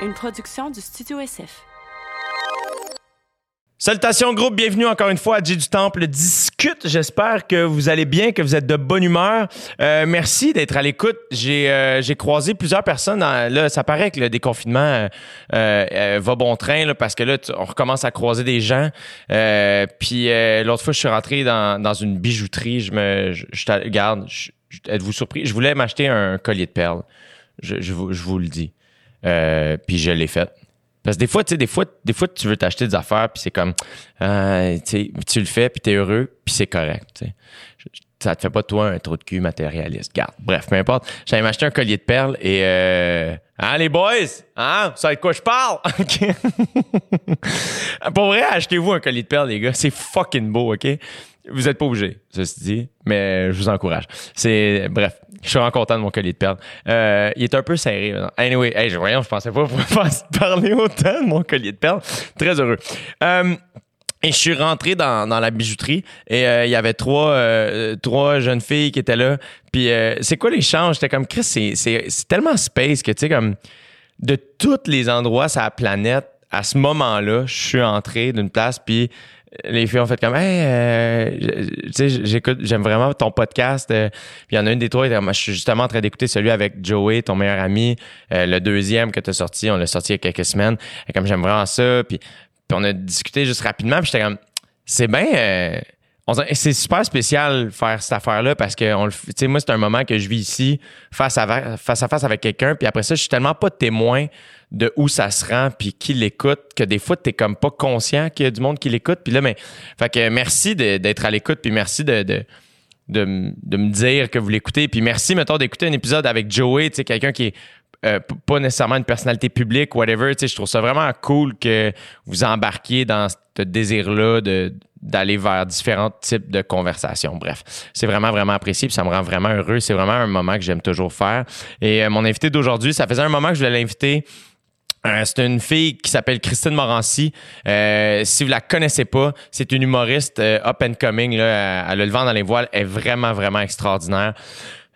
une production du Studio SF. Salutations groupe, bienvenue encore une fois à J du Temple discute. J'espère que vous allez bien, que vous êtes de bonne humeur. Euh, merci d'être à l'écoute. J'ai euh, j'ai croisé plusieurs personnes. là, ça paraît que le déconfinement euh, va bon train là, parce que là, on recommence à croiser des gens. Puis l'autre fois, je suis rentré dans, dans une bijouterie. Je me, je, je regarde. Êtes-vous surpris? Je voulais m'acheter un collier de perles. Je, vous, je vous le dis. Euh, puis je l'ai fait. Parce que des fois, tu sais, des fois, des fois, tu veux t'acheter des affaires, puis c'est comme, euh, tu le fais, puis t'es heureux, puis c'est correct. tu sais. Je- Ça te fait pas toi un trou de cul matérialiste. Garde. Bref, peu importe. J'allais m'acheter un collier de perles et euh, hein, les boys, hein, vous savez quoi je parle? Ok. Pour vrai, achetez-vous un collier de perles, les gars. C'est fucking beau, ok? Vous êtes pas obligés, ceci dit, mais je vous encourage. C'est bref, je suis vraiment content de mon collier de perles. Euh, il est un peu serré. maintenant. Anyway, hey, voyons, je pensais pas pouvoir parler autant de mon collier de perles. Très heureux. Euh, et je suis rentré dans, la bijouterie et euh, il y avait trois, jeunes filles qui étaient là. Puis c'est quoi l'échange? J'étais comme, Chris, c'est tellement space que, tu sais, comme de tous les endroits sur la planète, à ce moment-là, je suis entré d'une place, puis les filles ont fait comme, hey, euh, tu sais, j'écoute, j'aime vraiment ton podcast. euh. Puis il y en a une des trois, je suis justement en train d'écouter celui avec Joey, ton meilleur ami, euh, le deuxième que tu as sorti, on l'a sorti il y a quelques semaines. Et comme j'aime vraiment ça, puis, on a discuté juste rapidement, puis j'étais comme, c'est bien. c'est super spécial faire cette affaire-là parce que on le moi, c'est un moment que je vis ici face à, face à face avec quelqu'un. Puis après ça, je suis tellement pas témoin de où ça se rend puis qui l'écoute que des fois, t'es comme pas conscient qu'il y a du monde qui l'écoute. Puis là, mais, fait que merci d'être à l'écoute puis merci de, de, me dire que vous l'écoutez. Puis merci, mettons, d'écouter un épisode avec Joey, tu quelqu'un qui est euh, pas nécessairement une personnalité publique, whatever. Tu je trouve ça vraiment cool que vous embarquiez dans ce désir-là d'aller vers différents types de conversations. Bref, c'est vraiment, vraiment apprécié puis ça me rend vraiment heureux. C'est vraiment un moment que j'aime toujours faire. Et euh, mon invité d'aujourd'hui, ça faisait un moment que je voulais l'inviter. Euh, c'est une fille qui s'appelle Christine Morancy. Euh, si vous la connaissez pas, c'est une humoriste euh, up and coming. Là, elle le vent dans les voiles. Elle est vraiment, vraiment extraordinaire.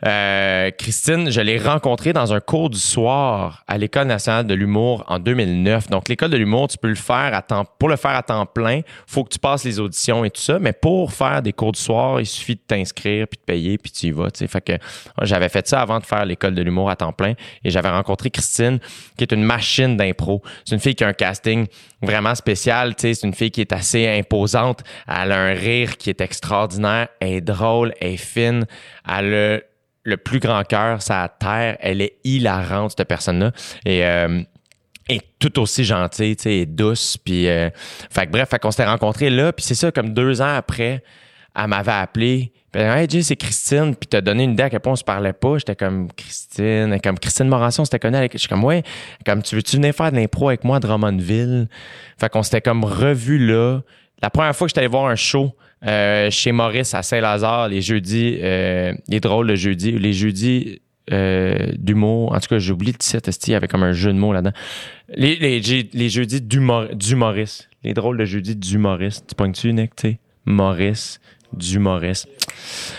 Euh, Christine, je l'ai rencontrée dans un cours du soir à l'École nationale de l'humour en 2009. Donc, l'École de l'humour, tu peux le faire à temps, pour le faire à temps plein, faut que tu passes les auditions et tout ça. Mais pour faire des cours du soir, il suffit de t'inscrire puis de payer puis tu y vas. tu sais. Fait que j'avais fait ça avant de faire l'École de l'humour à temps plein et j'avais rencontré Christine, qui est une machine d'impro. C'est une fille qui a un casting vraiment spécial. C'est une fille qui est assez imposante. Elle a un rire qui est extraordinaire. Elle est drôle, elle est fine. Elle a le plus grand cœur, ça terre. Elle est hilarante, cette personne-là. Et, euh, et tout aussi gentille, tu sais, et douce. Puis, euh, fait que bref, fait qu'on s'était rencontrés là. Puis c'est ça, comme deux ans après, elle m'avait appelé. Puis hey c'est Christine. Puis t'as donné une idée à quel point on se parlait pas. J'étais comme Christine. Est Comme Christine Morancy, on s'était connus avec. Je suis comme, ouais. Comme, tu veux-tu venir faire de l'impro avec moi à Drummondville? Fait qu'on s'était comme revus là. La première fois que j'étais allé voir un show euh, chez Maurice à Saint-Lazare, les jeudis, euh, les drôles le jeudi, les jeudis euh, d'humour. En tout cas, j'ai oublié titre, esti, il y avait comme un jeu de mots là-dedans? Les, les, les jeudis d'humor- d'humoriste. Les drôles de jeudi d'humoriste. Tu pognes-tu, Nick, tu sais? Maurice.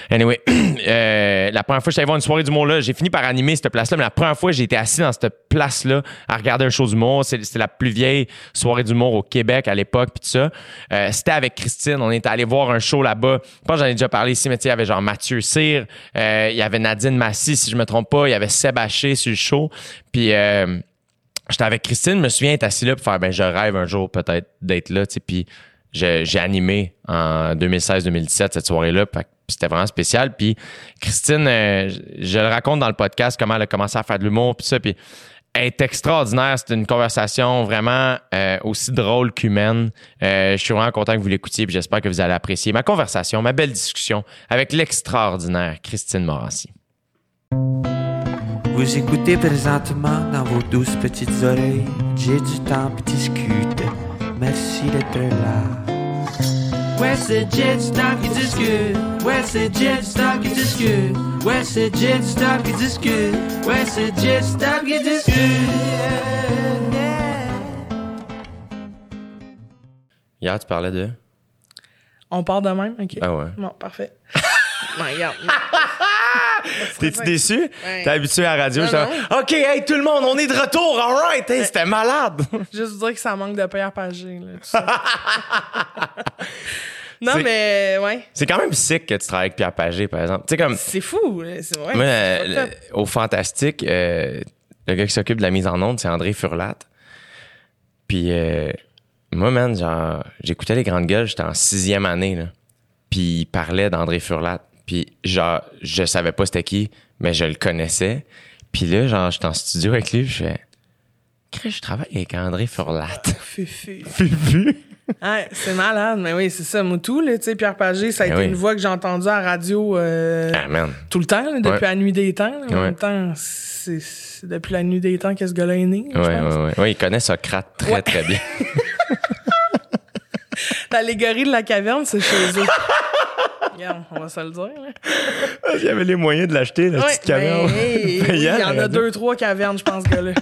Anyway, euh, la première fois que j'étais voir une soirée d'humour là, j'ai fini par animer cette place-là, mais la première fois j'ai été assis dans cette place-là à regarder un show d'humour, c'était la plus vieille soirée d'humour au Québec à l'époque, puis tout ça. Euh, c'était avec Christine, on était allé voir un show là-bas. Je pense j'en ai déjà parlé ici, mais il y avait genre Mathieu Cyr, euh, il y avait Nadine Massy, si je me trompe pas, il y avait Seb sur le show, puis... J'étais avec Christine, je me souviens être assis là pour faire ben je rêve un jour peut-être d'être là, puis j'ai animé en 2016-2017 cette soirée-là, c'était vraiment spécial. Puis Christine, euh, je, le raconte dans le podcast comment elle a commencé à faire de l'humour, puis ça, puis elle est extraordinaire. C'est une conversation vraiment euh, aussi drôle qu'humaine. Euh, je suis vraiment content que vous l'écoutiez, puis j'espère que vous allez apprécier ma conversation, ma belle discussion avec l'extraordinaire Christine Morancy. Vous écoutez présentement dans vos douces petites oreilles. J'ai du temps pour discuter. Merci d'être là. Ouais, c'est Jet Stop qui discute. Ouais, c'est Jet Stop qui discute. Ouais, c'est Jet Stop qui discute. Ouais, c'est Jet Stop qui discute. Hier, tu parlais de? On part de même? OK. Ah ouais. Bon, parfait. non, regarde. T'es-tu déçu? Ouais. T'es habitué à la radio? Non, j'étais non. OK, hey, tout le monde, on est de retour. All right. Hey, c'était malade. Juste dire que ça manque de Pierre Pagé, là, tout ça. non, C'est- mais ouais. C'est quand même sick que tu travailles avec Pierre Pagé, par exemple. Sais, comme C'est fou. C'est vrai. moi, c'est euh, le- au Fantastique, euh, le gars qui s'occupe de la mise en onde, c'est André Furlat. Puis euh, moi, man, genre, j'écoutais les grandes gueules, j'étais en sixième année, là. Puis il parlait d'André Furlat. Puis genre, je savais pas c'était qui, mais je le connaissais. Puis là, genre, j'étais en studio avec lui, je fais... Je travaille avec André Furlat. Fufu. Fufu. Ouais, c'est malade, mais oui, c'est ça. Moutou, là, tu sais, Pierre Pagé, ça a Ben été oui. une voix que j'ai entendue à la radio euh, Ah, tout le temps, là, depuis Ouais. la nuit des temps. là. En Ouais. même temps, c'est depuis la nuit des temps que ce gars-là est né. je Ouais, pense. ouais, ouais. Ouais, il connaît Socrate très, très bien. L'allégorie de la caverne, c'est chez eux. Regarde, on va se le dire. là. Il y avait les moyens de l'acheter, la Ouais, petite camion. ben, oui, il y en a deux, trois cavernes, je pense, ce gars-là.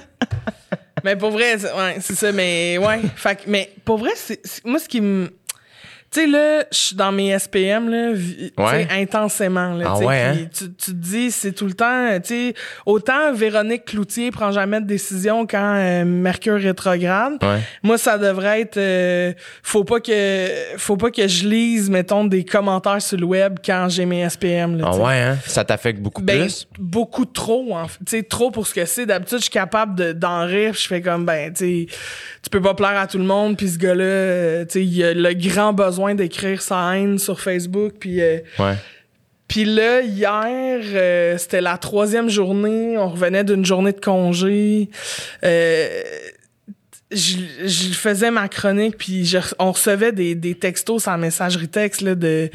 mais pour vrai, c'est- ouais, ça, mais ouais. Fait que- mais pour vrai, c'est- moi, ce qui me. Tu sais, là, je suis dans mes SPM, là, Ouais. intensément. Là, Ah ouais, hein? tu, tu te dis, c'est tout le temps, tu sais, autant Véronique Cloutier prend jamais de décision quand euh, Mercure rétrograde. Ouais. Moi, ça devrait être, euh, faut pas que, faut pas que je lise, mettons, des commentaires sur le web quand j'ai mes SPM. Là, Ah ouais, hein? Ça t'affecte beaucoup Ben, plus? beaucoup trop, en fait. Tu sais, trop pour ce que c'est. D'habitude, je suis capable de- d'en rire. Je fais comme, ben, tu tu peux pas plaire à tout le monde. Puis ce gars-là, euh, tu sais, il a le grand besoin d'écrire sa haine sur Facebook. Puis euh, Ouais. puis là, hier, euh, c'était la troisième journée. On revenait d'une journée de congé. Euh, je, je faisais ma chronique, puis je- on recevait des, des textos la messagerie texte là, de,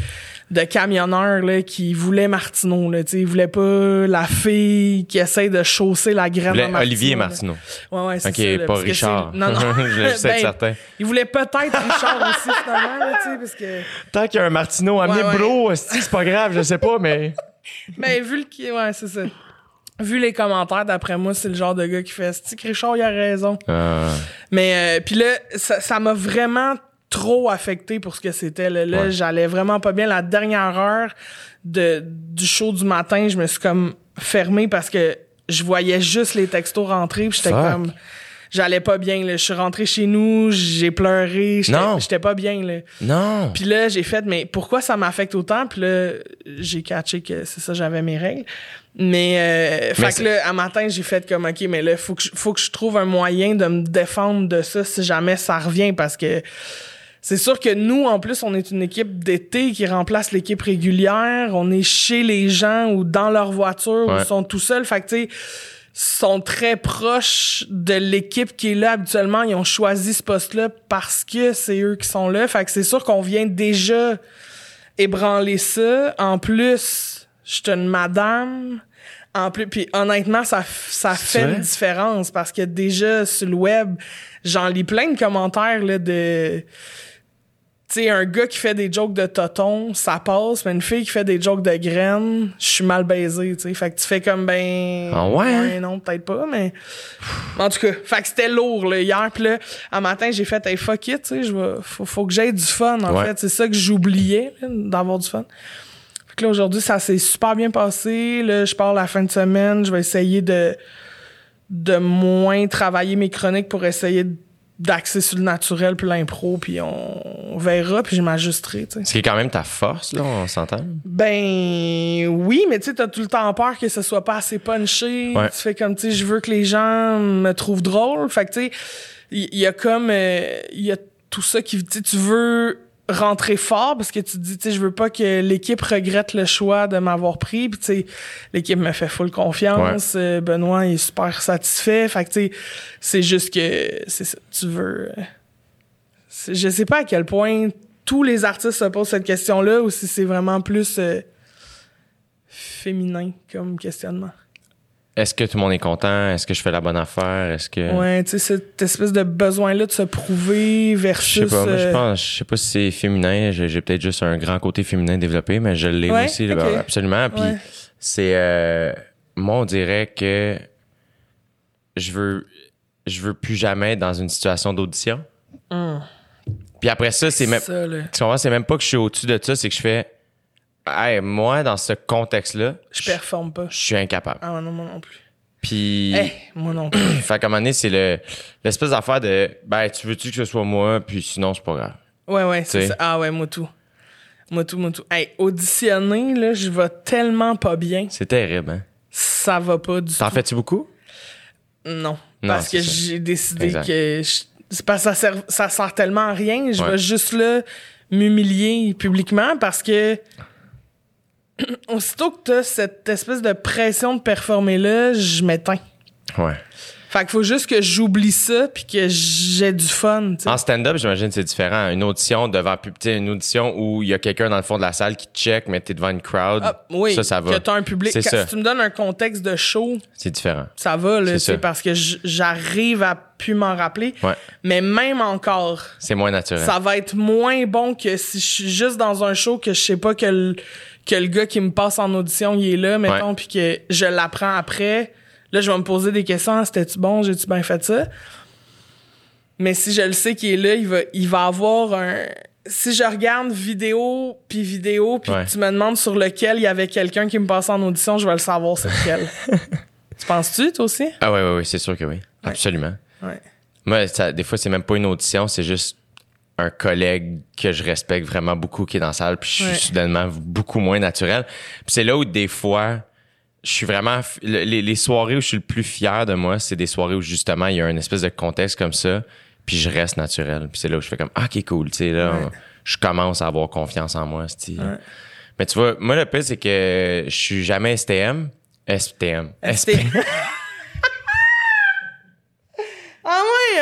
de camionneurs là, qui voulaient Martineau. Là, ils voulaient pas la fille qui essaie de chausser la graine à Martineau. Olivier. Martineau. Ouais, ouais, c'est Ok, ça, là, pas Richard. Non, non. Je juste être Ben, certain. Il voulait peut-être Richard aussi, finalement, là, parce que... Tant qu'il y a un Martineau, amenez Ouais, ouais. Bro, c'est pas grave, je sais pas, mais. Mais vu le qui ouais, c'est ça. Vu les commentaires, d'après moi, c'est le genre de gars qui fait Stick Richard, il a raison. Ah. Mais euh, puis là, ça ça m'a vraiment trop affecté pour ce que c'était. Là, Là, Ouais. j'allais vraiment pas bien. La dernière heure de, du show du matin, je me suis comme fermé parce que je voyais juste les textos rentrer. Puis j'étais comme. J'allais pas bien. Là. Je suis rentré chez nous, j'ai pleuré. J'étais- Non. J'étais pas bien. Là. Non. Puis là, j'ai fait, mais pourquoi ça m'affecte autant? Puis là, j'ai catché que c'est ça, j'avais mes règles. Mais, euh, fait que là, à matin, j'ai fait comme, OK, mais là, faut que, faut que je trouve un moyen de me défendre de ça si jamais ça revient parce que c'est sûr que nous, en plus, on est une équipe d'été qui remplace l'équipe régulière. On est chez les gens ou dans leur voiture ou Ouais. sont tout seuls. Fait que, tu sais, sont très proches de l'équipe qui est là habituellement. Ils ont choisi ce poste-là parce que c'est eux qui sont là. Fait que c'est sûr qu'on vient déjà ébranler ça. En plus, je suis une madame. En plus, puis honnêtement, ça, ça fait vrai? une différence parce que déjà sur le web, j'en lis plein de commentaires là, de sais, un gars qui fait des jokes de toton, ça passe, mais une fille qui fait des jokes de graines, je suis mal baisé, tu sais. Fait que tu fais comme ben. Ah ouais, hein? non, peut-être pas, mais. En tout cas, fait que c'était lourd, là, hier. Puis là, un matin, j'ai fait, hey, fuck it, tu sais, faut, faut que j'aie du fun, en Ouais. fait. C'est ça que j'oubliais, d'avoir du fun. Fait que là, aujourd'hui, ça s'est super bien passé. Là, je pars la fin de semaine, je vais essayer de de moins travailler mes chroniques pour essayer de- d'axer sur le naturel puis l'impro puis on, verra puis je m'ajusterai tu sais. Ce qui est quand même ta force, là, on s'entend. ben oui mais tu sais t'as tout le temps peur que ce soit pas assez punché Ouais. tu fais comme tu sais je veux que les gens me trouvent drôle fait que tu sais il y, a comme euh, il y a tout ça qui tu veux rentrer fort parce que tu te dis tu sais je veux pas que l'équipe regrette le choix de m'avoir pris. Puis tu sais l'équipe me fait full confiance. Euh, Benoît est super satisfait. Fait que tu sais c'est juste que c'est ça tu veux euh, je sais pas à quel point tous les artistes se posent cette question-là ou si c'est vraiment plus euh, féminin comme questionnement. Est-ce que tout le monde est content? Est-ce que je fais la bonne affaire? Est-ce que. Ouais, tu sais, cette espèce de besoin-là de se prouver Je versus. sais pas, moi, je euh, pense, je sais pas si c'est féminin, j'ai j'ai peut-être juste un grand côté féminin développé, mais je l'ai Ouais, aussi, ok. absolument. Puis Ouais. c'est, euh, moi, on dirait que je veux, je veux plus jamais être dans une situation d'audition. Hum. Puis après ça, c'est même, ça, tu comprends, c'est même pas que je suis au-dessus de ça, c'est que je fais, Hey, moi, dans ce contexte-là, Je performe pas. je suis incapable. Ah non, moi non plus. Puis, Eh, moi non plus. fait qu'à un moment donné, c'est le, l'espèce d'affaire de, ben, tu veux-tu que ce soit moi, puis sinon, c'est pas grave. Ouais, ouais, c'est ça. Ah ouais, moi tout. Moi tout, moi tout. Hey, auditionner, là, je vais tellement pas bien. C'est terrible, hein? Ça va pas du T'en tout. fais-tu beaucoup? Non. Non, parce que j'ai décidé Exact. que je- parce que ça sert, ça sert tellement à rien. Je Ouais. vais juste là m'humilier publiquement parce que aussitôt que t'as cette espèce de pression de performer là, je m'éteins. Ouais. Fait qu'il faut juste que j'oublie ça puis que j'ai du fun. En stand-up, j'imagine c'est différent. Une audition devant pub- tu sais, une audition où il y a quelqu'un dans le fond de la salle qui te check, mais t'es devant une crowd. Ah, oui, ça, ça va. que t'as un public. Quand- ça. Si tu me donnes un contexte de show, C'est différent. ça va, là, C'est parce que j'arrive à plus m'en rappeler. Ouais. Mais même encore, C'est moins naturel. ça va être moins bon que si je suis juste dans un show que je sais pas que que le gars qui me passe en audition, il est là, mettons, puis que je l'apprends après. Là, je vais me poser des questions. Ah, C'était-tu bon? J'ai-tu bien fait ça? Mais si je le sais qu'il est là, il va, il va avoir un... Si je regarde vidéo puis vidéo, puis Ouais. tu me demandes sur lequel il y avait quelqu'un qui me passe en audition, je vais le savoir c'est lequel. tu penses-tu, toi aussi? Ah ouais, ouais, ouais, c'est sûr que oui. Absolument. Ouais. Moi, ça, des fois, c'est même pas une audition, c'est juste un collègue que je respecte vraiment beaucoup qui est dans la salle, puis je suis Ouais. soudainement beaucoup moins naturel. Puis c'est là où des fois, je suis vraiment... Les, les soirées où je suis le plus fier de moi, c'est des soirées où justement, il y a un espèce de contexte comme ça, puis je reste naturel. Puis c'est là où je fais comme, ah, ok, cool, tu sais, là, Ouais. je commence à avoir confiance en moi. Ouais. Mais tu vois, moi, le pire, c'est que je suis jamais STM. STM. ST.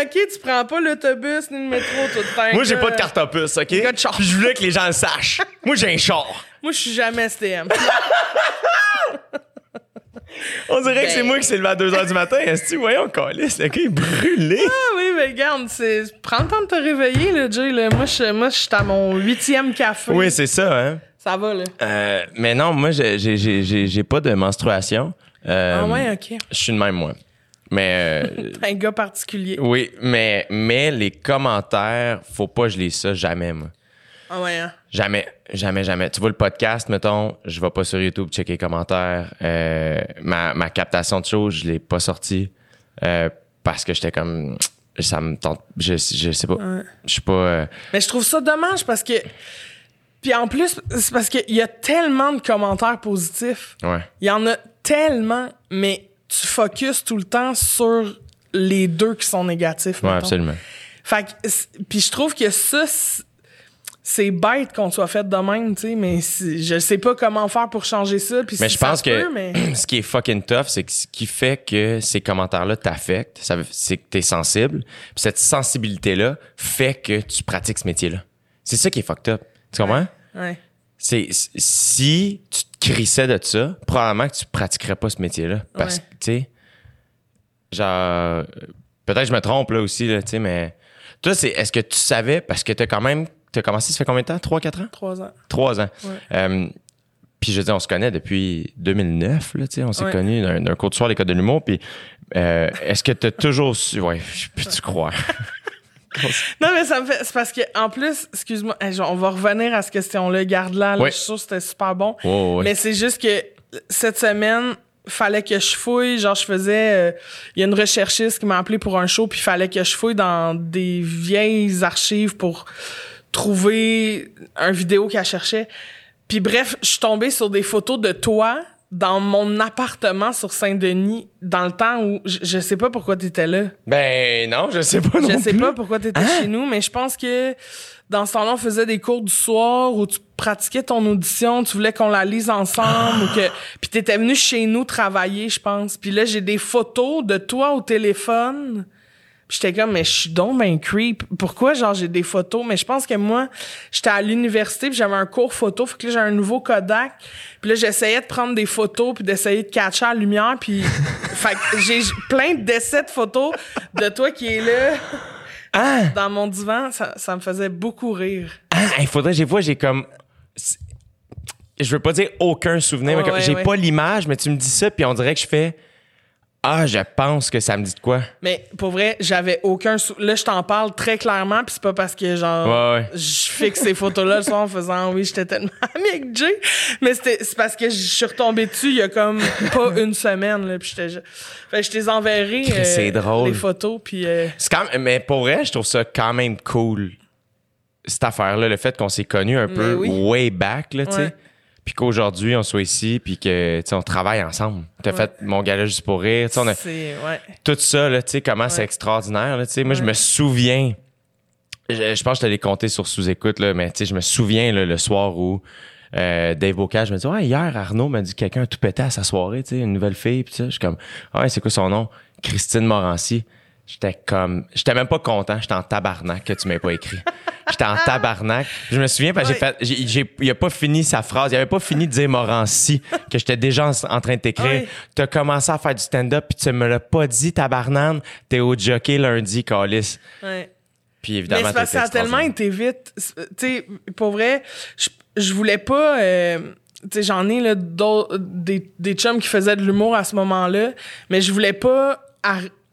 ok, tu prends pas l'autobus ni le métro tout le temps. Moi, j'ai pas de carte opus, OK? Gars de char. Puis je voulais que les gens le sachent. Moi, j'ai un char. Moi, je suis jamais STM. On dirait que Ben- c'est moi qui s'est levé à 2 h du matin. Est-ce que voyons, calice, le gars est brûlé. ah oui, mais regarde, c'est... prends le temps de te réveiller, là, Jay. Là. Moi, je moi, je suis à mon huitième café. Oui, c'est ça, hein. Ça va, là. Euh, mais non, moi, j'ai- j'ai- j'ai j'ai- j'ai pas de menstruation. Euh, ah ouais, ok. Je suis de même, moi. Mais euh, Un gars particulier. oui, mais, mais les commentaires, faut pas que je lise ça jamais, moi. Ah ouais, hein? Jamais, jamais, jamais. Tu vois le podcast, mettons, je vais pas sur YouTube checker les commentaires. Euh, ma, ma captation de show, je l'ai pas sortie euh, parce que j'étais comme ça me tente. Je, je sais pas. Je suis pas. Mais je trouve ça dommage parce que... Puis en plus, c'est parce qu'il y a tellement de commentaires positifs. ouais. Il y en a tellement, mais tu focuses tout le temps sur les deux qui sont négatifs. Ouais, mettons. absolument. Fait que, puis je trouve que ça, c'est- bête qu'on soit fait de même, tu sais, mais je sais pas comment faire pour changer ça. Puis Mais si je pense se que peut, mais- ce qui est fucking tough, c'est que ce qui fait que ces commentaires-là t'affectent, c'est que t'es sensible. Puis cette sensibilité-là fait que tu pratiques ce métier-là. C'est ça qui est fucked up. Tu comprends? Ouais. C'est si tu te crissais de ça, probablement que tu pratiquerais pas ce métier-là. Parce Ouais. que, tu sais, genre, peut-être que je me trompe là aussi, là, tu sais, mais toi, c'est, est-ce que tu savais, parce que t'as quand même, t'as commencé, ça fait combien de temps? 3, 4 ans? Trois ans. Trois ans. Ouais. Euh, puis je dire, on se connaît depuis 2009, là, tu sais, on s'est Ouais. connus d'un, d'un cours de soir à l'école de l'humour, puis euh, est-ce que t'as toujours su, ouais, je peux-tu croire? Non, mais ça me fait. C'est parce que, en plus, excuse-moi, on va revenir à cette question-là. Garde-la, là, Ouais. je suis sûre que c'était super bon. Oh, ouais. Mais c'est juste que cette semaine, fallait que je fouille. Genre, je faisais. euh, Il y a une recherchiste qui m'a appelé pour un show, puis fallait que je fouille dans des vieilles archives pour trouver un vidéo qu'elle cherchait. Puis bref, je suis tombée sur des photos de toi dans mon appartement sur Saint-Denis dans le temps où je, je sais pas pourquoi t'étais là. Ben non, je sais pas non Je sais plus. pas pourquoi t'étais Hein? chez nous, mais je pense que dans ce temps-là, on faisait des cours du soir où tu pratiquais ton audition, tu voulais qu'on la lise ensemble ou que puis t'étais venu chez nous travailler, je pense. Puis là, j'ai des photos de toi au téléphone. J'étais comme mais je suis donc ben creep. Pourquoi genre j'ai des photos? Mais je pense que moi, j'étais à l'université, puis j'avais un cours photo, fait que là j'ai un nouveau Kodak. Puis là j'essayais de prendre des photos puis d'essayer de catcher la lumière puis fait que j'ai plein de décès de photos de toi qui est là Ah! dans mon divan, ça, ça me faisait beaucoup rire. Ah, il faudrait, j'ai fois, j'ai comme. Je veux pas dire aucun souvenir, mais comme- ouais, j'ai ouais. pas l'image, mais tu me dis ça, puis on dirait que je fais. Ah, je pense que ça me dit de quoi. Mais pour vrai, j'avais aucun. sou- Là, je t'en parle très clairement, puis c'est pas parce que genre Ouais, ouais. je fixe ces photos-là le soir en faisant oui, j'étais tellement amie avec Jay. Mais c'était c'est parce que je suis retombée dessus il y a comme pas une semaine là, puis j'étais. je- Fait que je t'ai enverré euh, c'est drôle. les photos, puis euh, C'est quand même- mais pour vrai, je trouve ça quand même cool, cette affaire-là, le fait qu'on s'est connus un peu oui. way back, là, tu sais. Ouais. Puis qu'aujourd'hui, on soit ici, puis que, tu sais, on travaille ensemble. T'as Ouais. fait mon gala juste pour rire, tu sais, on a ouais. tout ça, là, tu sais, comment c'est extraordinaire, là, tu sais. Moi, je me souviens, je, je pense que je te l'ai compté sur sous-écoute, là, mais tu sais, je me souviens, là, le soir où euh, Dave Bocage me dit Ouais, hier, Arnaud m'a dit que quelqu'un tout pété à sa soirée, tu sais, une nouvelle fille, puis ça. Je suis comme Ah Ouais, c'est quoi son nom? Christine Morancy. J'étais comme, j'étais même pas content, j'étais en tabarnak que tu m'aies pas écrit. J'étais en tabarnak. Je me souviens parce que j'ai fait, j'ai, il a pas fini sa phrase, il avait pas fini de dire Morancy que j'étais déjà en, en train de t'écrire. Ouais. T'as commencé à faire du stand-up puis tu me l'as pas dit, tabarnane. T'es au jockey lundi, Calis. ouais. Puis Mais évidemment, que ça a tellement été vite. Tu sais, pour vrai, je, je voulais pas. euh, j'en ai là, des, des chums qui faisaient de l'humour à ce moment-là, mais je voulais pas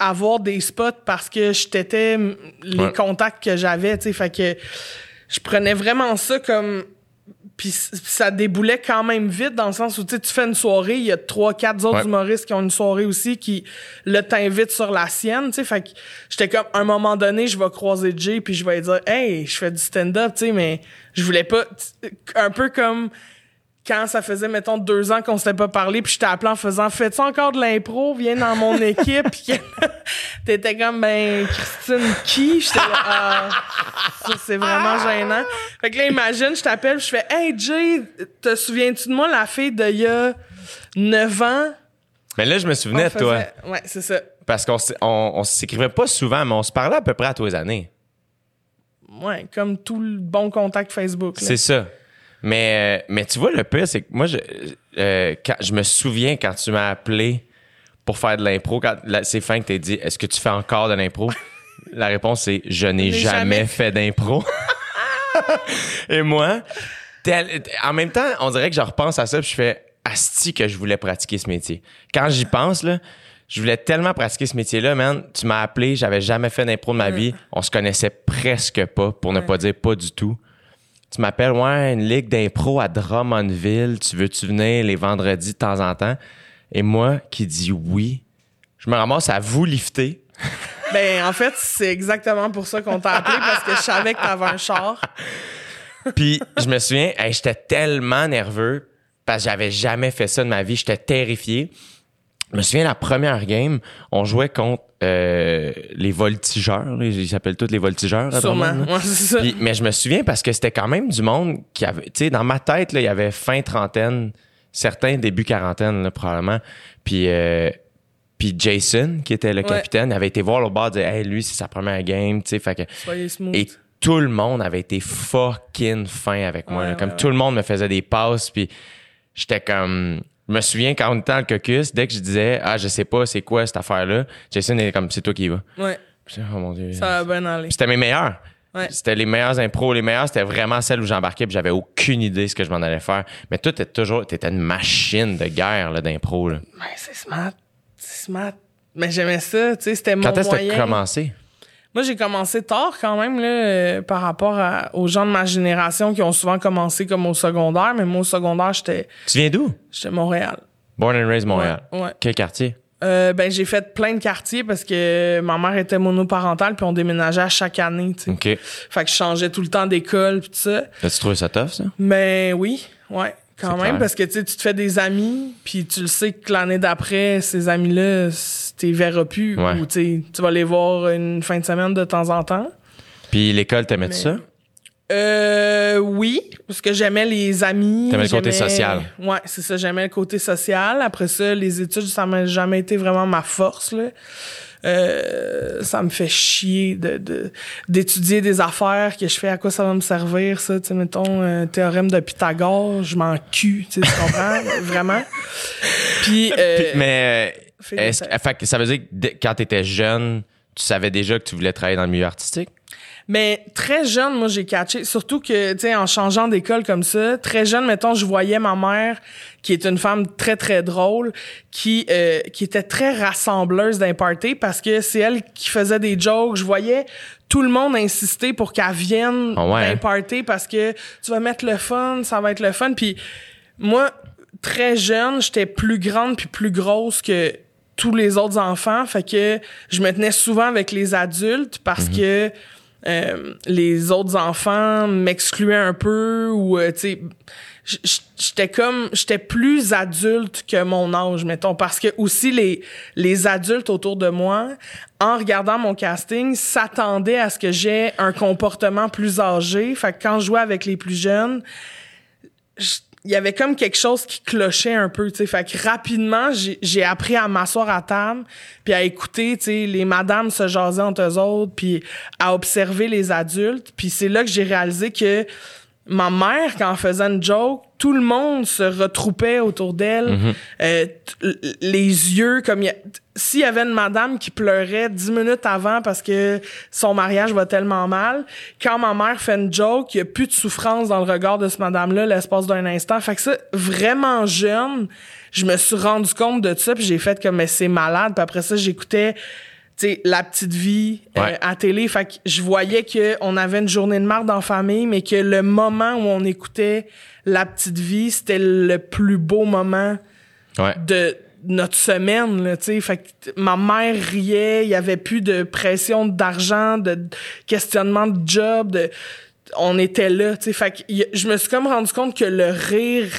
avoir des spots parce que je t'étais les Ouais. contacts que j'avais. Tu sais, fait que je prenais vraiment ça comme. Puis ça déboulait quand même vite dans le sens où tu fais une soirée, il y a trois, quatre autres Ouais. humoristes qui ont une soirée aussi qui là t'invitent sur la sienne, tu sais. Fait que j'étais comme, à un moment donné, je vais croiser Jay puis je vais lui dire, hey, je fais du stand-up, tu sais, mais je voulais pas, un peu comme quand ça faisait, mettons, deux ans qu'on s'était pas parlé, puis je t'ai appelé en faisant Fais-tu encore de l'impro? Viens dans mon équipe. Puis que- t'étais comme Ben, Christine, qui? J'étais là, ah, ça, c'est vraiment gênant. Fait que là, imagine, je t'appelle, je fais Hey Jay, te souviens-tu de moi, la fille d'il y a 9 ans? Mais là, je me souvenais de toi. Ouais, c'est ça. Parce qu'on on, on s'écrivait pas souvent, mais on se parlait à peu près à tous les années. Ouais, comme tout le bon contact Facebook. là. C'est ça. Mais, euh, mais tu vois, le pire, c'est que moi, je, euh, quand, je me souviens quand tu m'as appelé pour faire de l'impro, quand c'est fin que t'as dit Est-ce que tu fais encore de l'impro? La réponse c'est Je n'ai Je n'ai jamais, jamais fait d'impro. Et moi, tel- en même temps, on dirait que je repense à ça puis je fais Asti que je voulais pratiquer ce métier. Quand j'y pense, là, je voulais tellement pratiquer ce métier-là, man. Tu m'as appelé, j'avais jamais fait d'impro de ma vie. On se connaissait presque pas, pour ne pas dire pas du tout. Tu m'appelles, ouais, une ligue d'impro à Drummondville. Tu veux-tu venir les vendredis de temps en temps? Et moi, qui dis oui, je me ramasse à vous lifter. Ben, en fait, c'est exactement pour ça qu'on t'a appelé, parce que je savais que t'avais un char. Puis je me souviens, hey, j'étais tellement nerveux parce que j'avais jamais fait ça de ma vie. J'étais terrifié. Je me souviens, la première game, on jouait contre euh, les voltigeurs. là. Ils s'appellent tous les voltigeurs. à Sûrement. Là. Ouais, c'est ça. Puis- mais je me souviens parce que c'était quand même du monde qui avait, tu sais, dans ma tête, là, il y avait fin trentaine, certains début quarantaine, là, probablement. Puis, euh, puis Jason, qui était le Ouais. capitaine, avait été voir le bar, dire, hey, lui, c'est sa première game, tu sais, fait que, Soyez smooth. et tout le monde avait été fucking fin avec moi, Ouais, là. comme tout le monde me faisait des passes, puis j'étais comme, je me souviens quand on était dans le caucus, dès que je disais, ah, je sais pas, c'est quoi cette affaire-là, Jason était comme, c'est toi qui y vas. Ouais, Puis, oh mon dieu. ça va bien aller. C'était mes meilleurs. Ouais. C'était les meilleurs impros. Les meilleurs, c'était vraiment celles où j'embarquais puis j'avais aucune idée ce que je m'en allais faire. Mais toi, t'es toujours, t'étais une machine de guerre, là, d'impro, là. Ben, c'est smart. C'est smart. Mais j'aimais ça, tu sais, c'était mon Quand est-ce que moyen. t'as commencé? Moi, j'ai commencé tard quand même, là, euh, par rapport à- aux gens de ma génération qui ont souvent commencé comme au secondaire. Mais moi, au secondaire, j'étais Tu viens d'où? j'étais Montréal. Born and raised Montréal. Ouais, ouais. Quel quartier? Euh, ben, j'ai fait plein de quartiers parce que ma mère était monoparentale puis on déménageait à chaque année, tu sais. Fait que je changeais tout le temps d'école puis tout ça. As-tu trouvé ça tough, ça? Mais oui, ouais, quand même, clair. parce que tu tu te fais des amis, puis tu le sais que l'année d'après, ces amis-là, c- t'es verras plus, Ouais. ou tu tu vas les voir une fin de semaine de temps en temps. Puis l'école, t'aimais-tu Mais- ça? Euh, oui, parce que j'aimais les amis. T'aimais le côté social. Ouais, c'est ça, j'aimais le côté social. Après ça, les études, ça m'a jamais été vraiment ma force, là. Euh, ça me fait chier de, de- d'étudier des affaires que je fais à quoi ça va me servir ça tu sais mettons euh, théorème de Pythagore je m'en cul tu sais tu comprends vraiment puis euh, Puis- mais que, fait ça veut dire que quand t'étais jeune, tu savais déjà que tu voulais travailler dans le milieu artistique? Mais très jeune, moi, j'ai catché. Surtout que, tu sais, en changeant d'école comme ça, très jeune, mettons, je voyais ma mère, qui est une femme très, très drôle, qui, euh, qui était très rassembleuse d'un party parce que c'est elle qui faisait des jokes. Je voyais tout le monde insister pour qu'elle vienne ouais, d'un hein? party parce que tu vas mettre le fun, ça va être le fun. Puis moi, très jeune, j'étais plus grande puis plus grosse que tous les autres enfants. Fait que je me tenais souvent avec les adultes parce que euh, les autres enfants m'excluaient un peu ou, euh, tu sais, j'étais comme, j'étais plus adulte que mon âge, mettons, parce que aussi les, les adultes autour de moi, en regardant mon casting, s'attendaient à ce que j'ai un comportement plus âgé. Fait que quand je jouais avec les plus jeunes, je- il y avait comme quelque chose qui clochait un peu, tu sais. Fait que rapidement, j'ai- j'ai appris à m'asseoir à table, puis à écouter, tu sais, les madames se jaser entre eux autres, puis à observer les adultes. Puis c'est là que j'ai réalisé que ma mère, quand elle faisait une joke, tout le monde se retroupait autour d'elle. Euh, t- les yeux, comme... y a- S'il y avait une madame qui pleurait dix minutes avant parce que son mariage va tellement mal, quand ma mère fait une joke, il n'y a plus de souffrance dans le regard de ce madame-là l'espace d'un instant. Fait que ça, vraiment jeune, je me suis rendu compte de ça, puis j'ai fait comme, mais c'est malade. Puis après ça, j'écoutais tu sais, la petite vie euh, Ouais. à télé. Fait que je voyais qu'on avait une journée de marde en famille, mais que le moment où on écoutait la petite vie, c'était le plus beau moment Ouais. de notre semaine, là, tu sais. Fait que ma mère riait, il y avait plus de pression d'argent, de questionnement de job, de... On était là, tu sais. Fait que je me suis comme rendu compte que le rire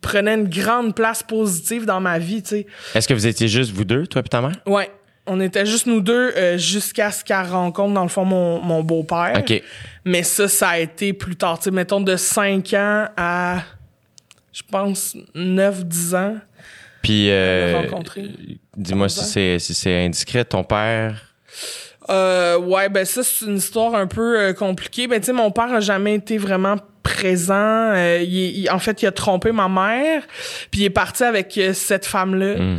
prenait une grande place positive dans ma vie, tu sais. Est-ce que vous étiez juste vous deux, toi et ta mère? Ouais. On était juste nous deux euh, jusqu'à ce qu'elle rencontre, dans le fond, mon, mon beau-père. OK. Mais ça, ça a été plus tard. Tu sais, mettons de 5 ans à, je pense, 9-10 ans. Puis, euh, dis-moi si c'est si c'est indiscret, ton père? Euh, ouais, ben ça, c'est une histoire un peu euh, compliquée. Ben, tu sais, mon père a jamais été vraiment présent. Euh, il, il- en fait, il a trompé ma mère, puis il est parti avec euh, cette femme-là. Hmm.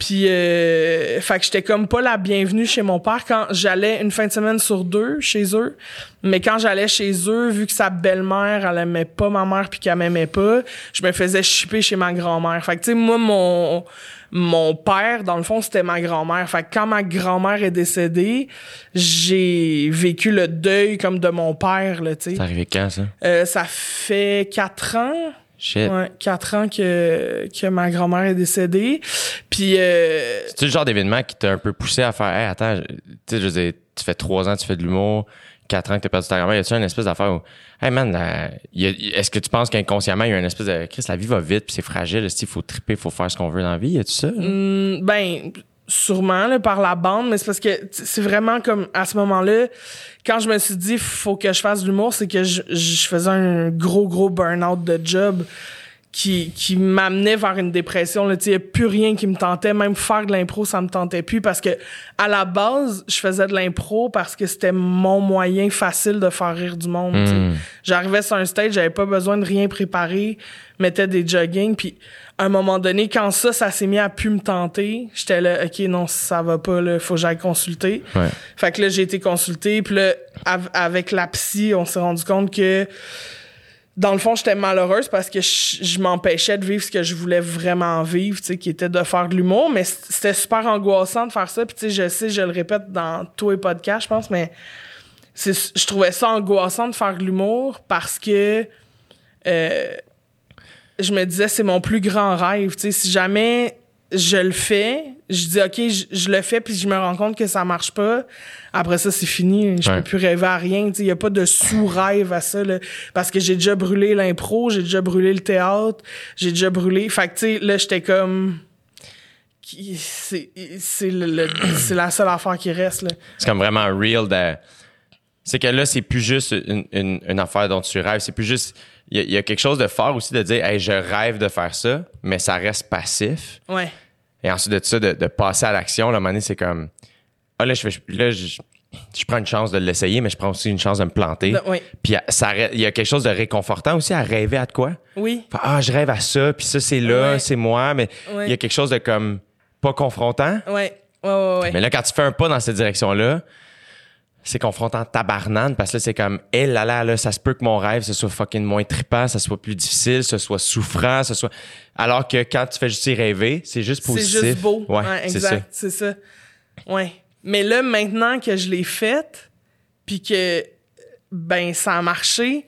Puis, euh, fait que j'étais comme pas la bienvenue chez mon père quand j'allais une fin de semaine sur deux chez eux. Mais quand j'allais chez eux, vu que sa belle-mère, elle aimait pas ma mère puis qu'elle m'aimait pas, je me faisais chipper chez ma grand-mère. Fait que, tu sais, moi, mon, mon père, dans le fond, c'était ma grand-mère. Fait que quand ma grand-mère est décédée, j'ai vécu le deuil comme de mon père, là, tu sais. C'est arrivé quand, ça? Euh, ça fait quatre ans. Shit. Ouais, quatre ans que, que ma grand-mère est décédée. Puis, euh, C'est-tu le genre d'événement qui t'a un peu poussé à faire, hey, attends, tu sais, je veux dire, tu fais trois ans, tu fais de l'humour, quatre ans que t'as perdu ta grand-mère, y a-tu une espèce d'affaire où, hey man, est-ce que tu penses qu'inconsciemment, il y a une espèce de, Chris, la vie va vite, puis c'est fragile, il faut triper, faut faire ce qu'on veut dans la vie, y a-tu ça? là? Mm, ben sûrement là, par la bande mais c'est parce que c'est vraiment comme à ce moment-là quand je me suis dit faut que je fasse de l'humour c'est que je, je faisais un gros gros burn-out de job qui, qui m'amenait vers une dépression là, tu sais, y a plus rien qui me tentait, même faire de l'impro, ça me tentait plus parce que à la base, je faisais de l'impro parce que c'était mon moyen facile de faire rire du monde, tu sais. Mm. J'arrivais sur un stage, j'avais pas besoin de rien préparer, mettais des jogging, puis à un moment donné, quand ça, ça s'est mis à plus me tenter, j'étais là, OK, non, ça va pas, là, faut que j'aille consulter. Ouais. Fait que là, j'ai été consulté, puis là, av- avec la psy, on s'est rendu compte que dans le fond, j'étais malheureuse parce que je, je m'empêchais de vivre ce que je voulais vraiment vivre, tu sais, qui était de faire de l'humour, mais c'était super angoissant de faire ça. Puis tu sais, je sais, je le répète dans tous les podcasts, je pense, mais je trouvais ça angoissant de faire de l'humour parce que euh, je me disais c'est mon plus grand rêve. Tu sais, si jamais je le fais, je dis ok, je, je le fais puis je me rends compte que ça marche pas. Après ça, c'est fini. Je Ouais. peux plus rêver à rien. Tu sais, il y a pas de sous-rêve à ça là, parce que j'ai déjà brûlé l'impro, j'ai déjà brûlé le théâtre, j'ai déjà brûlé. Fait que tu sais, là, j'étais comme c'est c'est le- le- c'est la seule affaire qui reste là. C'est comme vraiment real de. C'est que là, c'est plus juste une, une- une affaire dont tu rêves. C'est plus juste. Il y, a- il y a quelque chose de fort aussi de dire, hey, je rêve de faire ça, mais ça reste passif. Ouais. Et ensuite de ça, de, de passer à l'action, là, à un moment donné, c'est comme. Ah, là, je, fais- là, je, je prends une chance de l'essayer, mais je prends aussi une chance de me planter. Oui. Puis ré- il y a quelque chose de réconfortant aussi à rêver à de quoi. Oui. Fait, ah, je rêve à ça, puis ça, c'est là, Ouais. c'est moi, mais Ouais. il y a quelque chose de comme pas confrontant. Ouais. Ouais ouais ouais. Mais là, quand tu fais un pas dans cette direction-là, c'est confrontant tabarnane parce que là, c'est comme, elle, là, là, là, ça se peut que mon rêve, ce soit fucking moins trippant, ça soit plus difficile, ce soit souffrant, ce soit. Alors que quand tu fais juste y rêver, c'est juste C'est positif. juste beau. Ouais, Ouais, c'est ça. exact. C'est ça. Ouais. Mais là, maintenant que je l'ai faite, puis que, ben, ça a marché,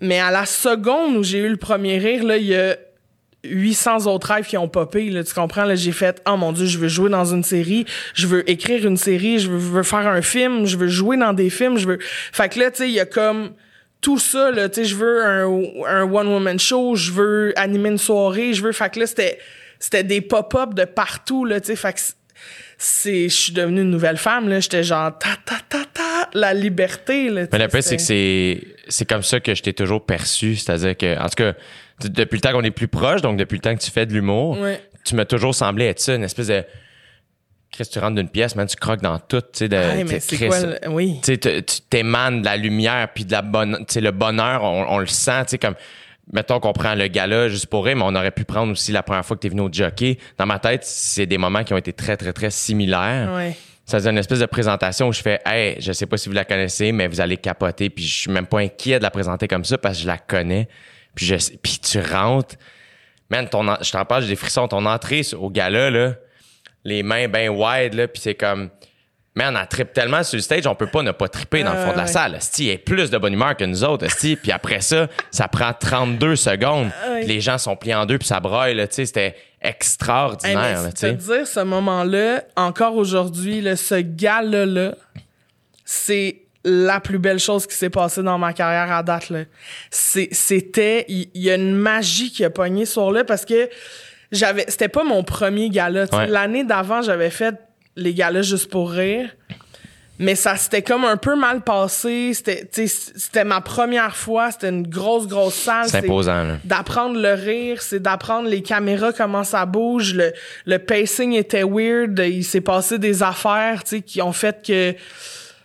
mais à la seconde où j'ai eu le premier rire, là, il y a 800 autres rêves qui ont popé, là, tu comprends? Là, j'ai fait, oh mon Dieu, je veux jouer dans une série, je veux écrire une série, je veux, faire un film, je veux jouer dans des films, je veux... Fait que là, tu sais, il y a comme tout ça, là, tu sais, je veux un, un one-woman show, je veux animer une soirée, je veux... Fait que là, c'était, c'était des pop-up de partout, là, tu sais, fait que c'est- c'est... Je suis devenue une nouvelle femme, là, j'étais genre, ta, ta, ta, ta, la liberté, là, Mais le c'est que c'est, c'est comme ça que je t'ai toujours perçu. C'est-à-dire que, en tout cas, depuis le temps qu'on est plus proches, donc depuis le temps que tu fais de l'humour, Ouais. tu m'as toujours semblé être ça, une espèce de. Chris, tu rentres d'une pièce, man, tu croques dans tout, tu sais. de- mais Chris, quoi, le- oui. tu t'émanes de la lumière puis de la bonne, tu sais, le bonheur, on, on le sent, tu sais, comme, mettons qu'on prend le gala juste pour rire, mais on aurait pu prendre aussi la première fois que t'es venu au jockey. Dans ma tête, c'est des moments qui ont été très, très, très similaires. Ouais. Ça faisait une espèce de présentation où je fais, hey, je sais pas si vous la connaissez, mais vous allez capoter, puis je suis même pas inquiet de la présenter comme ça parce que je la connais. Puis je puis tu rentres, man, ton, je t'en parle, j'ai des frissons, ton entrée au gala là, les mains ben wide là, puis c'est comme, man, on tripe tellement sur le stage, on peut pas ne pas triper dans le fond de la Ouais. salle. Y a plus de bonne humeur que nous autres, esti. Puis après ça, ça prend 32 secondes. Puis les gens sont pliés en deux, puis ça braille, là, tu sais, c'était Hey, extraordinaire, là, te tu dire ce moment-là, encore aujourd'hui, là, ce gars-là, c'est la plus belle chose qui s'est passée dans ma carrière à date. Là. C'est- C'était, il y, a une magie qui a pogné ce soir-là parce que j'avais, c'était pas mon premier gala. Ouais. L'année d'avant, j'avais fait les galas juste pour rire. Mais ça s'était comme un peu mal passé. C'était, c'était ma première fois. C'était une grosse, grosse salle. C'est imposant, là. D'apprendre le rire, c'est d'apprendre les caméras, comment ça bouge. Le, le pacing était weird. Il s'est passé des affaires, tu sais, qui ont fait que...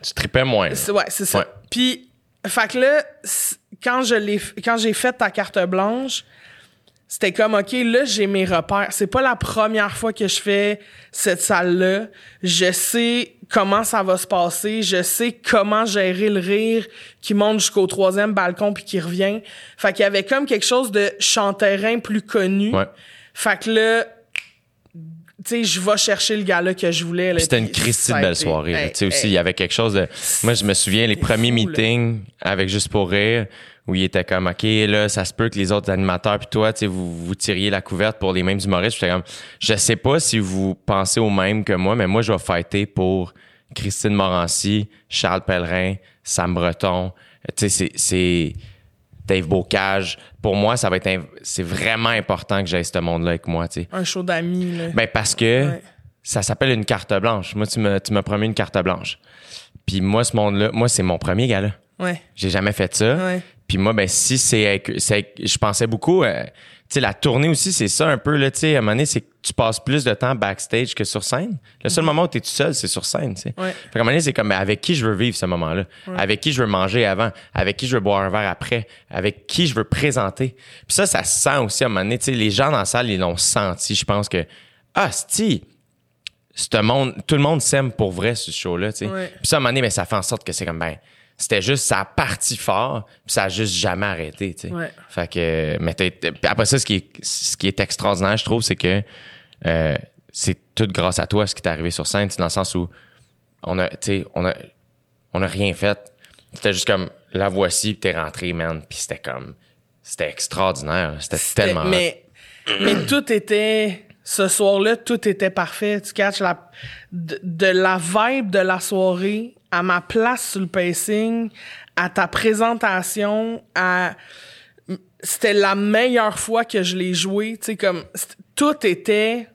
Tu tripais moins. là. C'est- Ouais, c'est ça. Ouais. Puis, fait que là, quand je l'ai, quand j'ai fait ta carte blanche, c'était comme, OK, là, j'ai mes repères. C'est pas la première fois que je fais cette salle-là. Je sais comment ça va se passer. Je sais comment gérer le rire qui monte jusqu'au troisième balcon puis qui revient. Fait qu'il y avait comme quelque chose de chanterrain plus connu. Ouais. Fait que là, tu sais, je vais chercher le gars-là que je voulais. C'était une Christie de belle soirée. Hey, Tu sais aussi, il y avait quelque chose de. Moi, je me souviens les premiers fou, là. meetings avec Juste pour rire où il était comme, OK, là, ça se peut que les autres animateurs puis toi, tu sais, vous, vous tiriez la couverte pour les mêmes humoristes. J'étais comme, je sais pas si vous pensez au même que moi, mais moi, je vais fighter pour Christine Morancy, Charles Pellerin, Sam Breton. Tu sais, c'est- c'est. Dave Bocage. Pour moi, ça va être. inv- C'est vraiment important que j'aie ce monde-là avec moi. Un show d'amis, là. Ben parce que Ouais. ça s'appelle une carte blanche. Moi, tu me, tu m'as promis une carte blanche. Puis moi, ce monde-là, moi, c'est mon premier gala. Ouais. J'ai jamais fait ça. Ouais. Puis moi, ben si c'est, je pensais beaucoup, euh, tu sais, la tournée aussi, c'est ça un peu là. Tu sais, à un moment donné, c'est que tu passes plus de temps backstage que sur scène. Le seul moment où tu es tout seul, c'est sur scène. Tu sais. Mhm. Ouais. Fait qu'à un moment donné, c'est comme ben, avec qui je veux vivre ce moment-là, avec qui je veux manger avant, avec qui je veux boire un verre après, avec qui je veux présenter? Puis ça, ça se sent aussi à un moment donné. Tu sais, les gens dans la salle, ils l'ont senti. Je pense que ah, si monde, tout le monde s'aime pour vrai ce show-là, tu sais. Puis ça, à un moment donné, ben, ça fait en sorte que c'est comme, ben, c'était juste, ça a parti fort, puis ça a juste jamais arrêté, tu sais. Ouais. Fait que, mais après ça, ce qui est, ce qui est extraordinaire, je trouve, c'est que euh, c'est tout grâce à toi ce qui t'est arrivé sur scène, dans le sens où on a, tu sais, on a, on a rien fait. C'était juste comme, la voici, puis t'es rentré, man, puis c'était comme, c'était extraordinaire, c'était tellement. Mais, mais tout était. Ce soir-là, tout était parfait. Tu catches la, de, de la vibe de la soirée à ma place sur le pacing, à ta présentation, à. C'était la meilleure fois que je l'ai joué. Tu sais, comme. Tout était.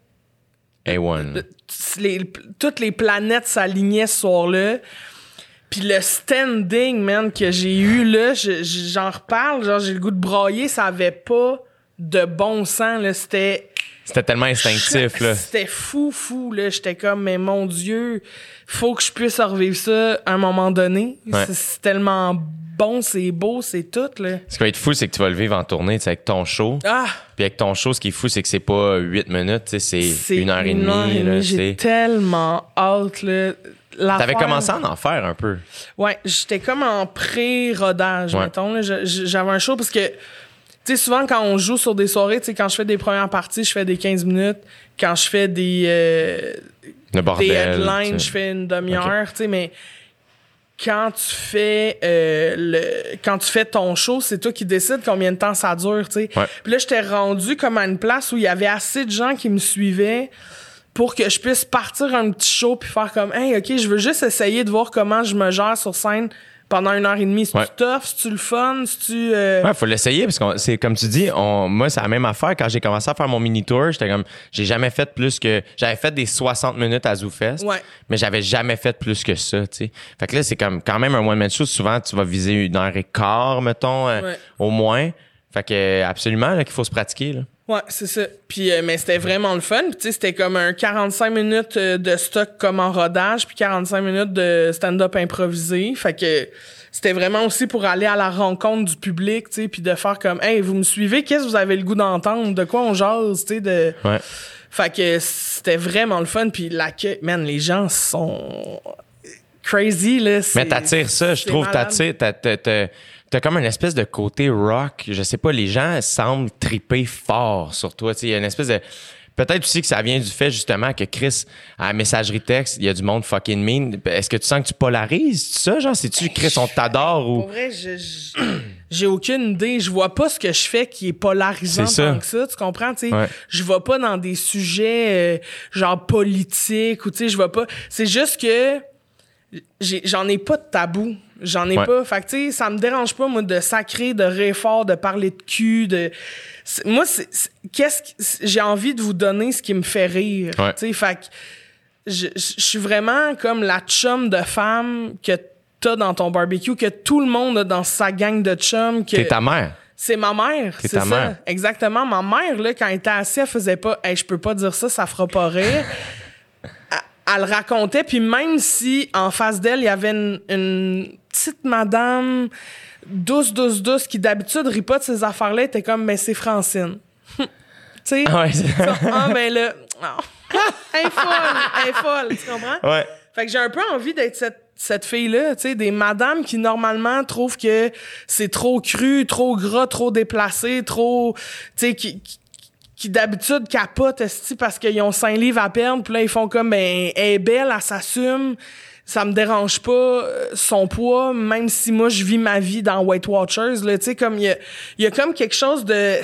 A1. les- toutes les planètes s'alignaient ce soir-là. Puis le standing, man, que j'ai eu là, je- je- j'en reparle, genre j'ai le goût de brailler, ça avait pas de bon sens, là. C'était. C'était tellement instinctif, là. C'était fou, fou, là. J'étais comme, mais mon Dieu, faut que je puisse revivre ça à un moment donné. Ouais. C'est- tellement bon, c'est beau, c'est tout, là. Ce qui va être fou, c'est que tu vas le vivre en tournée, avec ton show. Ah! Puis avec ton show, ce qui est fou, c'est que c'est pas 8 minutes, c'est une heure et demie. J'ai sais. tellement hâte, là. T'avais commencé à en faire un peu. Ouais, j'étais comme en pré-rodage, Ouais. mettons. J'avais un show parce que, tu sais, souvent quand on joue sur des soirées, tu sais, quand je fais des premières parties, je fais des 15 minutes. Quand je fais des, euh, Le bordel. des headlines, je fais une demi-heure, tu sais, mais quand tu fais euh, le quand tu fais ton show, c'est toi qui décides combien de temps ça dure, tu sais. Ouais. Puis là, j'étais rendu comme à une place où il y avait assez de gens qui me suivaient pour que je puisse partir un petit show puis faire comme hey, OK, je veux juste essayer de voir comment je me gère sur scène pendant une heure et demie. C'est-tu Ouais. tough? C'est-tu le fun? C'est-tu... euh, Ouais, faut l'essayer parce que c'est comme tu dis, on, moi c'est la même affaire quand j'ai commencé à faire mon mini tour, j'étais comme j'ai jamais fait plus que j'avais fait des 60 minutes à ZooFest, Ouais. mais j'avais jamais fait plus que ça, tu sais. Fait que là c'est comme quand même un one man show, souvent tu vas viser une heure et quart mettons euh, au moins. Fait que absolument là qu'il faut se pratiquer là. Ouais, c'est ça. Puis, euh, mais c'était vraiment le fun. Puis, tu sais, c'était comme un 45 minutes euh, de stock comme en rodage, puis 45 minutes de stand-up improvisé. Fait que c'était vraiment aussi pour aller à la rencontre du public, tu sais, puis de faire comme, hey, vous me suivez, qu'est-ce que vous avez le goût d'entendre, de quoi on jase, tu sais, de. Ouais. Fait que c'était vraiment le fun. Puis l'accueil, man, les gens sont crazy, là. Mais t'attires ça, je trouve, t'attires, t'as, comme une espèce de côté rock. Je sais pas, les gens semblent triper fort sur toi. Tu sais, Il y a une espèce de. Peut-être aussi que ça vient du fait justement que Chris, à la messagerie texte, il y a du monde fucking mean. Est-ce que tu sens que tu polarises? Ça, genre? C'est-tu Chris, on t'adore ou. Pour vrai, je- je- j'ai aucune idée. Je vois pas ce que je fais qui est polarisant ça. tant que ça. Tu comprends? Tu sais, Ouais. Je vais pas dans des sujets euh, genre politiques ou tu sais, je vais pas. C'est juste que j'en ai pas de tabou. J'en ai Ouais. pas. Fait que, tu sais, ça me dérange pas, moi, de sacrer, de rire fort, de parler de cul, de. Moi, Qu'est-ce que. J'ai envie de vous donner ce qui me fait rire. Ouais. Tu sais, fait que. Je, suis vraiment comme la chum de femme que t'as dans ton barbecue, que tout le monde a dans sa gang de chums. Que T'es ta mère. c'est ma mère, c'est ta ça. mère. Exactement. Ma mère, là, quand elle était assise, elle faisait pas, hey, je peux pas dire ça, ça fera pas rire. Elle- elle le racontait, puis même si en face d'elle, il y avait une, une petite madame douce, douce, douce, qui d'habitude rit pas de ces affaires-là, était comme, ben c'est Francine. tu sais? Ah ouais, Ah, ben là, oh. elle est folle, elle est folle, tu comprends? ouais. Fait que j'ai un peu envie d'être cette, cette fille-là, tu sais, des madames qui normalement trouvent que c'est trop cru, trop gras, trop déplacé, trop, tu sais, qui, qui, qui d'habitude capotent parce qu'ils ont cinq livres à perdre, puis là ils font comme ben elle est belle, elle s'assume, ça me dérange pas euh, son poids, même si moi je vis ma vie dans Weight Watchers, là, tu sais comme il y a, y a comme quelque chose de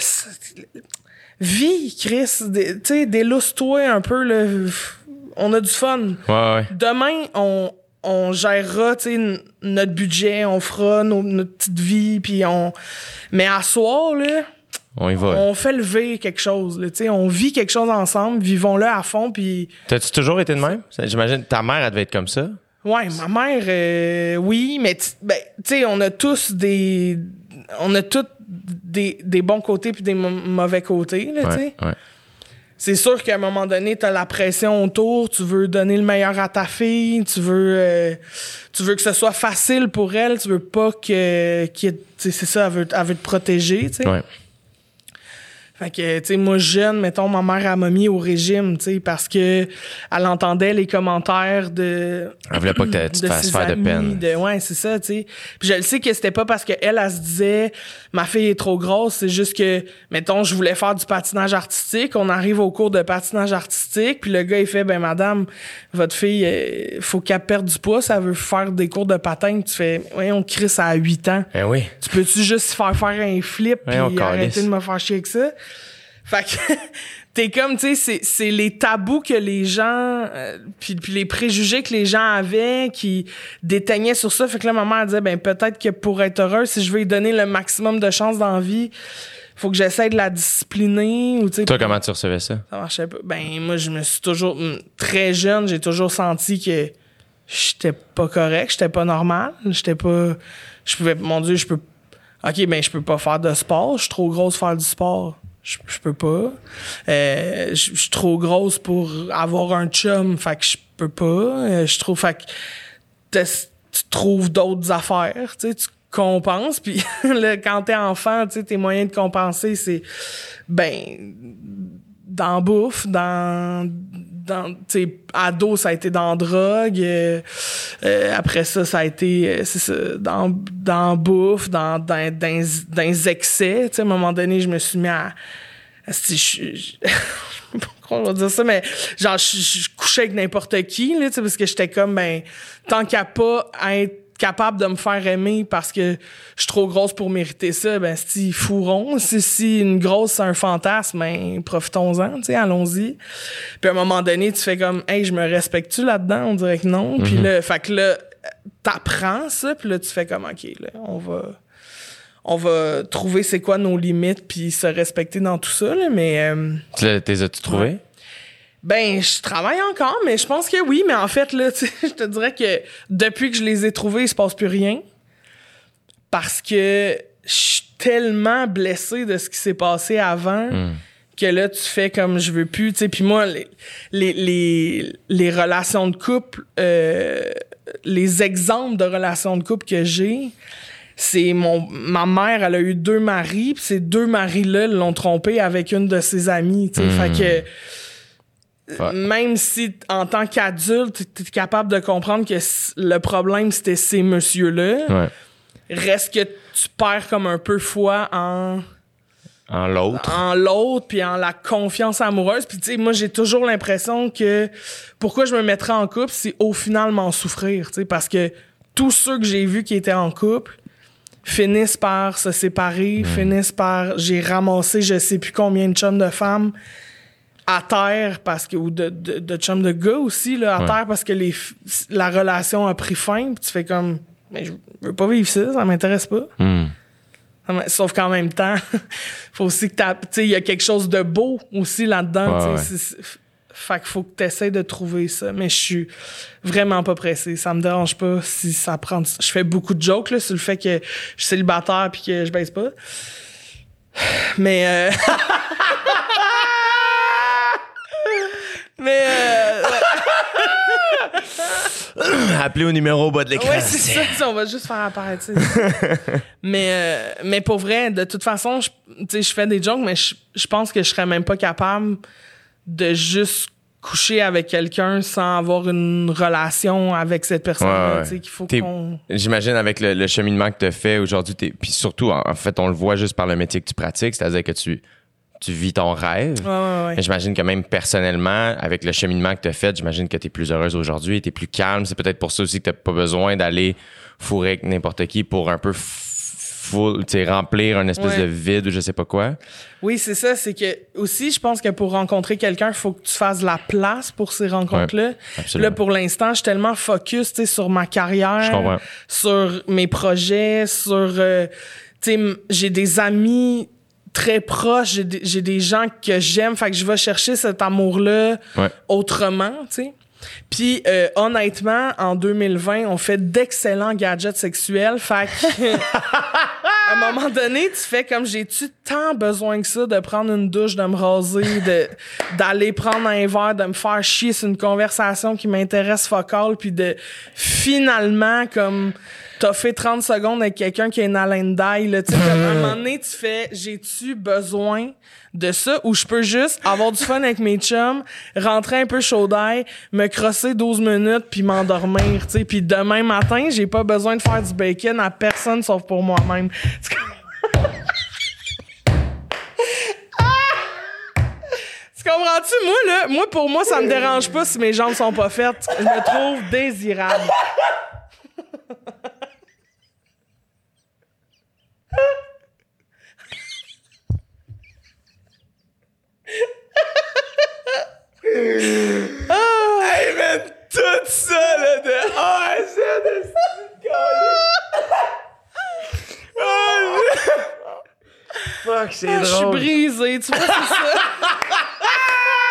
vie, Chris, tu sais, délousse-toi un peu là, on a du fun Ouais, ouais. demain, on, on gérera notre budget, on fera nos, notre petite vie, puis on. Mais à soir, là, On y va. on fait lever quelque chose. Là, on vit quelque chose ensemble, vivons-le à fond, puis. T'as-tu toujours été de même? J'imagine ta mère, elle devait être comme ça. Ouais, ma mère, euh, oui, mais ben, tu sais, on a tous des. On a tous des, des bons côtés puis des mauvais côtés, là, tu sais. Ouais, ouais. C'est sûr qu'à un moment donné, t'as la pression autour, tu veux donner le meilleur à ta fille, tu veux euh, tu veux que ce soit facile pour elle, tu veux pas que sais, c'est ça, elle veut, elle veut te protéger, tu sais. Ouais. Fait que, tu sais, moi, jeune, mettons, ma mère, elle m'a mis au régime, tu sais, parce que elle entendait les commentaires de. Elle voulait pas que tu te de fasses ses faire de peine. de- ouais, c'est ça, tu sais. Puis je le sais que c'était pas parce qu'elle, elle, elle se disait, ma fille est trop grosse, c'est juste que, mettons, je voulais faire du patinage artistique, on arrive au cours de patinage artistique, puis le gars, il fait, ben, madame, votre fille, euh, faut qu'elle perde du poids, ça veut faire des cours de patin, tu fais, voyons, on crie ça à 8 ans. Ben oui. Tu peux-tu juste faire faire un flip puis Ouais, arrêter de me faire chier avec ça? Fait que t'es comme, tu sais, c'est, c'est les tabous que les gens, euh, puis, puis les préjugés que les gens avaient qui déteignaient sur ça. Fait que là, ma mère disait, ben peut-être que pour être heureuse, si je veux lui donner le maximum de chance dans la vie, faut que j'essaie de la discipliner ou tu sais. Toi, comment tu recevais ça? Ça marchait pas. Ben, moi, je me suis toujours, mm, très jeune, j'ai toujours senti que j'étais pas correct, j'étais pas normal, j'étais pas, je pouvais, mon Dieu, je peux, ok, ben, je peux pas faire de sport, je suis trop grosse pour faire du sport. Je, je peux pas. Euh, je je suis trop grosse pour avoir un chum, fait que je peux pas. Euh, je trouve, fait que tu trouves d'autres affaires, tu sais, tu compenses, puis là, quand t'es enfant, tu sais, tes moyens de compenser, c'est, ben, dans bouffe, dans dans, ado, ça a été dans drogue. euh, euh, après ça, ça a été, euh, ça, dans, dans bouffe, dans, dans, dans, dans excès. Tu sais, à un moment donné, je me suis mis à, si je, je, on va dire ça, mais genre, je, je couchais avec n'importe qui, là, parce que j'étais comme, ben, tant qu'à pas être capable de me faire aimer parce que je suis trop grosse pour mériter ça, ben, si fourron. Si, si une grosse, c'est un fantasme, ben, profitons-en, tu sais, allons-y. Puis à un moment donné, tu fais comme, hey, je me respecte-tu là-dedans? On dirait que non. Puis là, fait que là, t'apprends ça, puis là, tu fais comme, OK, là, on va on va trouver c'est quoi nos limites puis se respecter dans tout ça là, mais euh, Tu t'es as-tu trouvé? Ben je travaille encore mais je pense que oui mais en fait là tu sais, je te dirais que depuis que je les ai trouvés il se passe plus rien. Parce que je suis tellement blessée de ce qui s'est passé avant que là tu fais comme je veux plus tu sais. Puis moi les, les, les, les relations de couple euh, les exemples de relations de couple que j'ai c'est mon ma mère elle a eu deux maris puis ces deux maris là l'ont trompée avec une de ses amies tu sais. Fait que Même si en tant qu'adulte tu es capable de comprendre que le problème c'était ces messieurs là Ouais. reste que tu perds comme un peu foi en En l'autre. en l'autre puis en la confiance amoureuse puis tu sais moi j'ai toujours l'impression que pourquoi je me mettrais en couple c'est au final m'en souffrir tu sais parce que tous ceux que j'ai vus qui étaient en couple finissent par se séparer finissent par j'ai ramassé je sais plus combien de chums de femmes à terre parce que ou de, de, de chums de gars aussi là à Ouais. terre parce que les la relation a pris fin puis tu fais comme mais je veux pas vivre ça ça m'intéresse pas Hmm. ah, Sauf qu'en même temps, faut aussi que t'as- tu sais, il y a quelque chose de beau aussi. Ouais, sais, c'est- c'est- Fait qu'il faut que tu essaies de trouver ça. Mais je suis vraiment pas pressé. Ça me dérange pas si ça prend. Je fais beaucoup de jokes là, sur le fait que je suis célibataire puis que je baisse pas. Mais. euh, Mais. euh, Appelez au numéro au bas de l'écran. Ouais, c'est ça, on va juste faire apparaître mais, euh, mais pour vrai, de toute façon, je, je fais des jokes, mais je, je pense que je serais même pas capable de juste coucher avec quelqu'un sans avoir une relation avec cette personne-là. Ouais, qu'il faut qu'on. J'imagine avec le, le cheminement que tu as fait aujourd'hui, puis surtout, en, en fait, on le voit juste par le métier que tu pratiques, c'est-à-dire que tu, tu vis ton rêve. Ouais, ouais, ouais. J'imagine que même personnellement, avec le cheminement que tu as fait, j'imagine que tu es plus heureuse aujourd'hui, tu es plus calme. C'est peut-être pour ça aussi que tu pas besoin d'aller fourrer avec n'importe qui pour un peu full, remplir un espèce de vide ou je sais pas quoi. Oui, c'est ça. C'est que aussi, je pense que pour rencontrer quelqu'un, il faut que tu fasses la place pour ces rencontres-là. Là, pour l'instant, je suis tellement focus sur ma carrière, sur mes projets, sur. euh, j'ai des amis très proches, j'ai des, gens que j'aime, fait que je vais chercher cet amour-là Ouais. autrement, tu sais. Puis euh, honnêtement, en 2020, on fait d'excellents gadgets sexuels, fait que à un moment donné, tu fais comme j'ai-tu tant besoin que ça de prendre une douche, de me raser, de d'aller prendre un verre, de me faire chier sur une conversation qui m'intéresse focal, puis de finalement comme t'as fait 30 secondes avec quelqu'un qui a une haleine d'ail, là, tu sais, à un moment donné, tu fais j'ai-tu besoin de ça? Ou je peux juste avoir du fun avec mes chums, rentrer un peu chaud d'ail, me crosser 12 minutes puis m'endormir, tu sais, puis demain matin, j'ai pas besoin de faire du bacon à personne sauf pour moi-même. Tu comprends-tu? Moi, là, moi, pour moi, ça me dérange pas si mes jambes sont pas faites. Je me trouve désirable. Hey man, tout ça là, de A à Z, de Fuck, c'est Je suis brisée, tu vois, c'est ça.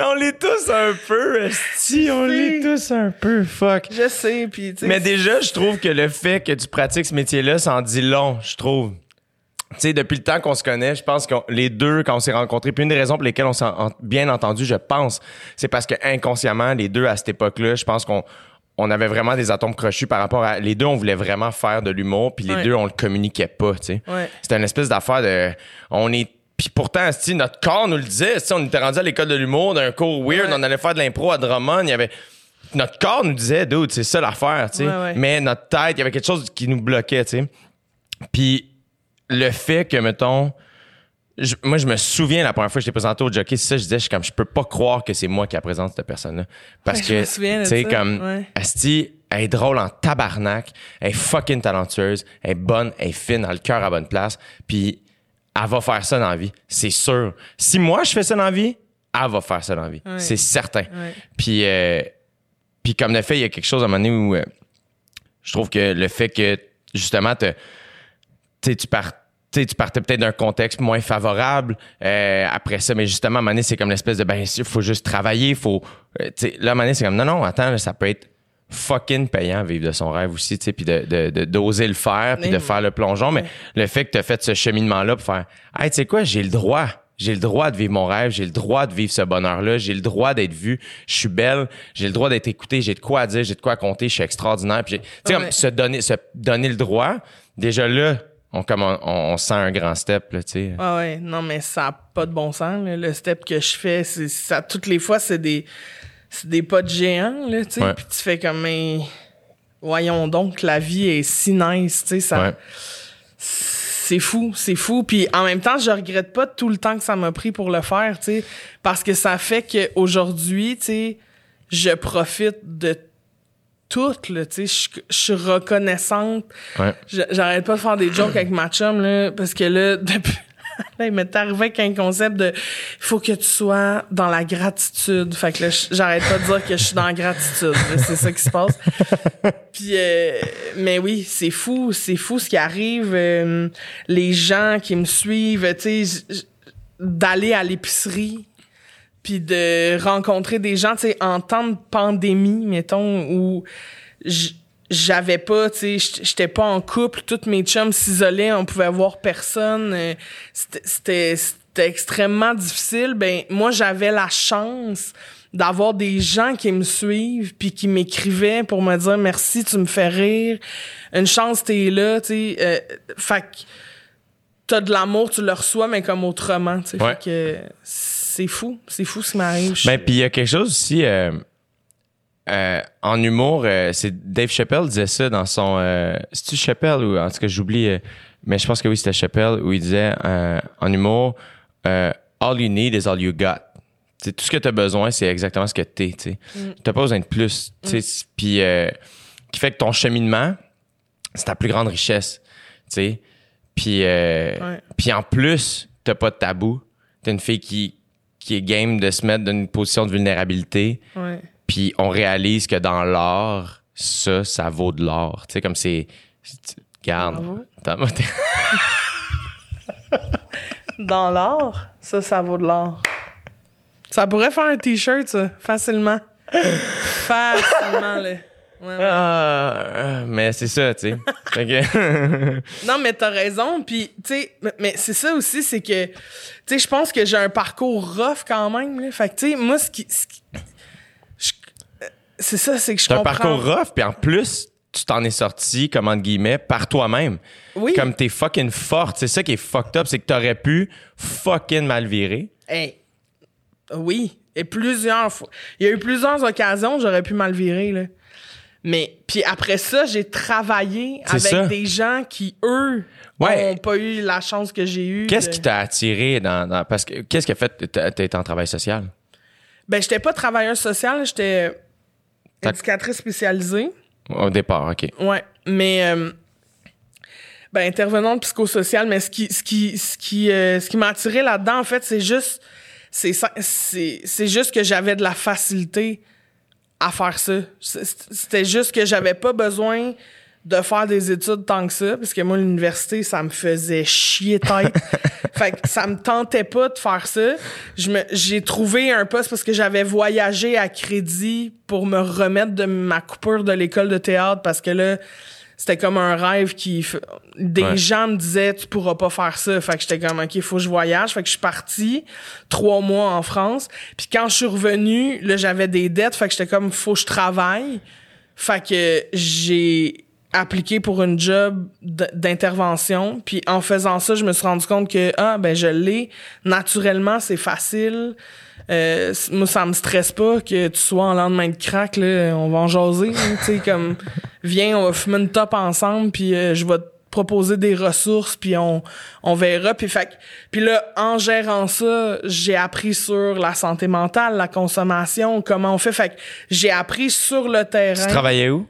On l'est tous un peu, esti, on l'est tous un peu, fuck. Je sais, puis tu sais. Mais déjà, je trouve que le fait que tu pratiques ce métier-là, ça en dit long, je trouve. Tu sais, depuis le temps qu'on se connaît, je pense que les deux, quand on s'est rencontrés, puis une des raisons pour lesquelles on s'est en- bien entendu, je pense, c'est parce que inconsciemment, les deux, à cette époque-là, je pense qu'on on avait vraiment des atomes crochus par rapport à... Les deux, on voulait vraiment faire de l'humour, puis les Ouais. deux, on le communiquait pas, tu sais. Ouais. C'était une espèce d'affaire de... On est Puis pourtant, esti, notre corps nous le disait. esti, on était rendu à l'école de l'humour, d'un cours weird, Ouais. on allait faire de l'impro à Drummond. Il y avait... Notre corps nous disait, dude, c'est ça l'affaire, tu sais. Ouais, ouais. Mais notre tête, il y avait quelque chose qui nous bloquait, tu sais. Puis le fait que, mettons, je- moi, je me souviens la première fois que j'étais présenté au jockey, c'est ça, je disais, je suis comme, je peux pas croire que c'est moi qui la présente cette personne-là. Parce Ouais, je que, tu sais, comme. Asti, elle est drôle en tabarnak, elle est fucking talentueuse, elle est bonne, elle est fine, elle a le cœur à bonne place, puis elle va faire ça dans la vie, c'est sûr. Si moi, je fais ça dans la vie, elle va faire ça dans la vie, Ouais. c'est certain. Ouais. Puis, euh, puis comme de fait, il y a quelque chose à un moment donné où euh, je trouve que le fait que, justement, te, tu tu pars- partais peut-être d'un contexte moins favorable euh, après ça, mais justement, à un moment donné, c'est comme l'espèce de, ben, il faut juste travailler, faut... euh, là, à un moment donné, c'est comme, non, non, attends, là, ça peut être fucking payant vivre de son rêve aussi, tu sais, puis de, de, de- d'oser le faire, puis de oui. faire le plongeon, mais le fait que tu as fait ce cheminement-là pour faire, hey, tu sais quoi, j'ai le droit. J'ai le droit de vivre mon rêve, j'ai le droit de vivre ce bonheur-là, j'ai le droit d'être vu, je suis belle, j'ai le droit d'être écoutée, j'ai de quoi dire, j'ai de quoi compter, je suis extraordinaire. Puis j'ai- tu sais, se donner, se donner le droit, déjà là, on, comme on, on sent un grand step, là, tu sais. Ah ouais, non, mais ça n'a pas de bon sens. là. Le step que je fais, c'est ça. Toutes les fois, c'est des, c'est des de géants, là, tu sais. Ouais. Puis tu fais comme, mais voyons donc, la vie est si nice, tu sais. Ça, Ouais. c'est fou, c'est fou. Puis en même temps, je regrette pas tout le temps que ça m'a pris pour le faire, tu sais, parce que ça fait qu'aujourd'hui, tu sais, je profite de tout, là, tu sais, je je suis reconnaissante. Ouais. J'arrête pas de faire des jokes avec ma chum, là, parce que là, depuis... Là, il m'est arrivé avec un concept de il faut que tu sois dans la gratitude. Fait que là, j'arrête pas de dire que je suis dans la gratitude. C'est ça qui se passe. Puis, euh, mais oui, c'est fou, c'est fou ce qui arrive. euh, les gens qui me suivent, tu sais, d'aller à l'épicerie, puis de rencontrer des gens, tu sais, en temps de pandémie, mettons, où j- j'avais pas, tu sais, j'étais pas en couple, toutes mes chums s'isolaient, on pouvait voir personne, euh, c'était- c'était c'était extrêmement difficile. Ben moi, j'avais la chance d'avoir des gens qui me suivent puis qui m'écrivaient pour me dire merci, tu me fais rire, une chance t'es là, tu sais, euh, fait que t'as de l'amour, tu le reçois, mais comme autrement, tu sais, Ouais. fait que c'est fou, c'est fou ce qui m'arrive. Ben, puis il y a quelque chose aussi euh, euh, en humour. euh, c'est Dave Chappelle disait ça dans son. Euh, C'est-tu Chappelle ou en tout cas j'oublie, mais je pense que oui c'était Chappelle où il disait en humour, all you need is all you got. T'sais, tout ce que tu as besoin, c'est exactement ce que t'es. Tu n'as pas besoin de plus. sais. Puis qui fait que ton cheminement, c'est ta plus grande richesse. Puis Ouais. en plus, t'as pas de tabou. T'es une fille qui, qui est game de se mettre dans une position de vulnérabilité. Ouais. Puis on réalise que dans l'art, ça, ça vaut de l'or. Tu sais, comme c'est. t'es- Dans l'art, ça, ça vaut de l'art. Ça pourrait faire un t-shirt, ça, facilement. facilement, là. Ouais, ouais. Ah, mais c'est ça, tu sais. Que- Non, mais t'as raison. Puis, tu sais, mais- c'est ça aussi, c'est que, tu sais, je pense que j'ai un parcours rough quand même. Là. Fait que, tu sais, moi, ce qui. ce qui- je- c'est ça, c'est que je C'est un comprends. parcours rough, puis en plus, tu t'en es sorti, comme entre guillemets, par toi-même. Oui. Comme t'es fucking forte. C'est ça qui est fucked up, c'est que t'aurais pu fucking mal virer. Hey. Oui. Et plusieurs fois. Il y a eu plusieurs occasions j'aurais pu mal virer, là. Mais, puis après ça, j'ai travaillé avec ça. des gens qui, eux, Ouais. n'ont pas eu la chance que j'ai eue. Qu'est-ce de- qui t'a attiré dans, dans- parce que qu'est-ce qui a fait été en travail social? Ben, j'étais pas travailleuse sociale, j'étais Éducatrice spécialisée. au départ, ok. Ouais, mais euh, ben intervenante psychosociale, mais ce qui ce qui ce qui euh, ce qui m'a attiré là-dedans en fait, c'est juste c'est ça- c'est c'est juste que j'avais de la facilité à faire ça. C'était juste que j'avais pas besoin de faire des études tant que ça parce que moi l'université ça me faisait chier tête. fait que ça me tentait pas de faire ça. J'ai trouvé un poste parce que j'avais voyagé à crédit pour me remettre de ma coupure de l'école de théâtre parce que là c'était comme un rêve qui des Ouais. gens me disaient tu pourras pas faire ça fait que j'étais comme ok faut que je voyage fait que je suis partie trois mois en France puis quand je suis revenue là j'avais des dettes fait que j'étais comme faut que je travaille fait que j'ai appliqué pour une job d'intervention. Puis en faisant ça, je me suis rendu compte que, ah, ben, je l'ai. Naturellement, c'est facile. Euh, moi, ça me stresse pas que tu sois en lendemain de crack, là. On va en jaser, tu sais, comme, viens, on va fumer une top ensemble, puis euh, je vais te proposer des ressources, puis on, on verra. Puis, fait, puis là, en gérant ça, j'ai appris sur la santé mentale, la consommation, comment on fait. Fait j'ai appris sur le terrain. Tu travaillais où?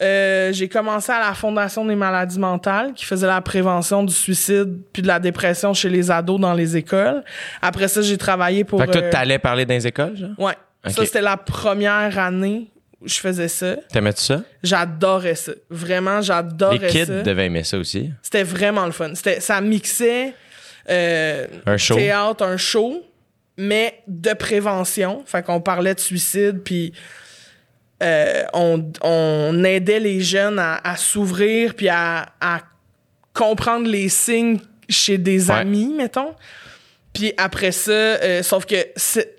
Euh, j'ai commencé à la Fondation des maladies mentales qui faisait la prévention du suicide puis de la dépression chez les ados dans les écoles. Après ça, j'ai travaillé pour... Fait que toi, euh, t'allais parler dans les écoles, genre? Ouais. Ça, c'était la première année où je faisais ça. T'aimais-tu ça? J'adorais ça. Vraiment, j'adorais Les kids ça. devaient aimer ça aussi. C'était vraiment le fun. C'était, ça mixait euh, Un show. théâtre, un show, mais de prévention. Fait qu'on parlait de suicide, puis euh, on, on aidait les jeunes à, à s'ouvrir, puis à, à comprendre les signes chez des Ouais. amis, mettons. Puis après ça, euh, sauf que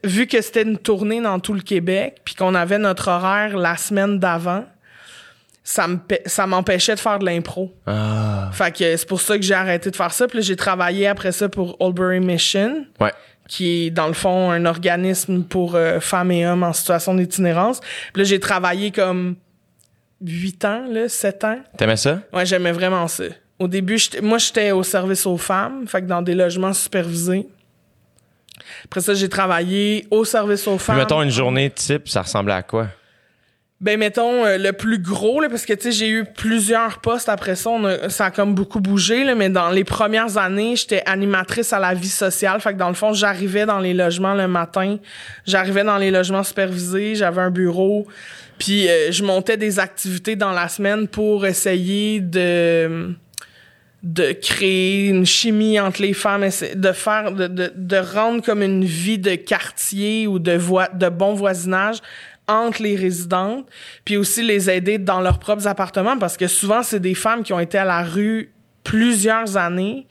vu que c'était une tournée dans tout le Québec, puis qu'on avait notre horaire la semaine d'avant, ça me m'empêchait de faire de l'impro. Ah. Fait que c'est pour ça que j'ai arrêté de faire ça. Puis j'ai travaillé après ça pour Oldbury Mission, Ouais. Qui est dans le fond un organisme pour euh, femmes et hommes en situation d'itinérance. Puis là, j'ai travaillé comme 8 ans, là, 7 ans. T'aimais ça? Ouais, j'aimais vraiment ça. Au début, moi, j'étais au service aux femmes, fait que dans des logements supervisés. Après ça, j'ai travaillé au service aux Puis femmes. mettons une journée type, ça ressemblait à quoi? Ben mettons euh, le plus gros là parce que tu sais j'ai eu plusieurs postes après ça. On a- ça a comme beaucoup bougé là mais dans les premières années j'étais animatrice à la vie sociale. Fait que dans le fond j'arrivais dans les logements le matin. J'arrivais dans les logements supervisés. J'avais un bureau. Puis euh, je montais des activités dans la semaine pour essayer de de créer une chimie entre les femmes, de faire, de, de, de rendre comme une vie de quartier ou de, voi- de bon voisinage entre les résidentes, puis aussi les aider dans leurs propres appartements, parce que souvent, c'est des femmes qui ont été à la rue plusieurs années,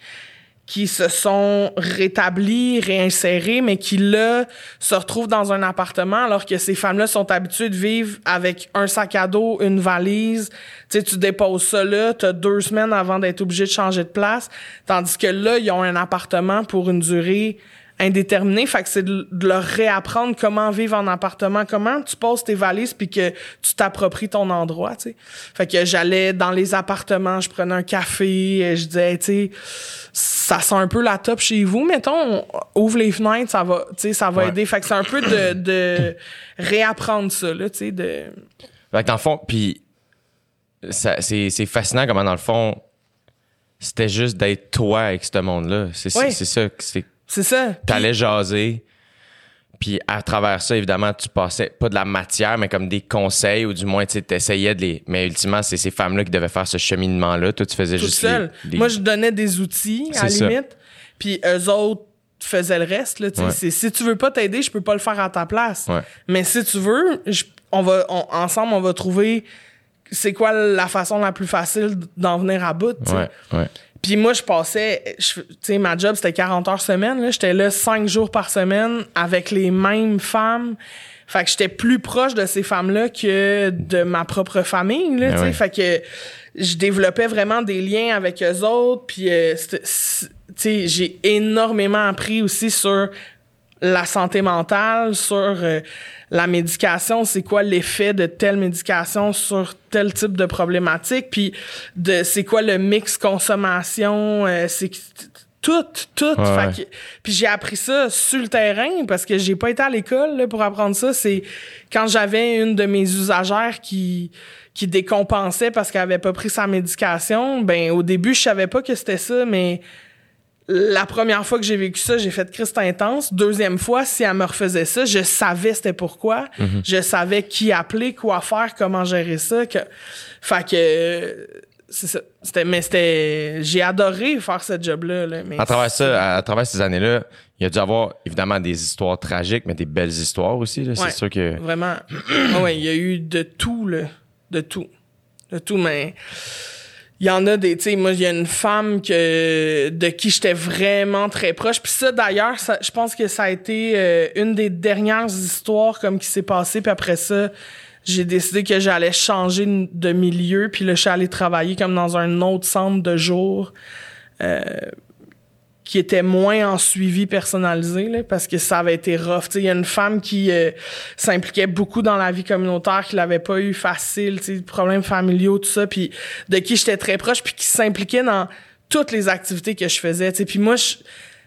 qui se sont rétablies, réinsérées, mais qui, là, se retrouvent dans un appartement alors que ces femmes-là sont habituées de vivre avec un sac à dos, une valise. Tu sais, tu déposes ça là, t'as deux semaines avant d'être obligé de changer de place. Tandis que là, ils ont un appartement pour une durée indéterminée. Fait que c'est de, de leur réapprendre comment vivre en appartement, comment tu poses tes valises puis que tu t'appropries ton endroit, tu sais. Fait que j'allais dans les appartements, je prenais un café, et je disais, Hey, tu sais, ça sent un peu la top chez vous, mettons, on ouvre les fenêtres, ça va, tu sais, ça va Ouais. aider. Fait que c'est un peu de, de réapprendre ça, là, tu sais, de... Fait que dans le fond, puis c'est fascinant comment dans le fond, c'était juste d'être toi avec ce monde-là. C'est Oui. c'est ça. que c'est C'est ça. T'allais jaser. Puis à travers ça, évidemment, tu passais pas de la matière, mais comme des conseils, ou du moins, tu essayais de les. Mais ultimement, c'est ces femmes-là qui devaient faire ce cheminement-là. Toi, tu faisais toute juste. seule. les- les- Moi, je donnais des outils, à la limite, puis eux autres faisaient le reste. Là, tu sais. Ouais. C'est- Si tu veux pas t'aider, je peux pas le faire à ta place. Ouais. Mais si tu veux, je- on va, on- ensemble, on va trouver c'est quoi la façon la plus facile d'en venir à bout. Ouais, ouais. Puis moi, je passais, tu sais, ma job, c'était 40 heures semaine. là. J'étais là 5 jours par semaine avec les mêmes femmes. Fait que j'étais plus proche de ces femmes-là que de ma propre famille. Là, Ah tu sais. ouais. Fait que je développais vraiment des liens avec eux autres. Puis, euh, tu sais, j'ai énormément appris aussi sur la santé mentale, sur euh, la médication, c'est quoi l'effet de telle médication sur tel type de problématique, puis de c'est quoi le mix consommation, euh, c'est que- tout, tout. Ouais, Fait ouais. que- puis j'ai appris ça sur le terrain parce que j'ai pas été à l'école là, pour apprendre ça. C'est quand j'avais une de mes usagères qui qui décompensait parce qu'elle avait pas pris sa médication. Ben au début je savais pas que c'était ça, mais la première fois que j'ai vécu ça, j'ai fait Christ intense. Deuxième fois, si elle me refaisait ça, je savais c'était pourquoi. Je savais qui appeler, quoi faire, comment gérer ça. Que... Fait que c'est ça. C'était, mais c'était. J'ai adoré faire ce job-là. Là, mais À travers ça, à, à travers ces années-là, il y a dû avoir évidemment des histoires tragiques, mais des belles histoires aussi. là. Ouais. C'est sûr que. Vraiment. Ah ouais, il y a eu de tout, là. De tout. De tout, mais. Il y en a des, tu sais, moi, il y a une femme que, de qui j'étais vraiment très proche. Puis ça, d'ailleurs, je pense que ça a été euh, une des dernières histoires comme qui s'est passée. Puis après ça, j'ai décidé que j'allais changer de milieu, puis là, je suis allée travailler comme dans un autre centre de jour. Euh, qui était moins en suivi personnalisé là, parce que ça avait été rough. Il y a une femme qui euh, s'impliquait beaucoup dans la vie communautaire, qui l'avait pas eu facile, problèmes familiaux, tout ça, puis de qui j'étais très proche, puis qui s'impliquait dans toutes les activités que je faisais. Puis moi, je,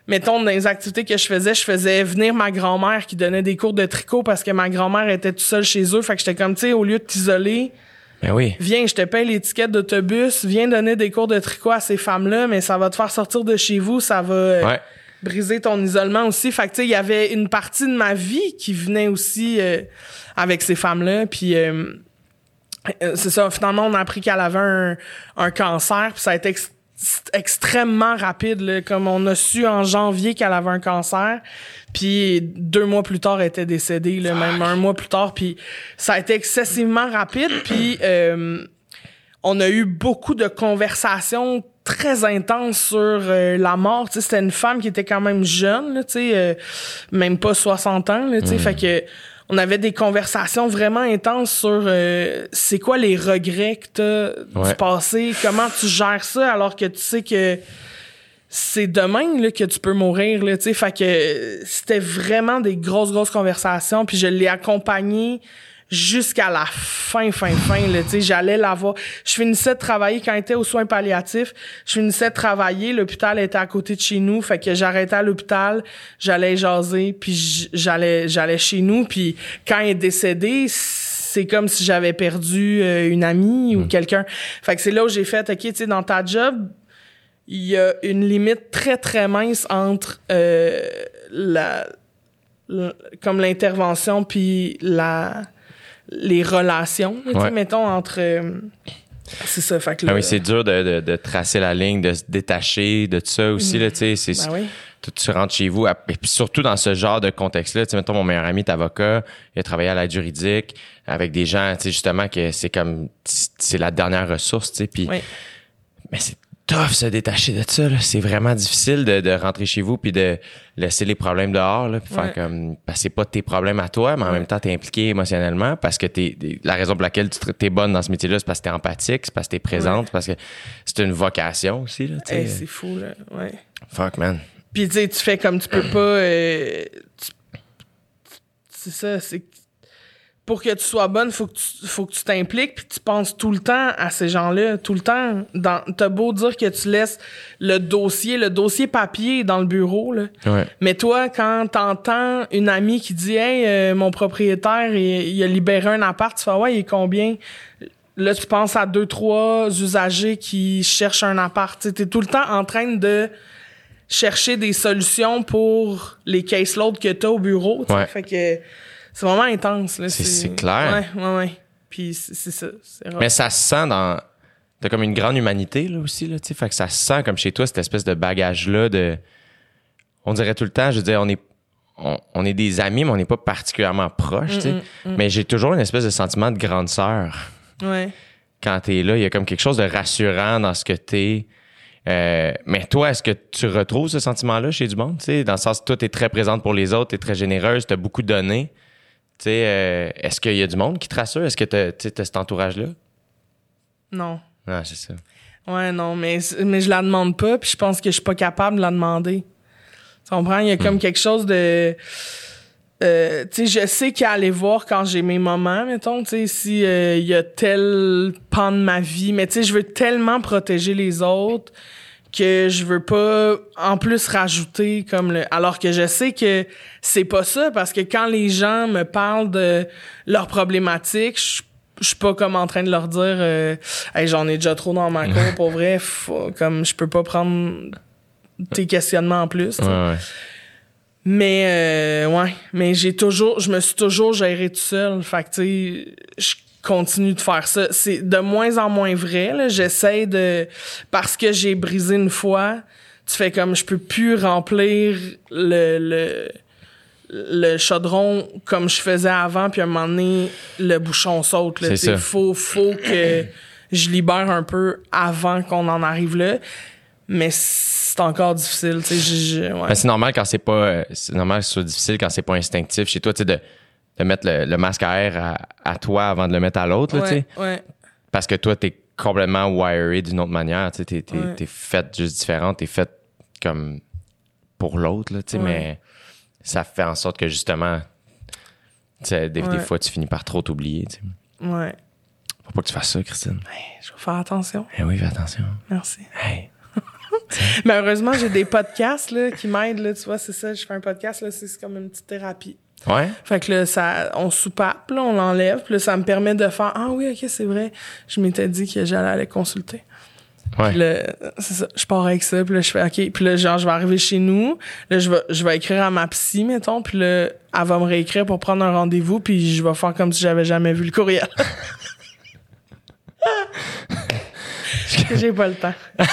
mettons, dans les activités que je faisais, je faisais venir ma grand-mère qui donnait des cours de tricot parce que ma grand-mère était toute seule chez eux. Fait que j'étais comme, tu sais, au lieu de t'isoler, ben oui. Viens, je te paye l'étiquette d'autobus, viens donner des cours de tricot à ces femmes-là, mais ça va te faire sortir de chez vous, ça va euh, briser ton isolement aussi. Fait que tu sais, il y avait une partie de ma vie qui venait aussi euh, avec ces femmes-là, puis euh, c'est ça. Finalement, on a appris qu'elle avait un, un cancer, puis ça a été extrêmement rapide. Là. Comme on a su en janvier qu'elle avait un cancer, puis deux mois plus tard, elle était décédée, là, même un mois plus tard. Puis ça a été excessivement rapide. Puis euh, on a eu beaucoup de conversations très intenses sur euh, la mort. C'était une femme qui était quand même jeune, là, euh, même pas 60 ans. Là, mmh. Fait que on avait des conversations vraiment intenses sur euh, c'est quoi les regrets que t'as du passé, comment tu gères ça alors que tu sais que c'est demain là, que tu peux mourir là, tu sais, fait que c'était vraiment des grosses grosses conversations puis je l'ai accompagné jusqu'à la fin, fin, fin. Là, j'allais la voir. Je finissais de travailler quand j'étais aux soins palliatifs. Je finissais de travailler. L'hôpital était à côté de chez nous. Fait que j'arrêtais à l'hôpital, j'allais jaser, puis j'allais j'allais chez nous. Puis quand elle est décédée, c'est comme si j'avais perdu euh, une amie ou mm. quelqu'un. Fait que c'est là où j'ai fait, OK, tu sais, dans ta job, il y a une limite très, très mince entre euh, la, comme l'intervention puis la les relations, mettons, entre... Euh, c'est ça, fait que ah oui, c'est dur de, de, tracer la ligne, de se détacher de tout ça aussi, là, tu sais, ben oui. tu rentres chez vous, et puis surtout dans ce genre de contexte-là, tu sais, mettons, mon meilleur ami est avocat, il a travaillé à l'aide juridique avec des gens, tu sais, justement, que c'est comme, c'est la dernière ressource, tu sais, puis... Mais c'est tough se détacher de ça. C'est vraiment difficile de, de, rentrer chez vous puis de laisser les problèmes dehors. Là, puis faire comme parce que c'est pas tes problèmes à toi, mais en même temps t'es impliqué émotionnellement parce que t'es la raison pour laquelle tu es bonne dans ce métier-là, c'est parce que t'es empathique, c'est parce que t'es présente, parce que c'est une vocation aussi. Là, c'est fou là, ouais. Fuck man. Puis tu sais, tu fais comme tu peux pas. Euh, c'est ça, c'est pour que tu sois bonne, faut que tu, faut que tu t'impliques puis tu penses tout le temps à ces gens-là, tout le temps. Dans, t'as beau dire que tu laisses le dossier, le dossier papier dans le bureau, là. Mais toi, quand t'entends une amie qui dit, hey, euh, mon propriétaire, il, a libéré un appart, tu fais, ouais, il est combien? Là, tu penses à deux, trois usagers qui cherchent un appart. T'es tout le temps en train de chercher des solutions pour les caseloads que t'as au bureau. Fait que c'est vraiment intense. Là. C'est, clair. Ouais, ouais, ouais. Puis c'est, ça. Mais ça se sent dans. T'as comme une grande humanité, là aussi, là, tu sais. Fait que ça se sent comme chez toi, cette espèce de bagage-là de. On dirait tout le temps, je veux dire, on est. On, est des amis, mais on n'est pas particulièrement proches. Mm, mm, mm. Mais j'ai toujours une espèce de sentiment de grande sœur. Ouais. Quand t'es là, il y a comme quelque chose de rassurant dans ce que t'es. Euh, mais toi, est-ce que tu retrouves ce sentiment-là chez du monde? dans le sens que toi, tu es très présente pour les autres, tu es très généreuse, tu as beaucoup donné. Euh, est-ce qu'il y a du monde qui te rassure? Est-ce que tu as, cet entourage-là? Non. Ah, c'est ça. Ouais, non, mais, mais je la demande pas, puis je pense que je suis pas capable de la demander. Tu comprends? Il y a comme hmm. quelque chose de. Euh, tu sais, je sais qu'à aller voir quand j'ai mes moments, mettons, tu sais, si euh, il y a tel pan de ma vie, mais tu sais, je veux tellement protéger les autres que je veux pas en plus rajouter comme le alors que je sais que c'est pas ça parce que quand les gens me parlent de leurs problématiques je je suis pas comme en train de leur dire euh, hey, j'en ai déjà trop dans ma cour pour vrai comme je peux pas prendre tes questionnements en plus mais euh, ouais. Mais j'ai toujours je me suis toujours géré tout seul fait que tu sais continue de faire ça. C'est de moins en moins vrai. J'essaie de... Parce que j'ai brisé une fois, tu fais comme je peux plus remplir le, le, le chaudron comme je faisais avant, puis à un moment donné, le bouchon saute. Il faut, faut que je libère un peu avant qu'on en arrive là. Mais c'est encore difficile. Ouais. c'est normal quand c'est pas... C'est normal que ce soit difficile quand c'est pas instinctif chez toi, tu sais, de de mettre le, le masque à air à, à toi avant de le mettre à l'autre, là, tu sais. ouais, ouais. Parce que toi, t'es complètement wiré d'une autre manière. Tu sais, t'es, Ouais. faite juste différente. T'es faite comme pour l'autre, là, tu. Mais ça fait en sorte que justement, des, des fois, tu finis par trop t'oublier. Tu ouais. Faut pas que tu fasses ça, Christine. Je vais faire attention. Eh oui, fais attention. Merci. Hey. Mais heureusement, j'ai des podcasts là, qui m'aident. Là, tu vois, c'est ça. Je fais un podcast, là, c'est comme une petite thérapie. Ouais? Fait que là, ça, on soupape, là, on l'enlève. Puis là, ça me permet de faire Ah oui, ok, c'est vrai. Je m'étais dit que j'allais aller consulter. Ouais. Puis là, c'est ça. Je pars avec ça. Puis là, je fais OK. Puis là, genre, je vais arriver chez nous. Là, je vais, je vais écrire à ma psy, mettons. Puis là, elle va me réécrire pour prendre un rendez-vous. Puis je vais faire comme si j'avais jamais vu le courriel. Que j'ai pas le temps.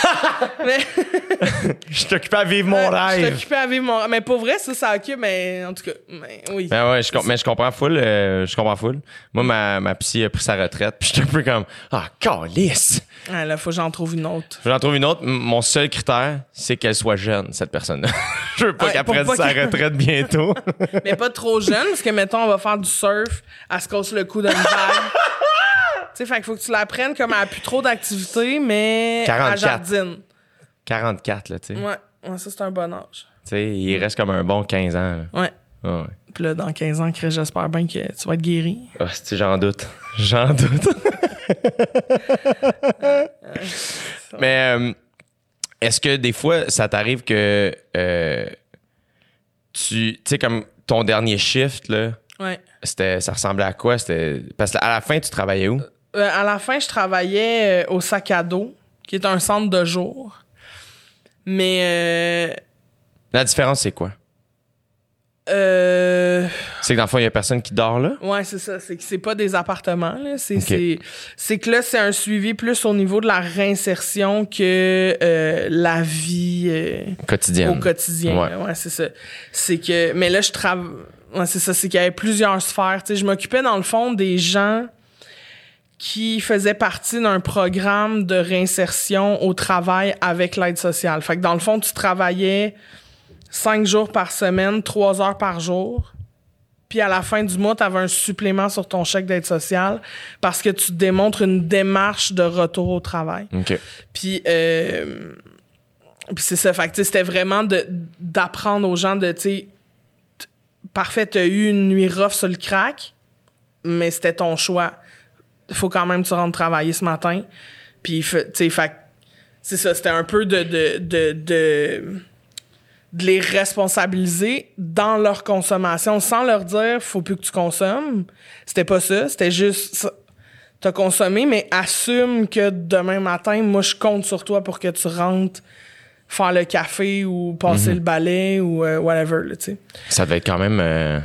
mais Je suis occupé à vivre mon je suis rêve. occupée à vivre mon. Mais pour vrai, ça, ça occupe. Mais en tout cas, mais oui. Ben ouais, je, com- mais je comprends full. euh, je comprends full. Moi, ma, ma psy a pris sa retraite. Puis j'étais un peu comme, ah, calice! Ah, là, faut que j'en trouve une autre. J'en trouve une autre. M- Mon seul critère, c'est qu'elle soit jeune, cette personne-là. je veux pas Ouais, qu'elle prenne pas sa retraite bientôt. mais pas trop jeune, parce que, mettons, on va faire du surf, elle se casse le cou d'une vague. Tu sais, fait qu'il faut que tu la prennes comme elle a plus trop d'activité, mais 44. à jardine. 44, là, tu sais. Ouais, ouais, ça, c'est un bon âge. Tu sais, il reste comme un bon 15 ans. là. Ouais. Ah ouais. Puis là, dans 15 ans, Chris, j'espère bien que tu vas être guéri. Ah, j'en doute. J'en doute. Mais euh, est-ce que des fois, ça t'arrive que euh, tu. Tu sais, comme ton dernier shift, là, Ouais. c'était, ça ressemblait à quoi? C'était, parce qu'à la fin, tu travaillais où? Euh, à la fin, je travaillais euh, au sac à dos, qui est un centre de jour. Mais euh, La différence, c'est quoi? euh, C'est que dans le fond, il y a personne qui dort là? Ouais, c'est ça. C'est que c'est pas des appartements. Là. C'est, c'est, que là, c'est un suivi plus au niveau de la réinsertion que euh, la vie euh, Quotidienne. au quotidien. Ouais. Ouais, c'est ça. C'est que. Mais là, je travaille. Ouais, c'est ça. C'est qu'il y avait plusieurs sphères. Tu sais, je m'occupais, dans le fond, des gens qui faisaient partie d'un programme de réinsertion au travail avec l'aide sociale. Fait que dans le fond, tu travaillais cinq jours par semaine, trois heures par jour. Puis à la fin du mois, tu avais un supplément sur ton chèque d'aide sociale parce que tu démontres une démarche de retour au travail. Puis, euh, puis c'est ça. Fait que, c'était vraiment d'apprendre aux gens de, tu sais, parfait, t'as eu une nuit rough sur le crack, mais c'était ton choix. Il faut quand même que tu rentres travailler ce matin. Puis, tu sais, fait c'est ça. C'était un peu de, de, de, de, de les responsabiliser dans leur consommation sans leur dire faut plus que tu consommes. C'était pas ça. C'était juste t'as consommé, mais assume que demain matin, moi, je compte sur toi pour que tu rentres faire le café ou passer le balai ou euh, whatever, là, tu sais. Ça devait être quand même euh,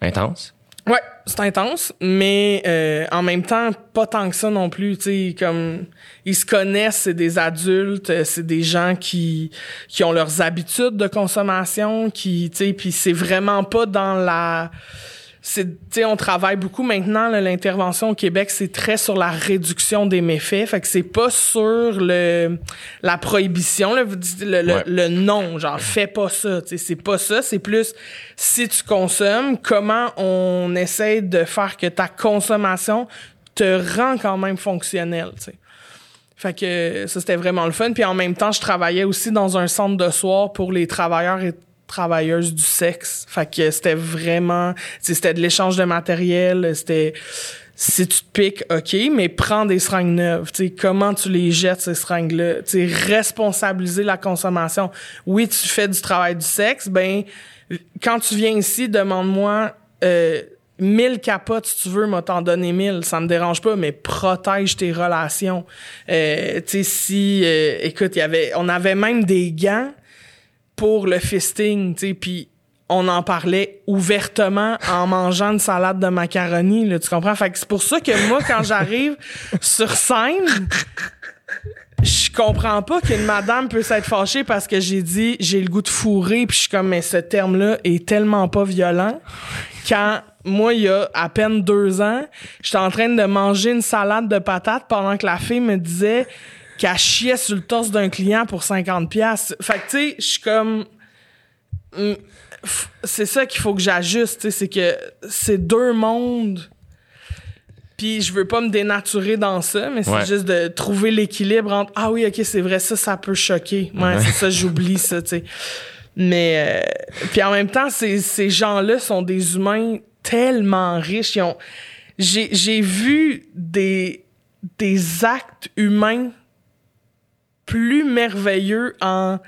intense. Ouais, c'est intense, mais euh, en même temps, pas tant que ça non plus. Tu comme ils se connaissent, c'est des adultes, euh, c'est des gens qui qui ont leurs habitudes de consommation, qui, tu sais, puis c'est vraiment pas dans la c'est tu sais on travaille beaucoup maintenant l'intervention au Québec c'est très sur la réduction des méfaits fait que c'est pas sur le la prohibition là, le, le, Ouais. le non genre fais pas ça tu sais c'est pas ça c'est plus si tu consommes comment on essaie de faire que ta consommation te rend quand même fonctionnel tu sais fait que ça, c'était vraiment le fun. Puis en même temps, je travaillais aussi dans un centre de soir pour les travailleurs et travailleuses du sexe. Fait que c'était vraiment... C'était de l'échange de matériel. C'était... Si tu te piques, OK, mais prends des seringues neuves. Tu sais, comment tu les jettes, ces seringues-là? Responsabiliser la consommation. Oui, tu fais du travail du sexe. Ben, quand tu viens ici, demande-moi... Euh, 1000 capotes, si tu veux, m'a t'en donné 1000. Ça me dérange pas, mais protège tes relations. Euh, tu si, euh, écoute, y avait, on avait même des gants pour le fisting, tu sais, puis on en parlait ouvertement en mangeant une salade de macaroni, tu comprends? Fait que c'est pour ça que moi, quand j'arrive sur scène, je comprends pas qu'une madame peut s'être fâchée parce que j'ai dit j'ai le goût de fourrer puis je suis comme mais ce terme là est tellement pas violent quand moi il y a à peine deux ans j'étais en train de manger une salade de patates pendant que la fille me disait qu'elle chiait sur le torse d'un client pour 50 pièces fait que tu sais je suis comme hum, c'est ça qu'il faut que j'ajuste, tu sais, c'est que c'est deux mondes. Puis je veux pas me dénaturer dans ça, mais c'est Ouais. juste de trouver l'équilibre entre ah oui, OK, c'est vrai ça ça peut choquer. Ouais, c'est ça j'oublie ça, tu sais. Mais euh, puis en même temps, ces, ces gens-là sont des humains tellement riches, ils ont j'ai j'ai vu des des actes humains plus merveilleux en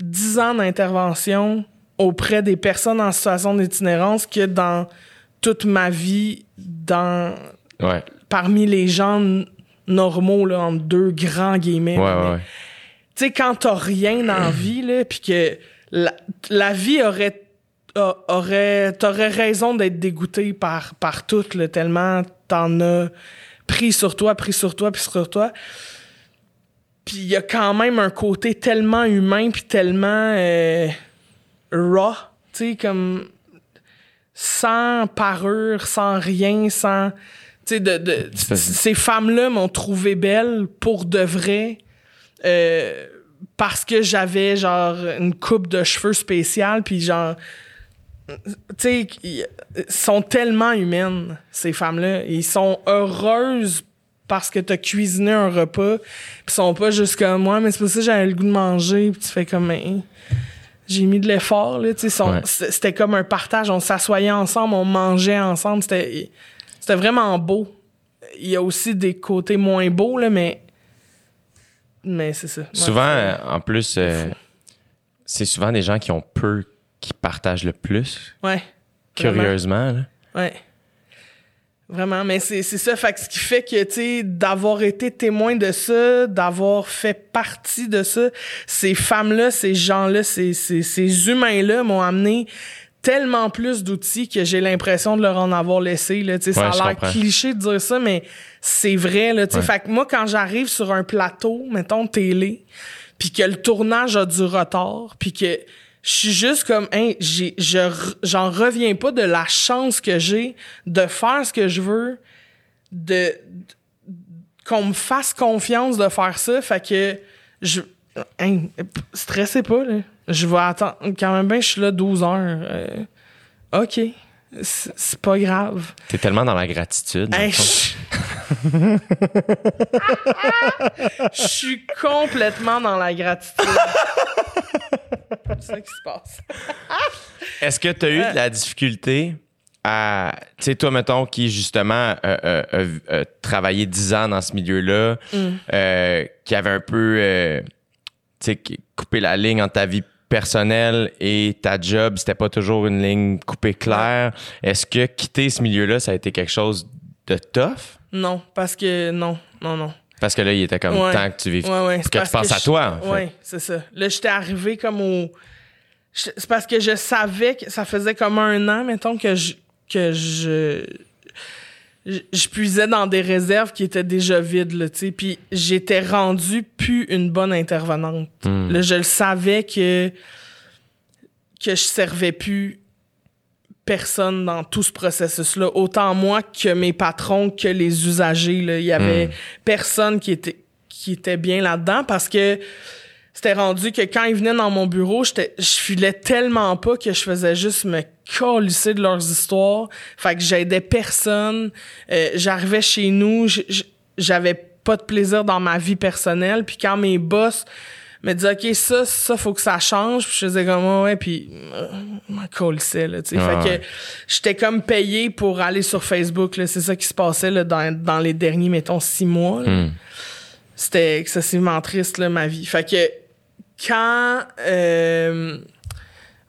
10 ans d'intervention auprès des personnes en situation d'itinérance que dans toute ma vie dans Ouais. parmi les gens normaux là entre deux grands guillemets. Ouais, ouais. Tu sais quand t'as rien dans la vie là puis que la, la vie aurait aurait t'aurais raison d'être dégoûté par par tout là, tellement t'en as pris sur toi, pris sur toi, puis sur toi. Puis il y a quand même un côté tellement humain puis tellement euh, raw, tu sais comme sans parure, sans rien, sans tu sais de, de ces femmes-là m'ont trouvé belle pour de vrai. euh, parce que j'avais genre une coupe de cheveux spéciale puis genre tu sais ils sont tellement humaines ces femmes-là ils sont heureuses parce que t'as cuisiné un repas puis sont pas juste comme moi mais c'est pour ça que j'avais le goût de manger puis tu fais comme j'ai mis de l'effort là tu sais Ouais. c'était comme un partage on s'assoyait ensemble on mangeait ensemble c'était c'était vraiment beau il y a aussi des côtés moins beaux là mais mais c'est ça Souvent, en plus, euh, c'est souvent des gens qui ont peu qui partagent le plus, ouais curieusement. là. Ouais. Vraiment, mais c'est c'est ça. Fait que ce qui fait que, tu sais, d'avoir été témoin de ça, d'avoir fait partie de ça, ces femmes-là, ces gens-là, ces, ces, ces humains-là m'ont amené tellement plus d'outils que j'ai l'impression de leur en avoir laissé. Là, Tu sais, Ouais, ça a l'air cliché de dire ça, mais c'est vrai. Là, tu sais. Ouais. Fait que moi, quand j'arrive sur un plateau, mettons télé, puis que le tournage a du retard, puis que je suis juste comme hein, j'ai je j'en reviens pas de la chance que j'ai de faire ce que je veux de, de- qu'on me fasse confiance de faire ça. Fait que je hein, stressez pas là. Je vais attendre quand même bien je suis là 12 heures euh, OK c'est pas grave T'es tellement dans la gratitude. Hey, je je suis complètement dans la gratitude. c'est ça qui se passe. Est-ce que tu as eu de la difficulté à. Tu sais, toi, mettons, qui justement euh, euh, euh, euh, travaillé 10 ans dans ce milieu-là, euh, qui avait un peu. tu sais, qui- coupé la ligne entre ta vie personnelle et ta job, c'était pas toujours une ligne coupée claire. Est-ce que quitter ce milieu-là, ça a été quelque chose de tough? Non, parce que non, non, non. Parce que là, il était comme Ouais. temps que tu vives. Ouais, ouais. que tu penses à je- toi, en fait. Ouais, c'est ça. Là, j'étais arrivé comme au. C'est parce que je savais que ça faisait comme un an, mettons, que je. que je. Je, je puisais dans des réserves qui étaient déjà vides, là, tu sais. Puis j'étais rendue plus une bonne intervenante. Hmm. Là, je le savais que. que je servais plus personne dans tout ce processus-là. Autant moi que mes patrons, que les usagers. Là. Il y avait Mm. personne qui était, qui était bien là-dedans parce que c'était rendu que quand ils venaient dans mon bureau, j'étais, je filais tellement pas que je faisais juste me colisser de leurs histoires. Fait que j'aidais personne. Euh, j'arrivais chez nous, j'avais pas de plaisir dans ma vie personnelle. Puis quand mes boss me disaient, OK, ça, ça, faut que ça change. Puis je faisais comme, Ouais, ouais, puis euh, je m'en colissais, là, tu sais. Ah fait ouais. que j'étais comme payé pour aller sur Facebook, là. C'est ça qui se passait, là, dans, dans les derniers, mettons, six mois, là Hmm. c'était excessivement triste là, ma vie. Fait que quand euh,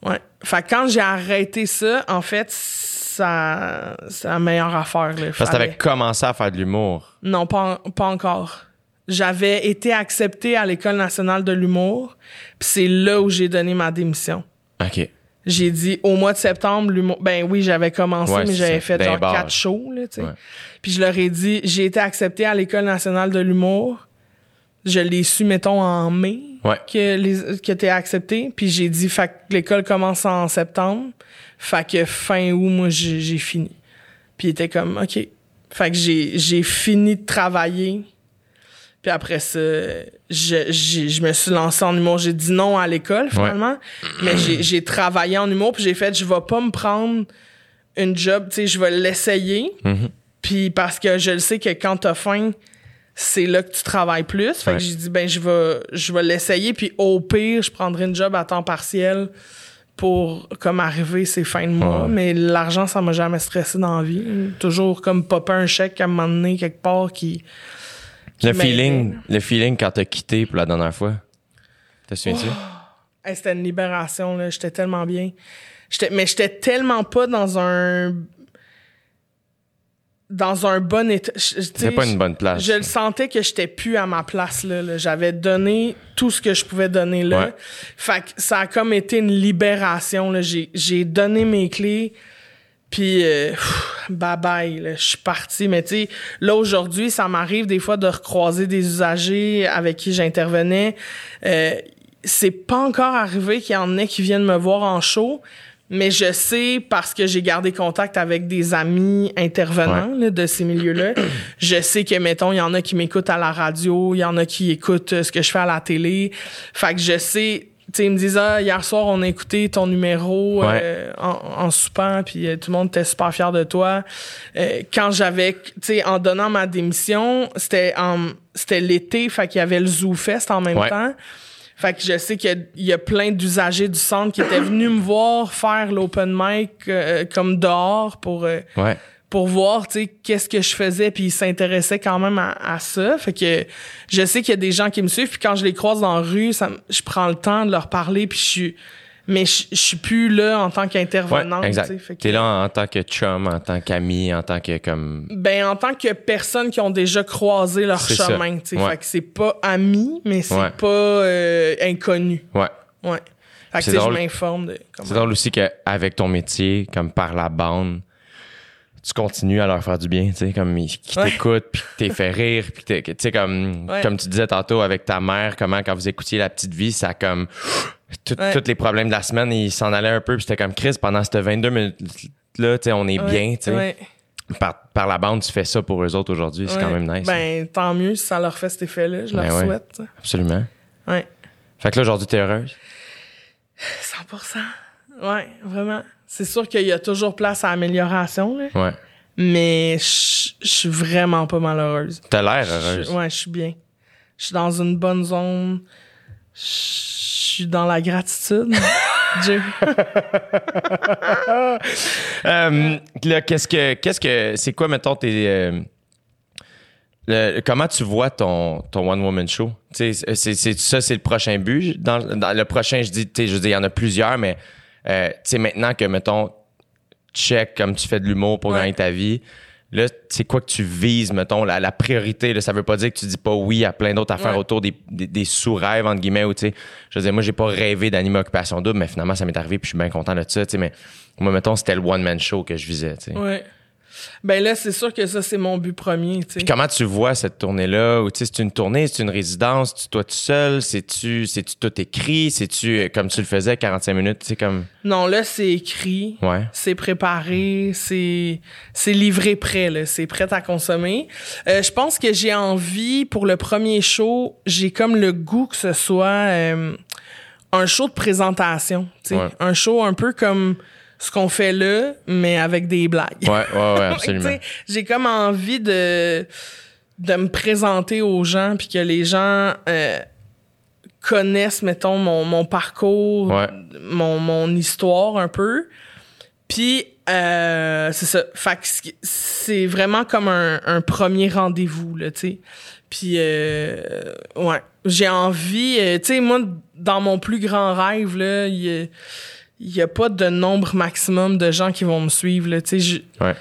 ouais, fait quand j'ai arrêté ça, en fait, ça c'est la meilleure affaire là. Parce que t'avais commencé à faire de l'humour. Non, pas en- pas encore. J'avais été acceptée à l'école nationale de l'humour, puis c'est là où j'ai donné ma démission. OK. J'ai dit au mois de septembre, l'humour. Ben oui, j'avais commencé, Ouais, mais j'avais fait genre quatre shows, là, tu sais. Ouais. Puis je leur ai dit, j'ai été accepté à l'École nationale de l'humour. Je l'ai su, mettons, en mai Ouais. que, les, que t'es accepté. Puis j'ai dit, fait que l'école commence en septembre. Fait que fin août, moi, j'ai fini. Puis il était comme, OK. Fait que j'ai j'ai fini de travailler. Puis après ça, je, j'ai- je me suis lancé en humour. J'ai dit non à l'école, finalement. Mais j'ai, j'ai travaillé en humour, puis j'ai fait, je vais pas me prendre une job, tu sais, je vais l'essayer. Mhm. Puis parce que je le sais que quand t'as faim, c'est là que tu travailles plus. Fait Ouais. que j'ai dit, ben, je vais, je vais l'essayer, puis au pire, je prendrai une job à temps partiel pour comme arriver ces fins de mois. Ouais. Mais l'argent, ça m'a jamais stressé dans la vie. Toujours comme popper un chèque à un moment donné quelque part qui. Le feeling, le feeling quand t'as quitté pour la dernière fois. Te souviens-tu? Hey, c'était une libération, là. J'étais tellement bien. J'étais, mais j'étais tellement pas dans un. Dans un bon état. C'est pas une bonne place. Je le sentais que j'étais plus à ma place là. là. J'avais donné tout ce que je pouvais donner là. Ouais. Fait que ça a comme été une libération là. J'ai j'ai donné mes clés. Puis euh, pff, bye bye, là, je suis partie. Mais tu sais, là aujourd'hui, ça m'arrive des fois de recroiser des usagers avec qui j'intervenais. Euh, c'est pas encore arrivé qu'il y en ait qui viennent me voir en show, mais je sais parce que j'ai gardé contact avec des amis intervenants là, de ces milieux-là. je sais que mettons, il y en a qui m'écoutent à la radio, il y en a qui écoutent euh, ce que je fais à la télé. Fait que je sais tu sais, ils me disent ah, hier soir on a écouté ton numéro Ouais. euh, en, en soupant puis euh, tout le monde était super fier de toi Euh, quand j'avais tu sais en donnant ma démission c'était en c'était l'été fait qu'il y avait le Zoo Fest en même Ouais. temps fait que je sais qu'il y a- il y, a plein d'usagers du centre qui étaient venus me voir faire l'open mic euh, comme dehors pour euh, Ouais. pour voir, tu sais, qu'est-ce que je faisais, puis ils s'intéressaient quand même à, à ça. Fait que je sais qu'il y a des gens qui me suivent, puis quand je les croise dans la rue, ça, je prends le temps de leur parler, puis je suis... Mais je, je suis plus là en tant qu'intervenante, exact. Que- T'es là en, en tant que chum, en tant qu'ami, en tant que comme. Ben, en tant que personnes qui ont déjà croisé leur chemin, tu sais. Ouais. Fait que c'est pas ami, mais c'est Ouais. pas euh, inconnu. Ouais. Ouais. Fait que, je m'informe de. C'est drôle aussi qu'avec ton métier, comme par la bande, tu continues à leur faire du bien, tu sais, comme ils qui t'écoutent, puis t'es fait rire, puis tu sais, comme, comme tu disais tantôt avec ta mère, comment quand vous écoutiez La Petite Vie, ça comme, Ouais. tous les problèmes de la semaine, ils s'en allaient un peu, puis c'était comme, Chris, pendant ces 22 minutes-là, tu sais, on est Ouais, bien, tu sais. Par, par la bande, tu fais ça pour eux autres aujourd'hui, c'est quand même nice. Ben, tant mieux si ça leur fait cet effet-là. Je Ben leur ouais. souhaite. Absolument. Ouais. Fait que là, aujourd'hui, t'es heureuse? 100% Ouais, vraiment. C'est sûr qu'il y a toujours place à amélioration, là, Ouais. mais je suis vraiment pas malheureuse. T'as l'air heureuse. ouais, je suis bien. Je suis dans une bonne zone. Je suis dans la gratitude. Dieu. Euh, là, qu'est-ce que, qu'est-ce que, c'est quoi, mettons, tes, euh, le- comment tu vois ton, ton one woman show? C'est, c'est ça, c'est le prochain but. Dans, dans le prochain, je dis, je dis, il y en a plusieurs, mais euh, tu sais, maintenant que mettons, check comme tu fais de l'humour pour Ouais. gagner ta vie. Là, c'est quoi que tu vises, mettons, la, la priorité, là, ça veut pas dire que tu dis pas oui à plein d'autres affaires Ouais. autour des, des, des sous-rêves, entre guillemets, ou tu sais, je veux dire, moi, j'ai pas rêvé d'animer Occupation Double, mais finalement, ça m'est arrivé, puis je suis bien content de ça, tu sais, mais moi, mettons, c'était le one-man show que je visais, tu sais. Ouais. Ben là, c'est sûr que ça, c'est mon but premier. Puis comment tu vois cette tournée-là? Ou tu sais, c'est une tournée, c'est une résidence, tu toi tout seul, c'est-tu, tout écrit, c'est-tu euh, comme tu le faisais 45 minutes, sais, comme. Non, là, c'est écrit. Ouais. C'est préparé, c'est c'est livré prêt, c'est prêt à consommer. Euh, je pense que j'ai envie pour le premier show, j'ai comme le goût que ce soit euh, un show de présentation, Ouais. un show un peu comme ce qu'on fait là, mais avec des blagues. Ouais, ouais, ouais, absolument. j'ai comme envie de de me présenter aux gens puis que les gens euh, connaissent mettons mon, mon parcours, Ouais. mon, mon histoire un peu. Puis euh, c'est ça. Fait que c'est- vraiment comme un, un premier rendez-vous là, tu sais. Puis euh, ouais, j'ai envie euh, tu sais moi dans mon plus grand rêve là, il y a, il y a pas de nombre maximum de gens qui vont me suivre là, tu sais. je- Ouais.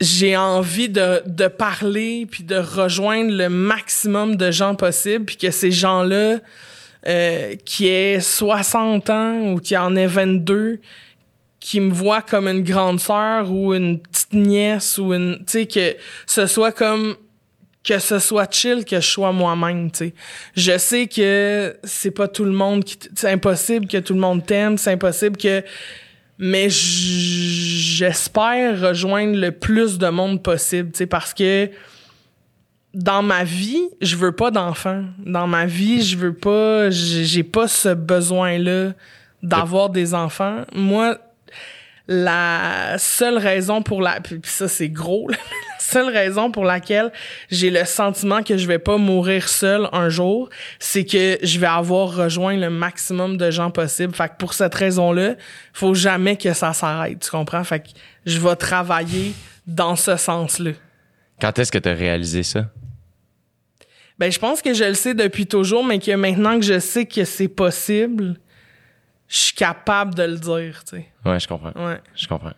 j'ai envie de, de parler puis de rejoindre le maximum de gens possible puis que ces gens-là euh, qui aient 60 ans ou qui en aient 22 qui me voient comme une grande sœur ou une petite nièce ou une tu sais que ce soit comme que ce soit chill que je sois moi-même tu sais je sais que c'est pas tout le monde qui c'est impossible que tout le monde t'aime c'est impossible que mais j'espère rejoindre le plus de monde possible, tu sais, parce que dans ma vie, je veux pas d'enfants. Dans ma vie, je veux pas, j'ai pas ce besoin-là d'avoir des enfants. Moi, la seule raison pour la, puis ça c'est gros, là. la seule raison pour laquelle j'ai le sentiment que je vais pas mourir seul un jour, c'est que je vais avoir rejoint le maximum de gens possible. Fait que pour cette raison-là, faut jamais que ça s'arrête, tu comprends? Fait que je vais travailler dans ce sens-là. Quand est-ce que tu as réalisé ça? Ben, je pense que je le sais depuis toujours, mais que maintenant que je sais que c'est possible, je suis capable de le dire, tu sais. Ouais, je comprends. Ouais. Je comprends.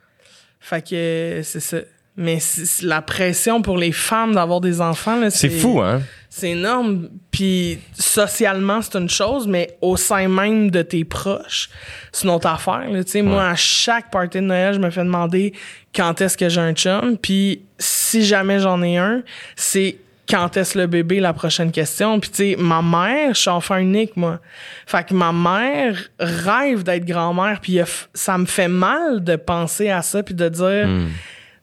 Fait que c'est ça. Mais la pression pour les femmes d'avoir des enfants, là, C'est fou, hein? C'est énorme. Puis socialement, c'est une chose, mais au sein même de tes proches, c'est une autre affaire. là. Tu sais, Moi, à chaque party de Noël, je me fais demander quand est-ce que j'ai un chum. Puis si jamais j'en ai un, c'est quand est-ce le bébé, la prochaine question? Puis tu sais, ma mère, je suis enfant unique, moi. Fait que ma mère rêve d'être grand-mère. Puis ça me fait mal de penser à ça, puis de dire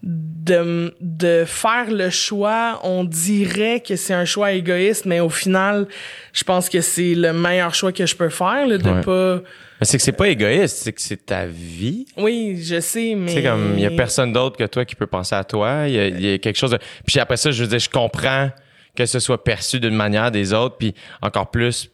de, de faire le choix, on dirait que c'est un choix égoïste, mais au final, je pense que c'est le meilleur choix que je peux faire, là, de Ouais. pas... Mais c'est que c'est pas égoïste, c'est que c'est ta vie. Oui, je sais, mais... C'est comme, il y a personne d'autre que toi qui peut penser à toi. Il y a, il y a quelque chose de. Puis après ça, je veux dire, je comprends que ce soit perçu d'une manière des autres, puis encore plus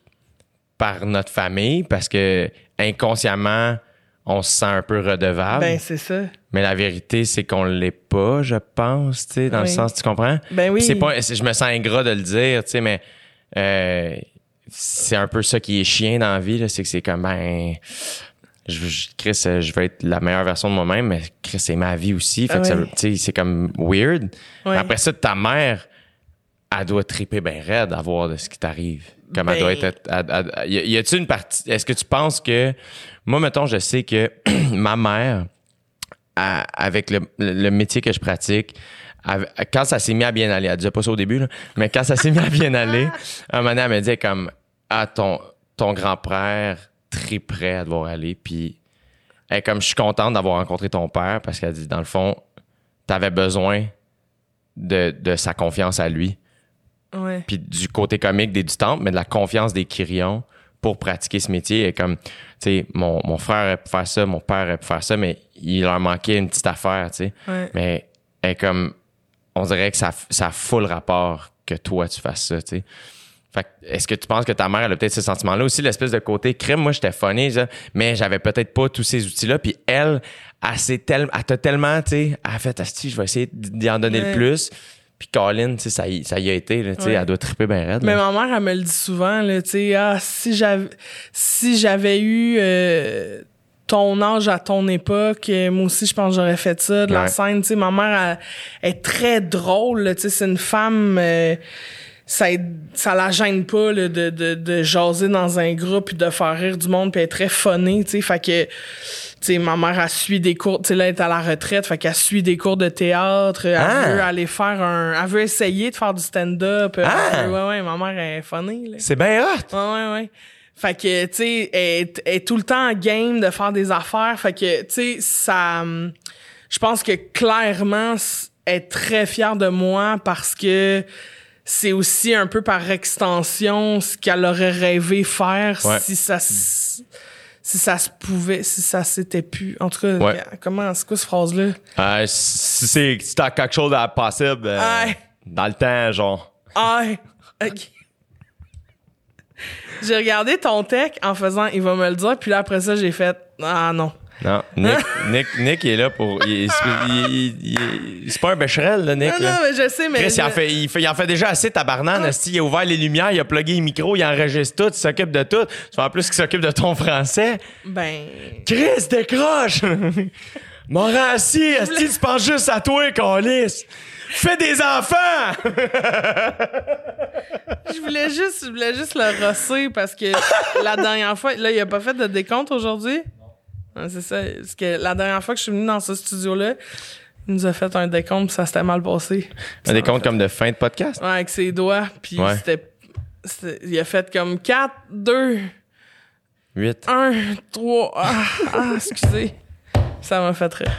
par notre famille, parce que inconsciemment, on se sent un peu redevable. Ben, c'est ça. mais la vérité, c'est qu'on l'est pas, je pense, tu sais, dans le sens, tu comprends? Ben oui. Puis C'est pas, je me sens ingrat de le dire, tu sais, mais euh, c'est un peu ça qui est chien dans la vie, là, c'est que c'est comme, ben, je, Chris, euh, je veux être la meilleure version de moi-même, mais Chris, c'est ma vie aussi. Fait Ah que ça ouais. veut- tu sais, c'est comme weird. Ouais. Après ça, ta mère, elle doit triper bien raide à voir de ce qui t'arrive. Comme elle Ben- doit être. elle- elle- elle- y a-tu une partie. Est-ce que tu penses que. Moi, mettons, je sais que ma mère, avec le, le métier que je pratique, quand ça s'est mis à bien aller, elle disait pas ça au début, là, mais quand ça s'est mis à bien aller, un moment donné, elle me disait comme, ah, ton, ton grand-père très prêt à devoir aller, puis elle comme, je suis contente d'avoir rencontré ton père, parce qu'elle dit, dans le fond, t'avais besoin de, de sa confiance à lui, Ouais. puis du côté comique des du temple, mais de la confiance des Kyrions pour pratiquer ce métier. Et comme, tu sais, mon, mon frère aurait pu faire ça, mon père aurait pu faire ça, mais il leur manquait une petite affaire, tu sais. Ouais. Mais comme, on dirait que ça, ça fout le rapport que toi, tu fasses ça, tu sais. Fait que, est-ce que tu penses que ta mère, elle a peut-être ce sentiment-là aussi, l'espèce de côté crème? Moi, j'étais funny, ça, mais j'avais peut-être pas tous ces outils-là. Puis elle, elle, tel- elle t'a tellement, tu sais, elle a fait, je vais essayer d'y en donner Ouais. le plus. Puis Colin, tu sais, ça y, ça y a été, là, tu sais, Ouais. elle doit triper bien raide. Mais ma mère, elle me le dit souvent, tu sais, ah, si j'avais, si j'avais eu euh, ton âge à ton époque, euh, moi aussi, je pense que j'aurais fait ça, de la Ouais. scène, tu sais, ma mère, elle, est très drôle, tu sais, c'est une femme, euh, ça, ça la gêne pas, là, de, de, de jaser dans un groupe puis de faire rire du monde puis est très funnée, tu sais, fait que, tu sais, ma mère, elle suit des cours, tu sais, là, elle est à la retraite, fait qu'elle suit des cours de théâtre, elle Ah! veut aller faire un, elle veut essayer de faire du stand-up, Ah! elle veut- ouais, ouais, ma mère elle est funny. C'est bien hot! Ouais, ouais, ouais. Fait que, tu sais, elle, est- elle est tout le temps en game de faire des affaires. Fait que, tu sais, ça. hum, Je pense que clairement, elle est très fière de moi parce que c'est aussi un peu par extension ce qu'elle aurait rêvé faire Ouais. si ça si ça se pouvait, si ça s'était pu. En tout cas, Ouais. comment, c'est quoi cette phrase-là? Euh, si c'est si t'as quelque chose à possible euh, Ouais. dans le temps, genre. Ok. J'ai regardé ton tech en faisant, il va me le dire, puis là après ça, j'ai fait, ah non. Non, Nick, Nick, Nick il est là pour. c'est pas un bécherel, là, Nick. Non, là. non, mais je sais, mais. Chris, il en, fait, il, fait, il en fait déjà assez, tabarnan. esti. Il a ouvert les lumières, il a plugué les micros, il enregistre tout, il s'occupe de tout. Tu vois, en plus qu'il s'occupe de ton français. Ben. Chris, décroche! Morancy, est-ce que tu penses juste à toi, Calis? Fais des enfants! Je voulais juste, je voulais juste le rosser parce que la dernière fois, là, il a pas fait de décompte aujourd'hui? C'est ça. Parce que la dernière fois que je suis venu dans ce studio-là, il nous a fait un décompte, puis ça s'était mal passé. Un des comptes comme de fin de podcast? Ouais, avec ses doigts, puis Ouais. c'était, Il a fait comme 4, 2, 8. 1, 3. Ah, ah, excusez. Ça m'a fait rire.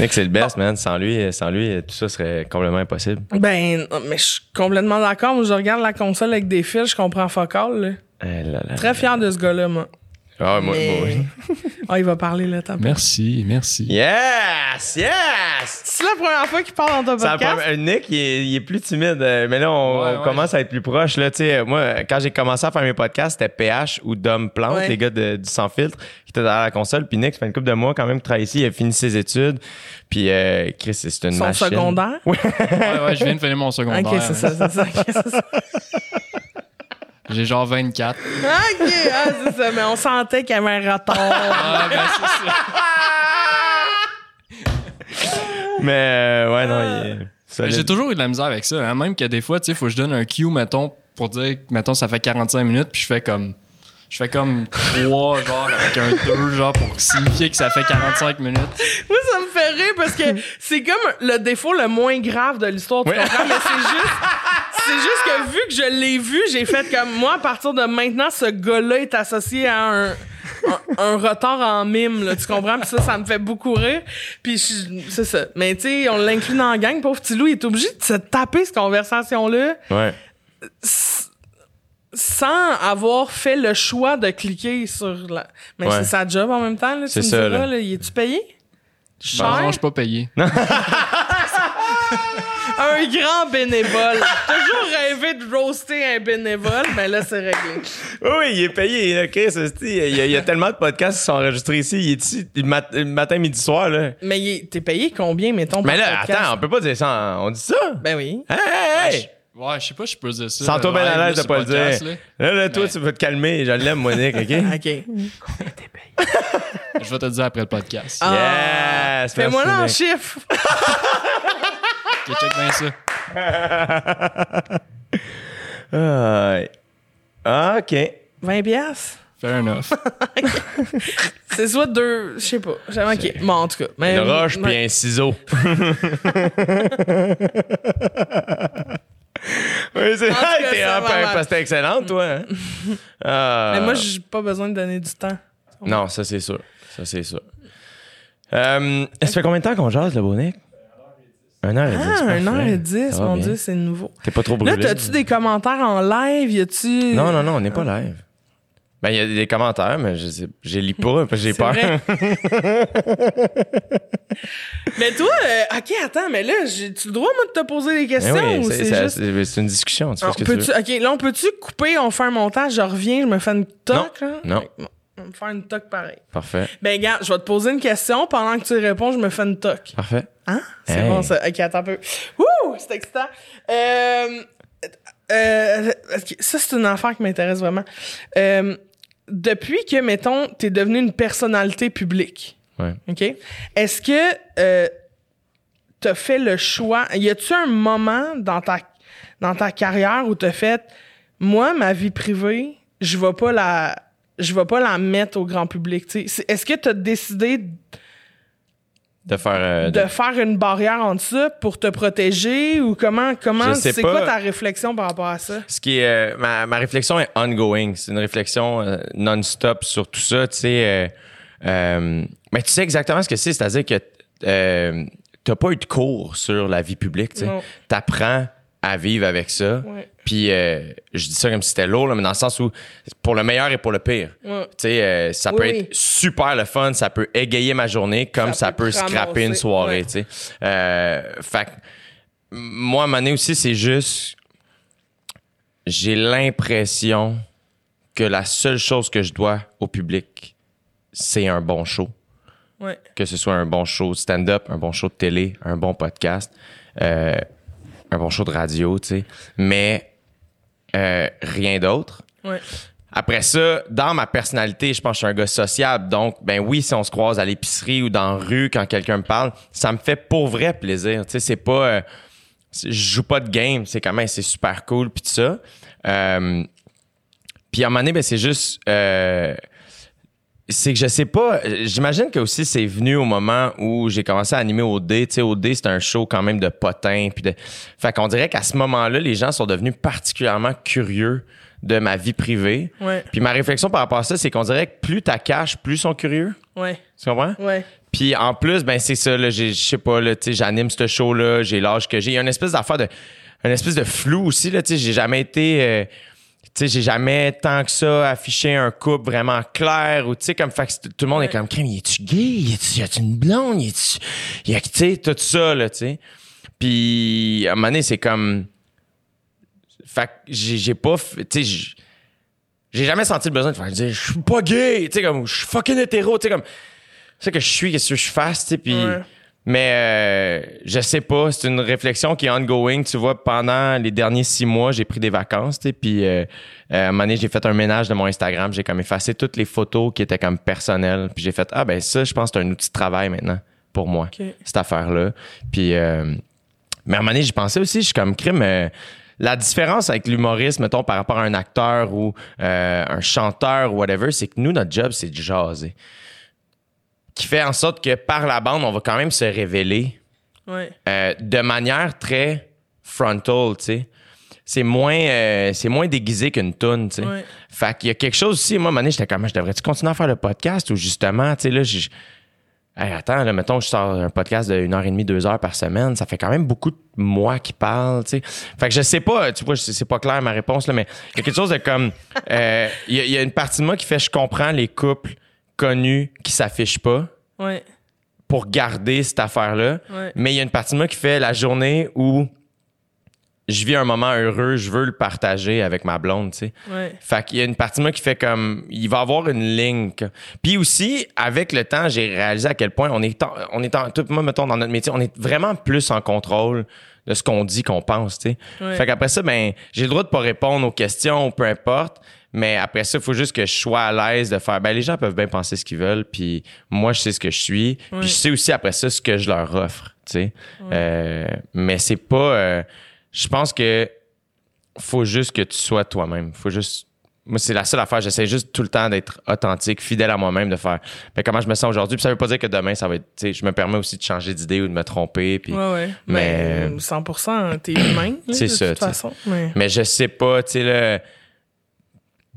Nick, c'est le best, man. Sans lui, sans lui, tout ça serait complètement impossible. Ben, mais je suis complètement d'accord. Moi, je regarde la console avec des fils, je comprends là. Eh là là. Très fier de ce gars-là, moi. Ah, moi, Mais- moi, oui. Ah, il va parler, là, t'as Merci, merci. Yes! Yes! C'est la première fois qu'il parle dans ton podcast? Nick, il est, il est plus timide, euh, mais là, on, Ouais, on ouais. commence à être plus proche. Là, Tu sais, moi, quand j'ai commencé à faire mes podcasts, c'était PH ou Dom Plante, Ouais. les gars de- du Sans Filtre, qui étaient derrière la console. Puis Nick, ça fait une couple de mois quand même qu'il travaille ici. Il a fini ses études. Puis euh, Chris, c'est une Son machine. secondaire? Ouais, ouais, je viens de finir mon secondaire. Ok, c'est ça, c'est ça. ok, c'est ça. J'ai genre 24. Ok, ah, c'est ça. Mais on sentait qu'il y avait un retard. Ah, ben, c'est ça. Mais euh, ouais, non, il est. J'ai toujours eu de la misère avec ça. hein. Même que des fois, tu sais, faut que je donne un cue, mettons, pour dire, mettons, ça fait 45 minutes, puis je fais comme. Je fais comme 3, genre, avec un 2, genre, pour signifier que ça fait 45 minutes. Moi, ça me fait rire parce que c'est comme le défaut le moins grave de l'histoire, tu comprends? Mais c'est juste, c'est juste que vu que je l'ai vu, j'ai fait comme moi, à partir de maintenant, ce gars-là est associé à un, un, un retard en mime, là, tu comprends? Puis ça, ça me fait beaucoup rire. Puis je- c'est ça. Mais tu sais, on l'inclut dans la gang, pauvre petit loup, il est obligé de se taper cette conversation-là Ouais. sans avoir fait le choix de cliquer sur la. Mais Ouais. c'est sa job en même temps, là. tu C'est me ça, diras, là. là. Il est-tu payé? Cher? Non, je suis pas payé. Un grand bénévole. Toujours rêvé de roaster un bénévole, mais là, c'est réglé. Oui, oui, il est payé. Là, Chris, il, y a, il y a tellement de podcasts qui sont enregistrés ici. Il est ici le, mat- le matin, midi, soir. Là. Mais il est- t'es payé combien, mettons, Mais là, podcast? attends, on peut pas dire ça. en- On dit ça? Ben oui. Hey, hey, hey! Ouais, je sais pas, si je peux dire ça. Sens-toi bien live, à l'aise de pas le dire. là. Là, là, toi, Mais- tu vas te calmer. Je l'aime, Monique, OK? OK. Je vais te le dire après le podcast. Ah. Yes! Fais-moi là en merci, que check ça. Euh, ah, OK. 20 piastres? Fair enough. c'est soit deux, je sais pas. J'avais okay. Bon, en tout cas. Une roche puis un ciseau. oui, c'est vrai, t'es un parce que t'es excellente, toi. Hein? Euh, Mais moi, j'ai pas besoin de donner du temps. Non, ça, c'est sûr. Ça, c'est sûr. Euh, ça fait combien de temps qu'on jase, le bonnet? 1 h 10 Ah, 1h10, mon. Dieu, c'est nouveau. T'es pas trop brûlé. Là, t'as-tu des commentaires en live? Y tu Non, non, non, on n'est pas ah. live. Ben, il y a des commentaires, mais je, sais, je lis pas, j'ai peur. mais toi, euh, OK, attends, mais là, tu le droit, moi, de te poser des ben questions? Oui, c'est une discussion, tu on, que tu. OK, là, on peut-tu couper, on fait un montage, je reviens, je me fais une toque? Là? non on va me faire une toc pareil. Parfait, Ben, gars, je vais te poser une question, pendant que tu réponds, je me fais une toc. parfait. Hein? C'est Hey. bon, ça. OK, attends un peu. Ouh, c'est excitant. Euh, euh, ça, c'est une affaire qui m'intéresse vraiment. Euh, depuis que, mettons, t'es devenu une personnalité publique, Ouais. OK? Est-ce que euh, t'as fait le choix... Y a-tu un moment dans ta, dans ta carrière où t'as fait... Moi, ma vie privée, je vais pas la... Je vais pas la mettre au grand public. tu Est-ce que tu as décidé De faire. euh, de faire une barrière entre ça pour te protéger ou comment comment c'est quoi ta réflexion par rapport à ça? Ce qui est, euh, ma, ma réflexion est ongoing. C'est une réflexion euh, non-stop sur tout ça. Tu sais, mais tu sais exactement ce que c'est. C'est-à-dire que euh, t'as pas eu de cours sur la vie publique. Tu apprends à vivre avec ça. Ouais. Puis euh, je dis ça comme si c'était lourd, là, mais dans le sens où pour le meilleur et pour le pire. Ouais. Tu sais, euh, ça Oui, peut oui. être super le fun, ça peut égayer ma journée comme Ça ça, peut scraper une soirée. ouais. Tu sais, euh, fait moi, à un moment donné aussi, c'est juste j'ai l'impression que la seule chose que je dois au public, c'est un bon show. Que ce soit un bon show stand-up, un bon show de télé, un bon podcast, euh, un bon show de radio, tu sais. Mais euh, rien d'autre. ouais Après ça, dans ma personnalité, je pense que je suis un gars sociable. Donc, ben oui, si on se croise à l'épicerie ou dans la rue quand quelqu'un me parle, ça me fait pour vrai plaisir. Tu sais, c'est pas... euh, je joue pas de game. C'est quand même, c'est super cool puis tout ça. Euh, puis à un moment donné, ben c'est juste... euh, c'est que je sais pas, j'imagine que aussi c'est venu au moment où j'ai commencé à animer au D. Tu sais, au D, c'est un show quand même de potins. Puis de... Fait qu'on dirait qu'à ce moment-là, les gens sont devenus particulièrement curieux de ma vie privée. ouais Puis ma réflexion par rapport à ça, c'est qu'on dirait que plus t'as caches, plus ils sont curieux. ouais Tu comprends? ouais Puis en plus, ben c'est ça, là, j'ai- je sais pas, là, tu sais, j'anime ce show-là, j'ai l'âge que j'ai. Il y a une espèce d'affaire de. Une espèce de flou aussi, là, tu sais, j'ai jamais été. euh, tu sais, j'ai jamais tant que ça affiché un couple vraiment clair ou tu sais, comme fait que tout le monde est comme, crème, y es-tu gay? Y a-tu une blonde? Y a, tu sais, tout ça, là, tu sais. Puis à un moment donné, c'est comme. Fait que j'ai j'ai pas. Tu sais, j'ai jamais senti le besoin de faire dire, je suis pas gay, tu sais, comme, je suis fucking hétéro, tu sais, comme. C'est que je suis, qu'est-ce que je fasse, tu sais, puis. Ouais. Mais euh, je sais pas, c'est une réflexion qui est ongoing. Tu vois, pendant les derniers six mois, j'ai pris des vacances, tu puis euh, euh, à un moment donné, j'ai fait un ménage de mon Instagram. J'ai comme effacé toutes les photos qui étaient comme personnelles. Puis j'ai fait, ah ben ça, je pense que c'est un outil de travail maintenant pour moi, cette affaire-là. Puis, euh, mais à un moment donné, j'y pensais aussi, je suis comme crime. euh, la différence avec l'humoriste, mettons, par rapport à un acteur ou euh, un chanteur ou whatever, c'est que nous, notre job, c'est de jaser. Qui fait en sorte que par la bande, on va quand même se révéler Ouais. euh, de manière très frontal, tu sais. C'est moins, euh, c'est moins déguisé qu'une toune, tu sais. Ouais. Fait qu'il y a quelque chose aussi. Moi, à un moment donné, j'étais comme, je devrais-tu continuer à faire le podcast? Ou justement, tu sais, là, j'ai. Hey, attends, là, mettons, je sors un podcast de 1 heure et demie, 2 heures par semaine. Ça fait quand même beaucoup de moi qui parle, tu sais. Fait que je sais pas, tu vois, c'est pas clair ma réponse, là, mais il y a quelque chose de comme. euh, Il y, y a une partie de moi qui fait, je comprends les couples connus qui s'affichent pas Ouais. pour garder cette affaire-là. Ouais. Mais il y a une partie de moi qui fait la journée où je vis un moment heureux, je veux le partager avec ma blonde, tu sais. Ouais. Fait qu'il y a une partie de moi qui fait comme il va avoir une ligne. Puis aussi avec le temps, j'ai réalisé à quel point on est en- on est en, tout moi mettons dans notre métier, on est vraiment plus en contrôle de ce qu'on dit qu'on pense, tu sais. Ouais. Fait qu'après ça ben j'ai le droit de pas répondre aux questions, peu importe. Mais après ça, il faut juste que je sois à l'aise de faire. Ben, les gens peuvent bien penser ce qu'ils veulent, puis moi, je sais ce que je suis. Puis je sais aussi après ça ce que je leur offre, tu sais. Euh, mais c'est pas. euh, je pense que faut juste que tu sois toi-même. Faut juste. Moi, c'est la seule affaire. J'essaie juste tout le temps d'être authentique, fidèle à moi-même, de faire ben, comment je me sens aujourd'hui. Puis ça veut pas dire que demain, ça va être. tu sais, Je me permets aussi de changer d'idée ou de me tromper. Puis, Ouais, ouais. Mais- Mais 100%, t'es humain. C'est de ça, toute façon. Mais... Mais je sais pas, tu sais, là.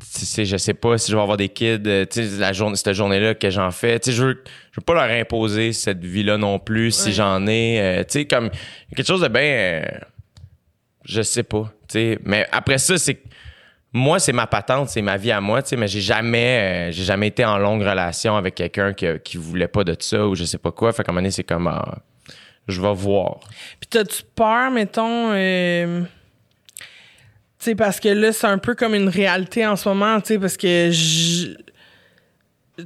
Sais, je sais pas si je vais avoir des kids, euh, tu sais, la journée, cette journée-là que j'en fais. Tu sais, je veux, je veux pas leur imposer cette vie-là non plus si j'en ai. euh, tu sais, comme, il y a quelque chose de bien. je sais pas, tu sais. Mais après ça, c'est. Moi, c'est ma patente, c'est ma vie à moi, tu sais, mais j'ai jamais, euh, j'ai jamais été en longue relation avec quelqu'un qui, qui voulait pas de ça ou je sais pas quoi. Fait qu'à un moment donné, c'est comme, ah, je vais voir. Puis t'as-tu peur, mettons... Tu sais, parce que là, c'est un peu comme une réalité en ce moment, tu sais, parce que je...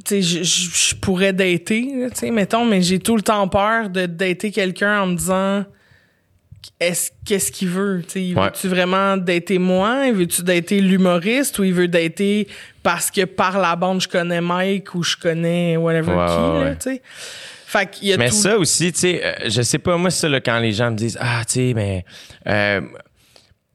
Tu sais, je- pourrais dater, tu sais, mettons, mais j'ai tout le temps peur de dater quelqu'un en me disant... Est-ce qu'est-ce qu'il veut, tu Ouais. veut-tu vraiment dater moi, il veut-tu dater l'humoriste ou il veut dater parce que par la bande je connais Mike ou je connais whatever Ouais, qui, ouais, tu sais. Fait qu'il y a Mais tout... ça aussi, tu sais, euh, je sais pas, moi, ça, là, quand les gens me disent, ah, tu sais, mais. euh,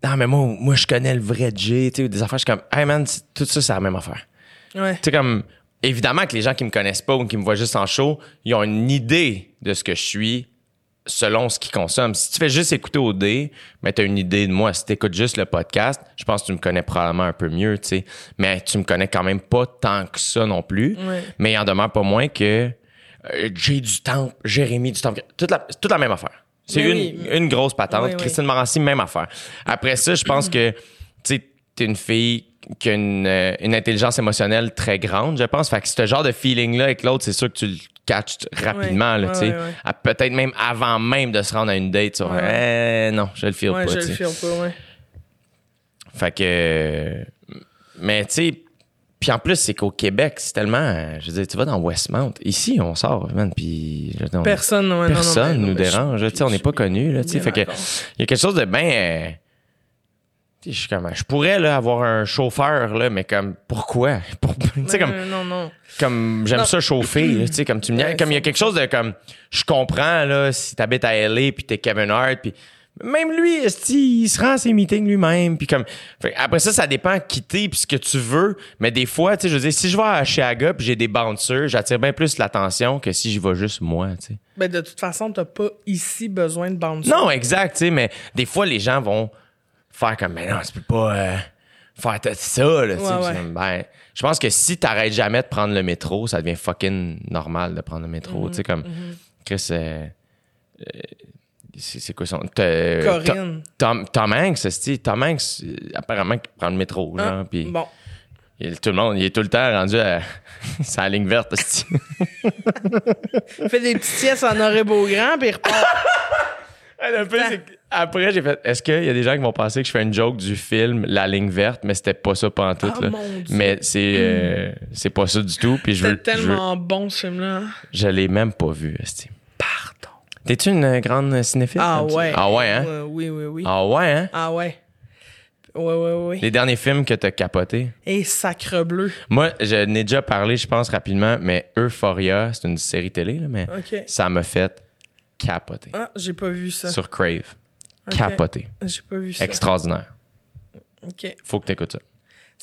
non, mais moi, moi, je connais le vrai Jay, tu sais, des affaires, je suis comme, hey man, tout ça, c'est la même affaire. Ouais. Tu sais, comme, évidemment que les gens qui me connaissent pas ou qui me voient juste en show, ils ont une idée de ce que je suis selon ce qu'ils consomment. Si tu fais juste écouter au dé, mais tu as une idée de moi. Si tu écoutes juste le podcast, je pense que tu me connais probablement un peu mieux, tu sais. Mais tu me connais quand même pas tant que ça non plus. Ouais. Mais il en demeure pas moins que euh, Jay du Temple, Jérémy du Temple, toute la, toute la même affaire. C'est Mais une, oui. une grosse patente. Oui, oui. Christine Morancy, même affaire. Après ça, je pense que, tu t'es une fille qui a une, euh, une intelligence émotionnelle très grande, je pense. Fait que ce genre de feeling-là avec l'autre, c'est sûr que tu le catches rapidement, là, tu sais. Peut-être même avant même de se rendre à une date. Tu Eh, non, je le feel pas, je le file pas, ouais. Fait que. Mais tu sais. Puis en plus, c'est qu'au Québec, c'est tellement. euh, Je veux dire, tu vas dans Westmount. Ici, on sort, man. Puis. je veux dire, on- Personne, ouais, non, personne non, nous mais dérange. Tu sais, on n'est pas suis connus, là. Tu sais, fait que. Il y a quelque chose de bien. je suis comme, je pourrais là, avoir un chauffeur, là, mais comme, pourquoi? Pour, tu sais, comme, Non, non, comme j'aime ça chauffer, là, tu sais, comme tu me Ouais, comme il y a quelque chose de comme, je comprends, là, si t'habites à LA puis t'es Kevin Hart, puis même lui, il se rend à ses meetings lui-même, puis comme, fait, après ça, ça dépend qui t'es puis ce que tu veux, mais des fois, tu sais, je veux dire, si je vais à Chiaga puis j'ai des bouncers, j'attire bien plus l'attention que si j'y vais juste moi, tu sais. Ben, de toute façon, t'as pas ici besoin de bande Non, exact, tu sais, mais des fois, les gens vont faire comme, mais non, tu peux pas euh, faire tout ça, là, tu sais, Ouais, ouais. ben, je pense que si t'arrêtes jamais de prendre le métro, ça devient fucking normal de prendre le métro, Mhm, tu sais, comme, Chris, euh, euh, c'est quoi son... Corinne. Tom, Tom Hanks, Tom Hanks, apparemment, qui prend le métro, genre, Ah, Bon. il- tout le monde, il est tout le temps rendu à... la ligne verte. Il fait des petites siestes en aurait beau grand, puis il repart. Le Après, j'ai fait. Est-ce qu'il y a des gens qui vont penser que je fais une joke du film La ligne verte, mais c'était pas ça pendant tout. Ah, là. Mais c'est euh, c'est pas ça du tout. Puis je veux. C'était je veux- tellement bon, ce film-là. Je l'ai même pas vu, Esti. T'es-tu une grande cinéphile? Ah ouais. Ah ouais, hein? Oui, oui, oui. Ah ouais, hein? Ah ouais. Ouais, ouais, ouais. Les derniers films que t'as capotés? Et sacre bleu. Moi, je n'ai déjà parlé, je pense, rapidement, mais Euphoria, c'est une série télé, là, mais OK. ça m'a fait capoter. Ah, j'ai pas vu ça. Sur Crave. Ok. Capoter. J'ai pas vu ça. Extraordinaire. OK. Faut que t'écoutes ça.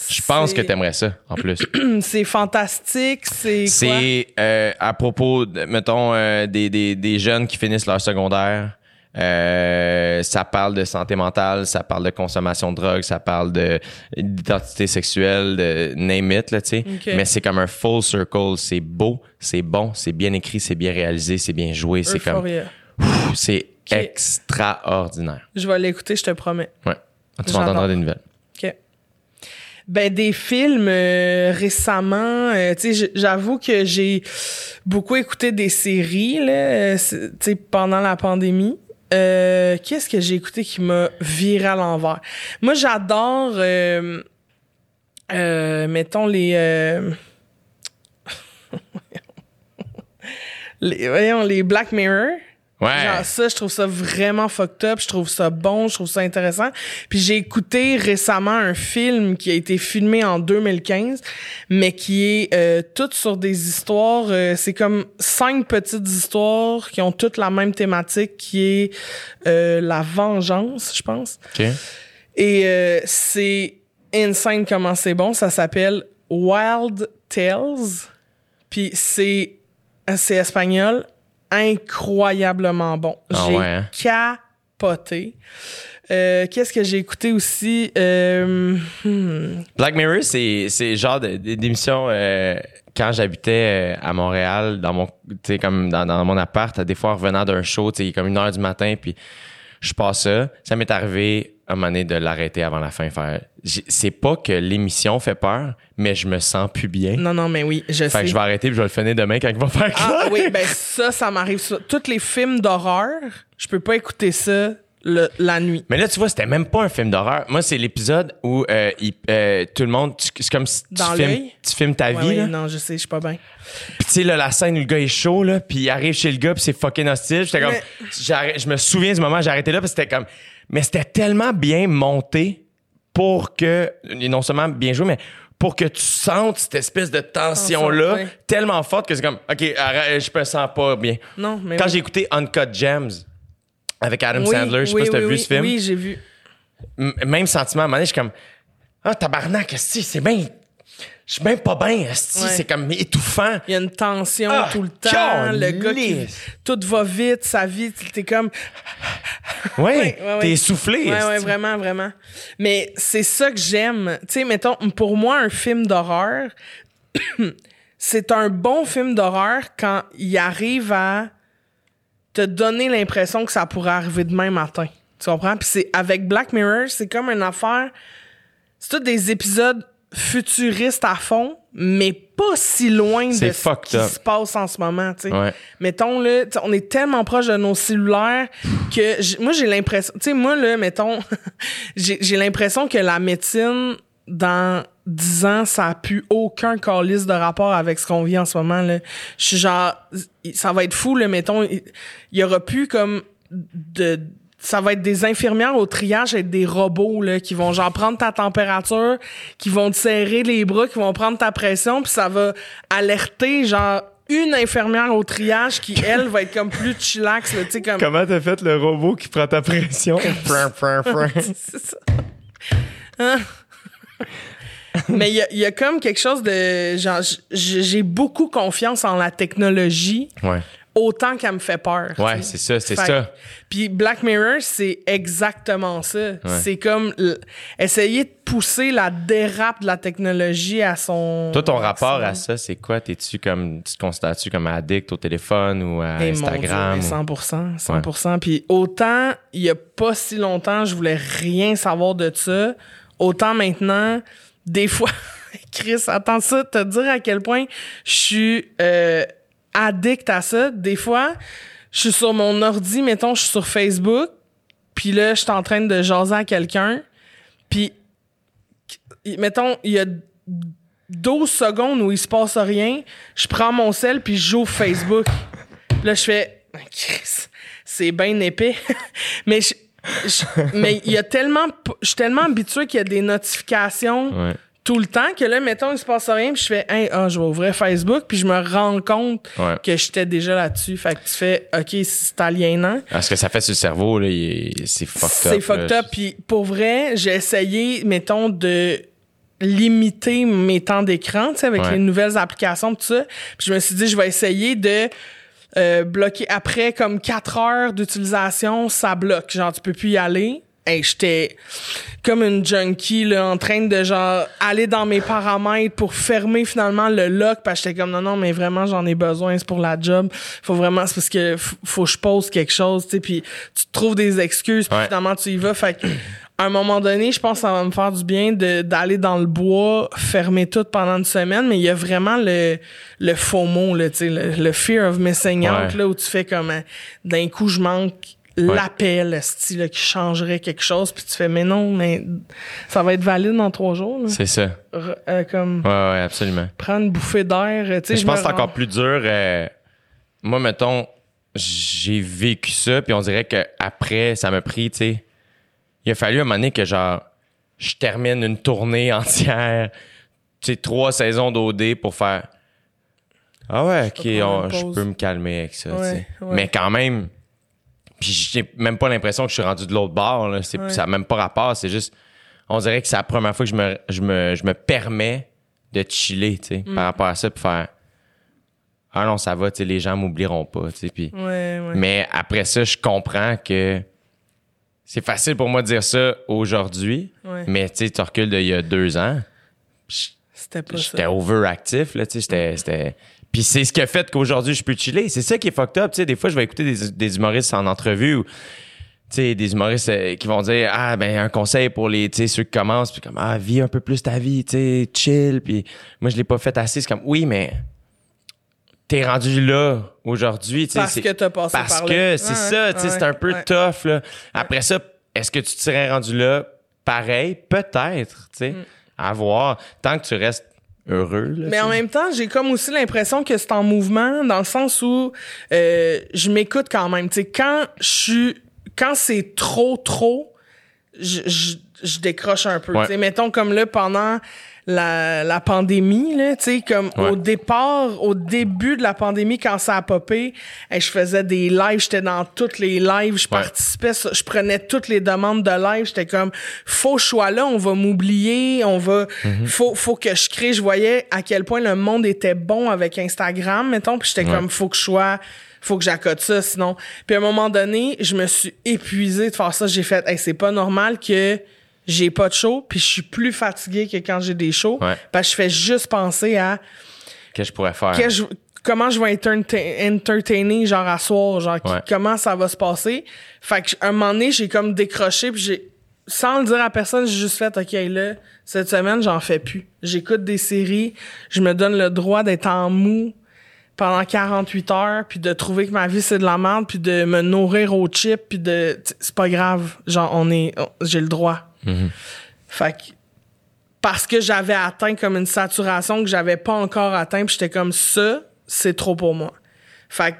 Je pense que t'aimerais ça, en plus. C'est fantastique, c'est quoi? C'est euh, à propos, de, mettons, euh, des, des, des jeunes qui finissent leur secondaire. Euh, ça parle de santé mentale, ça parle de consommation de drogue, ça parle de d'identité sexuelle, de name it, là, tu sais. Mais c'est comme un full circle. C'est beau, c'est bon, c'est bien écrit, c'est bien réalisé, c'est bien joué. C'est comme, c'est extraordinaire. Je vais l'écouter, je te promets. Ouais. Tu J'adore. m'entendras des nouvelles. Ben, des films euh, récemment, euh, tu sais, j'avoue que j'ai beaucoup écouté des séries, là, euh, tu sais, pendant la pandémie. Euh, Qu'est-ce que j'ai écouté qui m'a viré à l'envers? Moi, j'adore, euh, euh, mettons, les... les... Voyons, les Black Mirror. Ouais. Genre ça, je trouve ça vraiment fucked up, je trouve ça bon, je trouve ça intéressant. Puis j'ai écouté récemment un film qui a été filmé en 2015, mais qui est euh, tout sur des histoires, euh, c'est comme cinq petites histoires qui ont toutes la même thématique, qui est euh, la vengeance, je pense. OK. Et euh, c'est insane comment c'est bon. Ça s'appelle Wild Tales. Puis c'est c'est espagnol, incroyablement bon. Ah j'ai ouais, hein? capoté. Euh, Qu'est-ce que j'ai écouté aussi? Euh, hmm, Black Mirror, c'est le genre d'émission euh, quand j'habitais à Montréal, dans mon, comme dans, dans mon appart, des fois en revenant d'un show, comme une heure du matin, puis je passe ça. Ça m'est arrivé un moment donné de l'arrêter avant la fin. Faire, c'est pas que l'émission fait peur, mais je me sens plus bien. Non, non, mais oui, je Fait sais. que je vais arrêter puis je vais le finir demain quand il va faire Ah clair. oui, ben ça, ça m'arrive. ça. Tous les films d'horreur, je peux pas écouter ça le- la nuit. Mais là, tu vois, c'était même pas un film d'horreur. Moi, c'est l'épisode où euh, il- euh, tout le monde, c'est comme si tu Dans filmes, tu filmes ta Ouais, vie. là. non, je sais, je suis pas bien. Puis tu sais, là, la scène où le gars est chaud, là, puis il arrive chez le gars, puis c'est fucking hostile. J'étais comme... Mais- Je me souviens du moment j'ai arrêté là, parce que c'était comme... Mais c'était tellement bien monté pour que... Non seulement bien joué, mais pour que tu sentes cette espèce de tension-là tellement forte que c'est comme... OK, arrête, je me sens pas bien. Non, mais Quand oui. j'ai écouté Uncut Gems avec Adam Oui, Sandler, je sais pas si t'as oui, vu ce film. Oui, j'ai vu. M- même sentiment. À un moment donné, je suis comme, ah, tabarnak, esti, c'est bien. Je suis même pas bien. Ouais. C'est comme étouffant. Il y a une tension Ah, tout le temps. Le gars qui. Tout va vite, sa vie, t'es comme. Ouais, Ouais, ouais, ouais. t'es essoufflé. Ouais, ouais, vraiment, vraiment. Mais c'est ça que j'aime. Tu sais, mettons, pour moi, un film d'horreur, c'est un bon film d'horreur quand il arrive à te donner l'impression que ça pourrait arriver demain matin. Tu comprends? Puis c'est avec Black Mirror, c'est comme une affaire. C'est tous des épisodes futuristes à fond, mais pas si loin de ce qui se passe en ce moment. tu sais. Ouais. Mettons, là, on est tellement proche de nos cellulaires que moi, j'ai l'impression. Tu sais, moi, là, mettons, j'ai l'impression que la médecine, dans 10 ans, ça a plus aucun calice de rapport avec ce qu'on vit en ce moment. Là. Je suis genre, ça va être fou, là, mettons. Il il y aura plus comme de. Ça va être des infirmières au triage avec des robots là, qui vont genre prendre ta température, qui vont te serrer les bras, qui vont prendre ta pression, puis ça va alerter genre une infirmière au triage qui elle va être comme plus chillax là, tu sais comme Comment t'as fait le robot qui prend ta pression? C'est ça. Hein? Mais il y y a comme quelque chose de genre j'ai beaucoup confiance en la technologie ouais. Autant qu'elle me fait peur. Ouais, c'est ça, c'est ça. Puis Black Mirror, c'est exactement ça. C'est comme essayer de pousser la dérape de la technologie à son. Toi, ton rapport à ça, c'est quoi? T'es-tu comme, tu te considères-tu comme addict au téléphone ou à Eh, mon Dieu, Instagram? mais ou- 100%, 100%. Puis autant, il y a pas si longtemps, je voulais rien savoir de ça, autant maintenant, des fois, Chris, attends ça, te dire à quel point je suis euh, addict à ça. Des fois, je suis sur mon ordi, mettons, je suis sur Facebook, puis là, je suis en train de jaser à quelqu'un, puis mettons, il y a 12 secondes où il se passe rien, je prends mon sel puis au Facebook. Là, je fais, c'est bien épais. mais mais il y a tellement, je suis tellement habitué qu'il y a des notifications. Tout le temps que là, mettons, il se passe rien puis je fais, hey, ah, je vais ouvrir Facebook puis je me rends compte Ouais. que j'étais déjà là-dessus. Fait que tu fais, OK, c'est aliénant. Ah, Ce que ça fait sur le cerveau, là, c'est fucked up. C'est fucked up. Puis pour vrai, j'ai essayé, mettons, de limiter mes temps d'écran, tu sais, avec Ouais. les nouvelles applications, tout ça. Puis je me suis dit, je vais essayer de euh, bloquer après comme 4 heures d'utilisation, ça bloque. Genre, tu peux plus y aller. Hey, j'étais comme une junkie là, en train de genre aller dans mes paramètres pour fermer finalement le lock parce que j'étais comme non non mais vraiment j'en ai besoin c'est pour la job faut vraiment c'est parce que faut que je pose quelque chose tu sais puis tu trouves des excuses puis Ouais. finalement tu y vas fait que, à un moment donné je pense que ça va me faire du bien de d'aller dans le bois fermer tout pendant une semaine mais il y a vraiment le le faux mot là tu sais le, le fear of missing out Ouais. là où tu fais comme euh, d'un coup je manque l'appel style qui changerait quelque chose puis tu fais mais non mais ça va être valide dans trois jours. C'est ça. Euh, comme Ouais, ouais, absolument. prendre une bouffée d'air tu sais Je pense que c'est encore plus dur. euh, moi, mettons, j'ai vécu ça, puis on dirait que après, ça m'a pris, tu sais. Il a fallu à un moment donné que, genre, je termine une tournée entière, tu sais, trois saisons d'OD pour faire. Ah ouais, ok, peux on- je peux me calmer avec ça, Ouais, ouais. Mais quand même, puis j'ai même pas l'impression que je suis rendu de l'autre bord, là. Ouais. Ça n'a même pas rapport, c'est juste. On dirait que c'est la première fois que je me, je me, je me permets de chiller, tu sais, Mm. par rapport à ça, puis faire. Ah non, ça va, tu sais, les gens m'oublieront pas, tu sais. Puis, ouais, ouais. Mais après ça, je comprends que c'est facile pour moi de dire ça aujourd'hui, mais tu sais, tu recules d'il y a deux ans, c'était pas j'étais overactif, là, tu sais, c'était... Puis c'est ce qui a fait qu'aujourd'hui, je peux chiller. C'est ça qui est fucked up, tu sais. Des fois, je vais écouter des, des humoristes en entrevue ou, des humoristes euh, qui vont dire, ah, ben, un conseil pour les, ceux qui commencent, puis comme, ah, vis un peu plus ta vie, tu chill, puis moi, je l'ai pas fait assez. C'est comme, oui, mais t'es rendu là aujourd'hui. Parce que t'as passé Parce par que c'est Ouais, ça, ouais, c'est un peu ouais. tough, là. Après ça, est-ce que tu te serais rendu là? Pareil? Peut-être, tu sais. À voir. Tant que tu restes heureux, là. Mais en même temps, j'ai comme aussi l'impression que c'est en mouvement dans le sens où euh, je m'écoute quand même. Tu sais, quand je suis, quand c'est trop trop, je, je, je décroche un peu. Ouais. Tu sais, mettons comme là pendant la, la pandémie là, tu sais comme Ouais. au départ, au début de la pandémie quand ça a popé, je faisais des lives, j'étais dans toutes les lives, je participais, je prenais toutes les demandes de live, j'étais comme faut que je sois là, on va m'oublier, on va Mhm. faut faut que je crée, je voyais à quel point le monde était bon avec Instagram mettons, puis j'étais Ouais. comme faut que je sois faut que j'accote ça sinon. Puis à un moment donné, je me suis épuisé de faire ça, j'ai fait hey, c'est pas normal que j'ai pas de show, puis je suis plus fatigué que quand j'ai des shows Ouais. parce que je fais juste penser à que je pourrais faire? que je- comment je vais être entertainer genre à soir genre Ouais. comment ça va se passer? Fait que un moment donné j'ai comme décroché puis j'ai sans le dire à personne j'ai juste fait ok là cette semaine j'en fais plus j'écoute des séries je me donne le droit d'être en mou pendant 48 heures puis de trouver que ma vie c'est de la merde puis de me nourrir au chip puis de c'est pas grave genre on est j'ai le droit fait que parce que j'avais atteint comme une saturation que j'avais pas encore atteint puis j'étais comme ça c'est trop pour moi. Fait que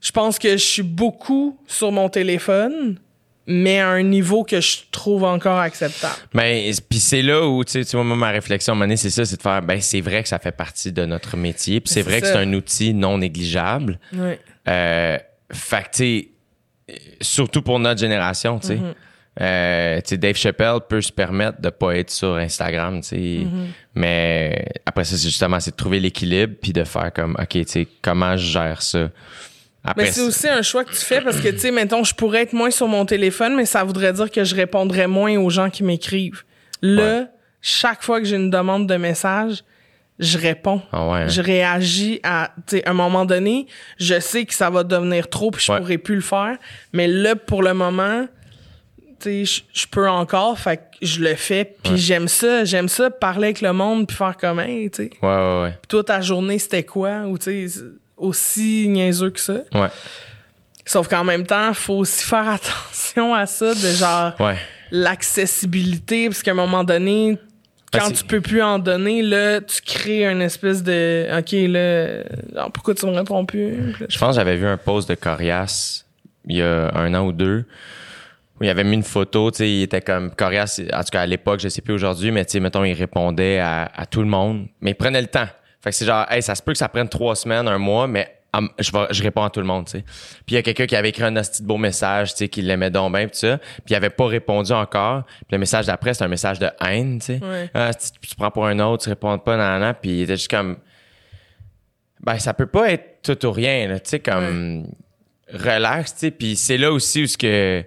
je pense que je suis beaucoup sur mon téléphone mais à un niveau que je trouve encore acceptable. Mais puis c'est là où tu sais, moi, ma réflexion à un moment donné, c'est ça, c'est de faire ben c'est vrai que ça fait partie de notre métier, puis c'est vrai que c'est un outil non négligeable. Euh, fait que surtout pour notre génération, tu sais. Tu sais, Dave Chappelle peut se permettre de pas être sur Instagram, tu sais. Mm-hmm. Mais après ça, c'est justement, c'est de trouver l'équilibre puis de faire comme, OK, tu sais, comment je gère ça? Après, Mais c'est aussi un choix que tu fais parce que, tu sais, mettons, je pourrais être moins sur mon téléphone, mais ça voudrait dire que je répondrais moins aux gens qui m'écrivent. Là, Ouais. chaque fois que j'ai une demande de message, je réponds. Ah ouais, hein? Je réagis à, tu sais, un moment donné, je sais que ça va devenir trop puis je Ouais. pourrais plus le faire. Mais là, pour le moment, je- peux encore, fait que je le fais. Puis j'aime ça, j'aime ça, parler avec le monde puis faire comme, hey, tu sais, Ouais, ouais, ouais. toi, ta journée, c'était quoi? Ou, tu sais, aussi niaiseux que ça? Ouais, Sauf qu'en même temps, faut aussi faire attention à ça, de genre ouais. l'accessibilité, parce qu'à un moment donné, Ben, quand c'est- tu peux plus en donner, là, tu crées une espèce de OK, là, pourquoi tu me réponds plus? Je pense que j'avais vu un post de Corias il y a un an ou deux où il avait mis une photo, tu sais, il était comme Corias, en tout cas à l'époque, je sais plus aujourd'hui, mais tu sais, mettons, il répondait à, à tout le monde, mais il prenait le temps. Fait que c'est genre, hey, ça se peut que ça prenne trois semaines, un mois, mais hum, je, vais, je réponds à tout le monde, tu sais. Puis il y a quelqu'un qui avait écrit un hostie de beau message, tu sais, qui l'aimait donc bien, pis ça, puis il avait pas répondu encore. Puis le message d'après, c'est un message de haine, tu sais. Ouais. Ah, tu, tu prends pour un autre, tu réponds pas, nan, nan, nan. puis il était juste comme, ben ça peut pas être tout ou rien, tu sais, comme relax, tu sais. Puis c'est là aussi où ce que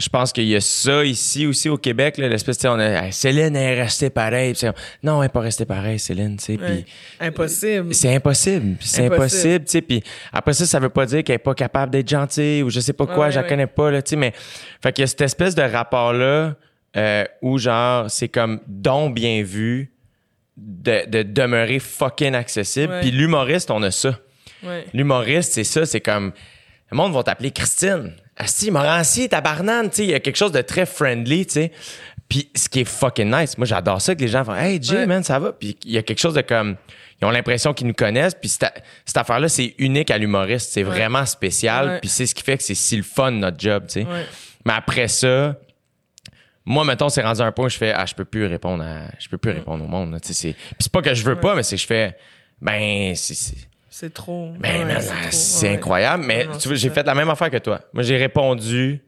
je pense qu'il y a ça ici aussi au Québec, l'espèce, tu sais, on a Hey, Céline est restée pareille, non, elle est pas restée pareille, Céline, tu sais. Ouais. Impossible. c'est impossible, c'est Impossible. tu sais. Puis après ça, ça veut pas dire qu'elle est pas capable d'être gentille ou je sais pas quoi, Ouais, je la connais pas, là, tu sais. Mais fait qu'il y a cette espèce de rapport là euh, où genre c'est comme don bien vu de, de demeurer fucking accessible. Puis l'humoriste, on a ça. Ouais. L'humoriste, c'est ça, c'est comme le monde va t'appeler Christine. Asti, Morancy, tabarnane, tu sais, il y a quelque chose de très friendly, tu sais. Puis ce qui est fucking nice, moi j'adore ça que les gens font "Hey Jay, Ouais. man, ça va?" Puis il y a quelque chose de comme ils ont l'impression qu'ils nous connaissent, puis cette, cette affaire-là, c'est unique à l'humoriste, c'est vraiment spécial, Ouais. puis c'est ce qui fait que c'est si le fun notre job, tu sais. Mais après ça, moi, mettons, c'est rendu à un point où je fais, ah, je peux plus répondre à, je peux plus répondre au monde, là, tu sais, c'est, puis c'est pas que je veux pas, mais c'est que je fais, ben, c'est, c'est, trop. Ouais, man, c'est ouais. incroyable. Mais Non, tu vois, j'ai fait la même affaire que toi. Moi, j'ai répondu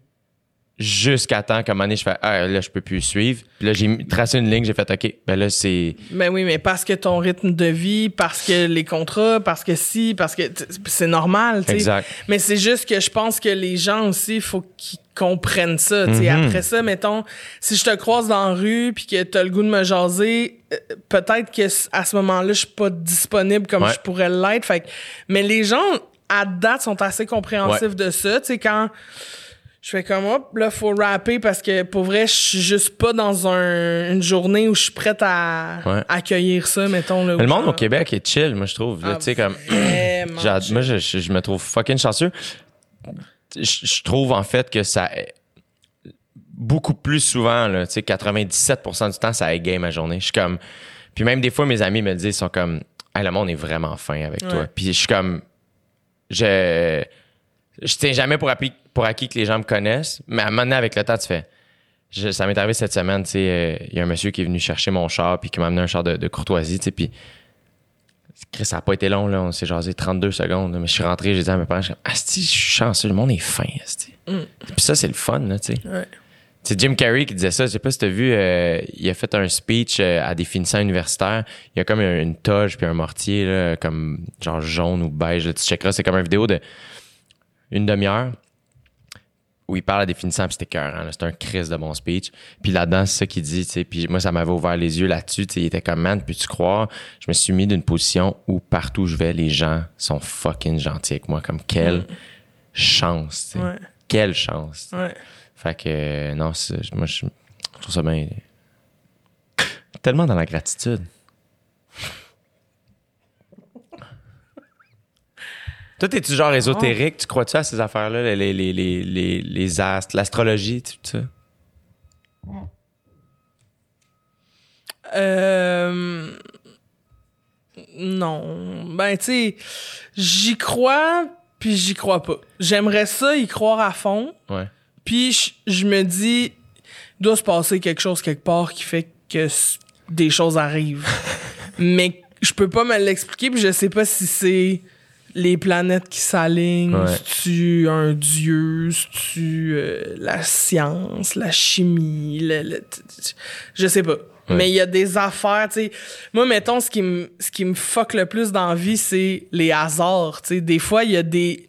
jusqu'à temps qu'à un moment donné, je fais, ah, là, je peux plus suivre. Puis là, j'ai tracé une ligne, j'ai fait, OK, ben là, c'est, Ben oui, mais parce que ton rythme de vie, parce que les contrats, parce que si, parce que c'est normal, tu sais. Exact. Mais c'est juste que je pense que les gens aussi, il faut qu'ils comprennent ça, tu sais. Mhm. Après ça, mettons, si je te croise dans la rue puis que t'as le goût de me jaser, euh, peut-être que à ce moment-là, je suis pas disponible comme Ouais. je pourrais l'être. Fait que- mais les gens, à date, sont assez compréhensifs Ouais. de ça, tu sais, quand je fais comme hop, là, faut rapper parce que pour vrai, je suis juste pas dans un- une journée où je suis prête à Ouais. accueillir ça, mettons. Là, le monde au Québec est chill, moi, je trouve. Ah, tu sais, comme, moi, je, je- je me trouve fucking chanceux. Je, je trouve, en fait, que ça, beaucoup plus souvent, là, tu sais, 97% du temps, ça égaye ma journée. Je suis comme, puis même des fois, mes amis me le disent, ils sont comme, hey, le monde est vraiment fin avec toi. Puis je suis comme, je, je tiens jamais pour acquis, pour acquis que les gens me connaissent, mais à un moment donné, avec le temps, tu fais, je- ça m'est arrivé cette semaine, tu sais, euh, il y a un monsieur qui est venu chercher mon char puis qui m'a amené un char de, de courtoisie, tu sais, puis Chris, ça n'a pas été long, là. On s'est jasé 32 secondes. là. mais je suis rentré, j'ai dit à mes parents, je suis Asti, je suis chanceux, le monde est fin, Asti. Puis ça, c'est le fun, là, tu sais. Ouais. C'est Jim Carrey qui disait ça. Je sais pas si t'as vu, euh, il a fait un speech euh, à des finissants universitaires. Il y a comme une, une toge puis un mortier, là, comme genre jaune ou beige. là. tu checkeras, c'est comme une vidéo de une demi-heure où il parle à des finissants puis c'était cœur. C'est un crise de bon speech. Puis là-dedans, c'est ça qu'il dit. tu sais. Puis moi, ça m'avait ouvert les yeux là-dessus. tu sais. Il était comme, man, peux-tu croire? Je me suis mis d'une position où partout où je vais, les gens sont fucking gentils avec moi. Comme quelle chance. tu sais. Ouais. Quelle chance. Ouais. Fait que, euh, non, moi, je, je trouve ça bien. Tellement dans la gratitude. Toi, t'es-tu genre ésotérique? Tu crois-tu à ces affaires-là, les, les, les, les, astres, l'astrologie, tout ça? Euh, non. Ben, tu sais, j'y crois, puis j'y crois pas. J'aimerais ça y croire à fond, Ouais. puis je- me dis, il doit se passer quelque chose quelque part qui fait que des choses arrivent. Mais je peux pas me l'expliquer, puis je sais pas si c'est les planètes qui s'alignent, Ouais. c'est-tu un dieu, c'est-tu euh, la science, la chimie, le, le- je sais pas. Mais il y a des affaires, tu sais. Moi, mettons, ce qui me ce qui me fuck le plus dans la vie, c'est les hasards, tu sais. Des fois, il y a des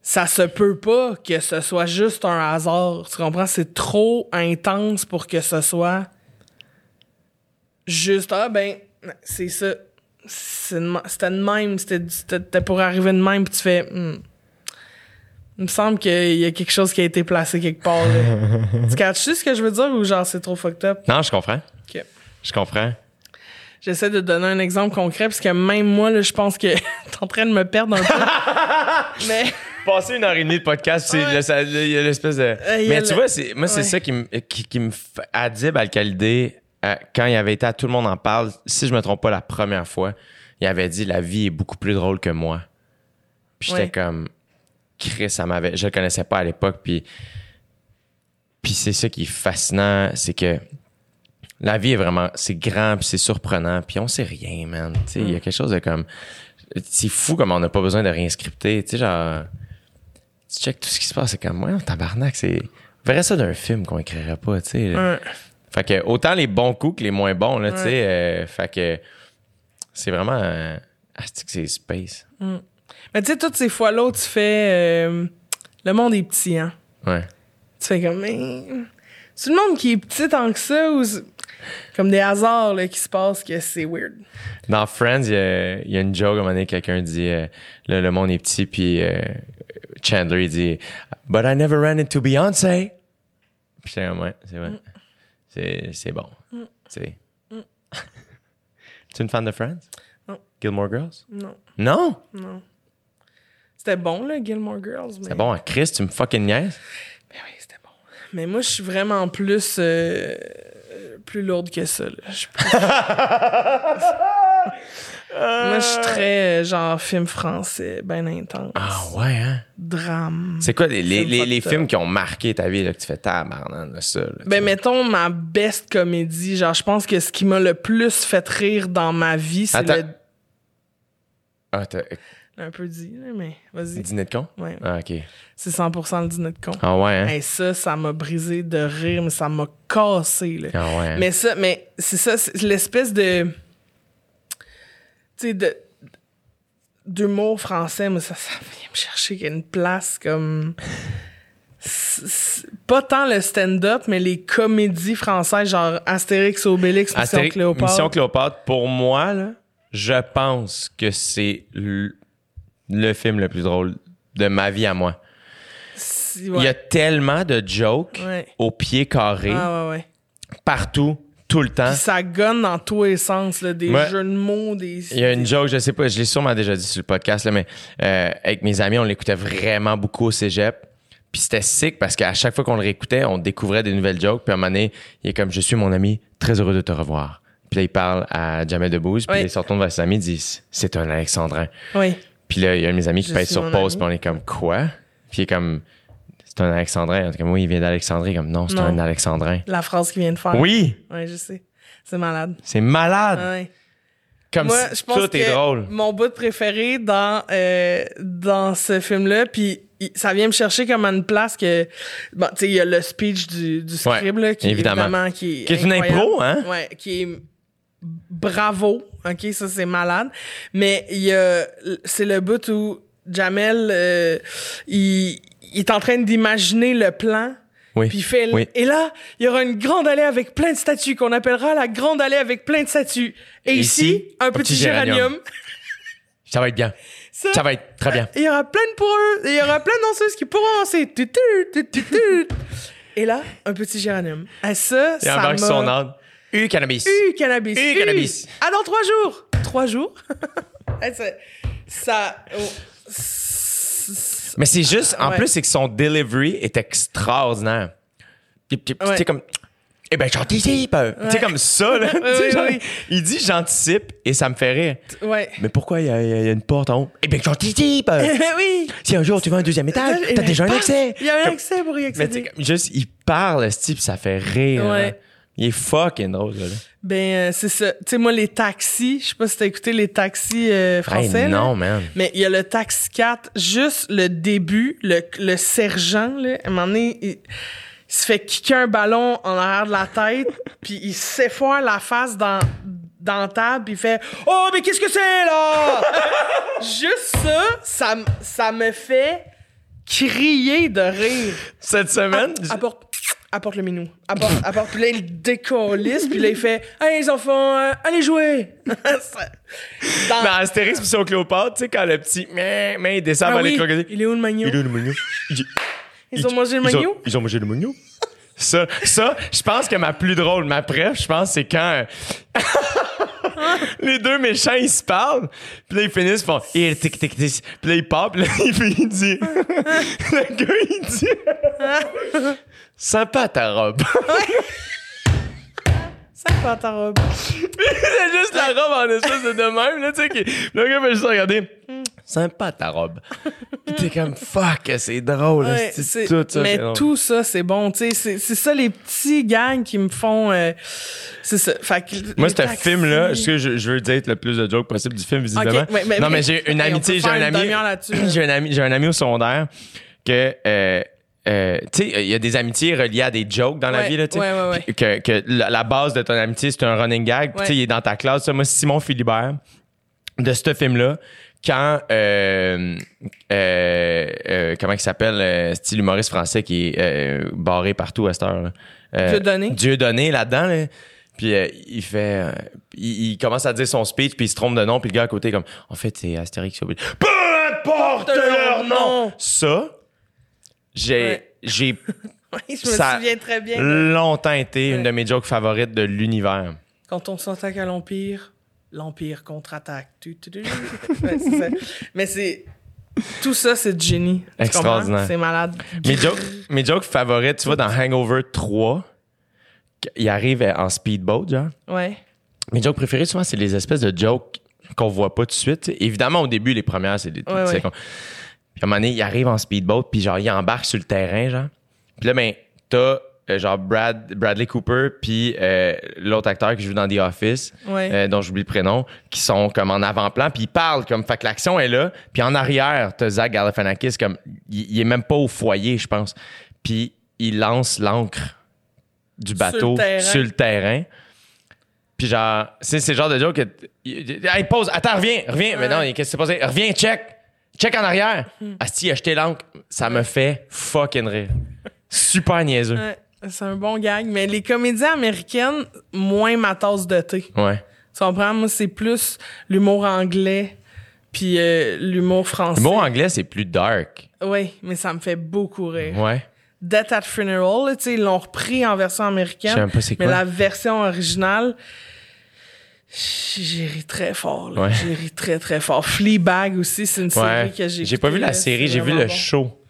ça se peut pas que ce soit juste un hasard. Tu comprends? C'est trop intense pour que ce soit juste, ah ben, c'est ça. C'était de même, c'était pour arriver de même, puis tu fais, hmm. Il me semble qu'il y a quelque chose qui a été placé quelque part. Là. tu catches ce que je veux dire ou genre c'est trop fucked up? Non, je comprends. Ok. Je comprends. J'essaie de donner un exemple concret parce que même moi, là, je pense que t'es en train de me perdre un peu. Mais. Passer une heure et demie de podcast, Ouais. il y a l'espèce de. a Mais tu le- vois, c'est, moi, c'est Ouais. ça qui me, qui, qui me fait. Adib Al-Khalidé, euh, quand il avait été à Tout le monde en parle, si je me trompe pas, la première fois, il avait dit La vie est beaucoup plus drôle que moi. Puis j'étais Ouais. comme. Chris, ça m'avait. Je le connaissais pas à l'époque, puis. Puis c'est ça qui est fascinant, c'est que. La vie est vraiment. C'est grand, puis c'est surprenant, puis on sait rien, man. Il y a quelque chose de comme. C'est fou comme on n'a pas besoin de rien scripter. Tu sais, genre tu check tout ce qui se passe, c'est comme, ouais, tabarnak, c'est. On verrait ça d'un film qu'on écrirait pas, tu sais. Fait que autant les bons coups que les moins bons, là, tu sais. euh, fait que c'est vraiment. euh, c'est space. Mais tu sais, toutes ces fois-là, où tu fais. euh, le monde est petit, hein? Ouais. Tu fais comme. Mais, c'est le monde qui est petit tant que ça ou. Comme des hasards là, qui se passent que c'est weird? Dans Friends, il y a, il y a une joke, à un moment donné, quelqu'un dit, euh, là, le monde est petit, puis Chandler, il dit, But I never ran into Beyoncé. Puis c'est vrai. C'est, bon. C'est. tu es une fan de Friends? Non. Gilmore Girls? Non. Non? C'était bon, là, Gilmore Girls. Mais... C'est bon, hein, Chris, tu me fucking niaises? Mais oui, c'était bon. Mais moi, je suis vraiment plus. euh, plus lourde que ça, là. Plus- moi, je suis très, euh, genre, film français, ben intense. Ah ouais, hein? Drame. C'est quoi les, les, les, films qui ont marqué ta vie, là, que tu fais tabarnak de ça? là, Ben, mettons ma best comédie. Genre, je pense que ce qui m'a le plus fait rire dans ma vie, c'est le. Ah, t'as Un peu dit, là, mais vas-y. dîner de con? Ouais. Ah, ok. C'est 100% le dîner de con. Ah ouais, hein? Hey, ça, ça m'a brisé de rire, mais ça m'a cassé, là. Ah ouais. hein? Mais ça, mais c'est ça, c'est l'espèce de. Tu sais, de. d'humour français, mais ça, ça vient me chercher une place comme. c'est- c'est pas tant le stand-up, mais les comédies françaises, genre Astérix, Obélix, Mission Cléopâtre. Mission Cléopâtre, pour moi, là, je pense que c'est le, le film le plus drôle de ma vie à moi. Il y a tellement de jokes Ouais. au pied carré, Ah ouais. partout, tout le temps. Puis ça gonne dans tous les sens, là, des jeux de mots, des. Il y a une joke, je sais pas, je l'ai sûrement déjà dit sur le podcast, là, mais euh, avec mes amis, on l'écoutait vraiment beaucoup au cégep. Puis c'était sick parce qu'à chaque fois qu'on le réécoutait, on découvrait des nouvelles jokes. Puis à un moment donné, il est comme Je suis mon ami, très heureux de te revoir. Puis là, il parle à Jamel Debbouze. Puis Ouais. il se retourne vers ses amis, il dit C'est un Alexandrin. Oui. Puis là, il y a un de mes amis qui pèse sur pause, puis on est comme Quoi? Puis il est comme C'est un Alexandrin. On est comme Oui, il vient d'Alexandrie. Comme Non, c'est un Alexandrin. La phrase qu'il vient de faire. Oui, Ouais, je sais. C'est malade. c'est malade. Ouais. Comme Moi, si je pense tout est que drôle. mon bout préféré dans euh, dans ce film-là, puis ça vient me chercher comme à une place que bon, tu sais, il y a le speech du, du Ouais, là, qui évidemment. évidemment qui est Qui est une impro, hein? Ouais, qui est bravo, ok, ça c'est malade. Mais il y a, c'est le bout où Jamel, euh, il, il est en train d'imaginer le plan. Oui. Puis il fait, Oui. et là, il y aura une grande allée avec plein de statues qu'on appellera la grande allée avec plein de statues. Et Ici, ici, un petit, géranium. Ça va être bien. Ça, Ça va être très bien. Il y aura plein de pourreux, il y aura plein de danseuses qui pourront danser. Et là, un petit géranium. Et ça, Il ça embarque m'a... son âme. U cannabis. U cannabis. U cannabis. Ah, dans trois jours. Trois jours? Ça, ça, oh, Mais c'est juste, en Ouais. plus, c'est que son delivery est extraordinaire. Tu tu- tu Ouais. sais, comme. Eh ben, j'anticipe. Tu sais, comme ça, là. Tu oui, genre, oui. Il dit j'anticipe et ça me fait rire. ouais. Mais pourquoi il y, y a une porte en haut? Eh ben, j'anticipe. oui. si un jour tu vas à un deuxième étage, t'as déjà un accès. Il y a un accès pour y Mais tu accéder. comme, juste, il parle, ce type, ça fait rire. Ouais. hein. Il est fucking drôle, gars-là. Ben, euh, c'est ça. Tu sais, moi, les taxis, je sais pas si t'as écouté les taxis euh, français. Hey, là. non, man. Mais il y a le Taxi 4, juste le début, le, le sergent, là, à un moment donné, il, il se fait kicker un ballon en arrière de la tête, puis il s'effoire la face dans, dans la table, puis il fait « Oh, mais qu'est-ce que c'est, là? » Juste ça, ça, ça me fait crier de rire. Cette semaine, Apporte, apporte le minou. Apporte, apporte. Puis là, il décollisse, puis là, il fait « Hey, les enfants, euh, allez jouer! » Dans- dans Astérix pis son Cléopâtre, tu sais, quand le petit mais, mais il descend Ah vers les oui, crocodiles. il est où le magnon? Il est où le magnon? Il- Ils ont mangé le ils ont- magnon? Ils ont mangé le magnon? Ça, ça, je pense que ma plus drôle, ma préf, je pense, c'est quand euh, les deux méchants, ils se parlent, puis là, ils finissent, ils font « Il tic tic tic », puis là, ils partent, puis là, il dit... le gars, il dit... « Sympa ta robe. Fait ta robe. c'est juste la robe en espèce de de même, là, tu sais, qui- le gars fait juste regarder. Sympa ta robe. Puis t'es comme fuck, c'est drôle. Ouais, c'est tout ça. mais tout ça, c'est bon. tu sais, C'est ça, les petits gangs qui me font. euh, c'est ça. Fait que Moi, ce film-là, je, je veux dire le plus de jokes possible du film, visiblement. Ok, ouais, mais- non, mais mais- j'ai une amitié, j'ai un ami. J'ai un ami, j'ai un ami au secondaire que. euh, euh, tu sais, il y a des amitiés reliées à des jokes dans la vie, là, tu sais. ouais, ouais, Que, que la, la base de ton amitié, c'est un running gag. Tu sais, il est dans ta classe. Ça, moi, Simon Philibert, de ce film-là, quand. euh, euh, euh, comment il s'appelle, euh, style humoriste français qui est euh, barré partout à cette heure. Euh, Dieudonné. Dieudonné là-dedans, là. Puis euh, il fait. il, il commence à dire son speech, puis il se trompe de nom, puis le gars à côté, est comme. En fait, c'est Astérix. Peu importe leur nom! Ça, j'ai. Ouais. J'ai Oui, je me Ça- souviens très bien. longtemps été une de mes jokes favorites de l'univers. Quand on s'attaque à l'Empire, l'Empire contre-attaque. Ouais. Mais c'est. Tout ça, c'est génie. Extraordinaire. C'est malade. Mes jokes, mes jokes favorites, tu vois, dans Hangover 3, il arrive en speedboat, genre. Ouais. Mes jokes préférés, souvent, c'est les espèces de jokes qu'on voit pas tout de suite. Évidemment, au début, les premières, c'est des Ouais. Puis à un moment donné, il arrive en speedboat, puis genre, il embarque sur le terrain, genre. Puis là, ben, t'as euh, genre Brad, Bradley Cooper, puis euh, l'autre acteur qui joue dans The Office, Ouais. euh, dont j'oublie le prénom, qui sont comme en avant-plan, puis ils parlent comme, fait que l'action est là. Puis en arrière, t'as Zach Galifianakis, comme, il, il est même pas au foyer, je pense. Puis il lance l'ancre du bateau sur le terrain. Puis genre, c'est le genre de joke que. il- Hey, pause, attends, reviens, reviens. Mais non, qu'est-ce qui s'est passé? Reviens, check. Check en arrière. Asti, acheter l'encre. Ça me fait fucking rire. Super niaiseux. Ouais, c'est un bon gag. Mais les comédies américaines, moins ma tasse de thé. Ouais. Tu comprends? Moi, c'est plus l'humour anglais puis euh, l'humour français. Mot anglais, c'est plus dark. Oui, mais ça me fait beaucoup rire. Ouais. Death at Funeral, là, tu sais, ils l'ont repris en version américaine. Je sais même pas c'est Mais quoi. la version originale, j'ai ri très fort. Ouais. J'ai ri très, très fort. Fleabag aussi, c'est une série Ouais. que j'ai J'ai pas vu la série, j'ai vu le bon. show.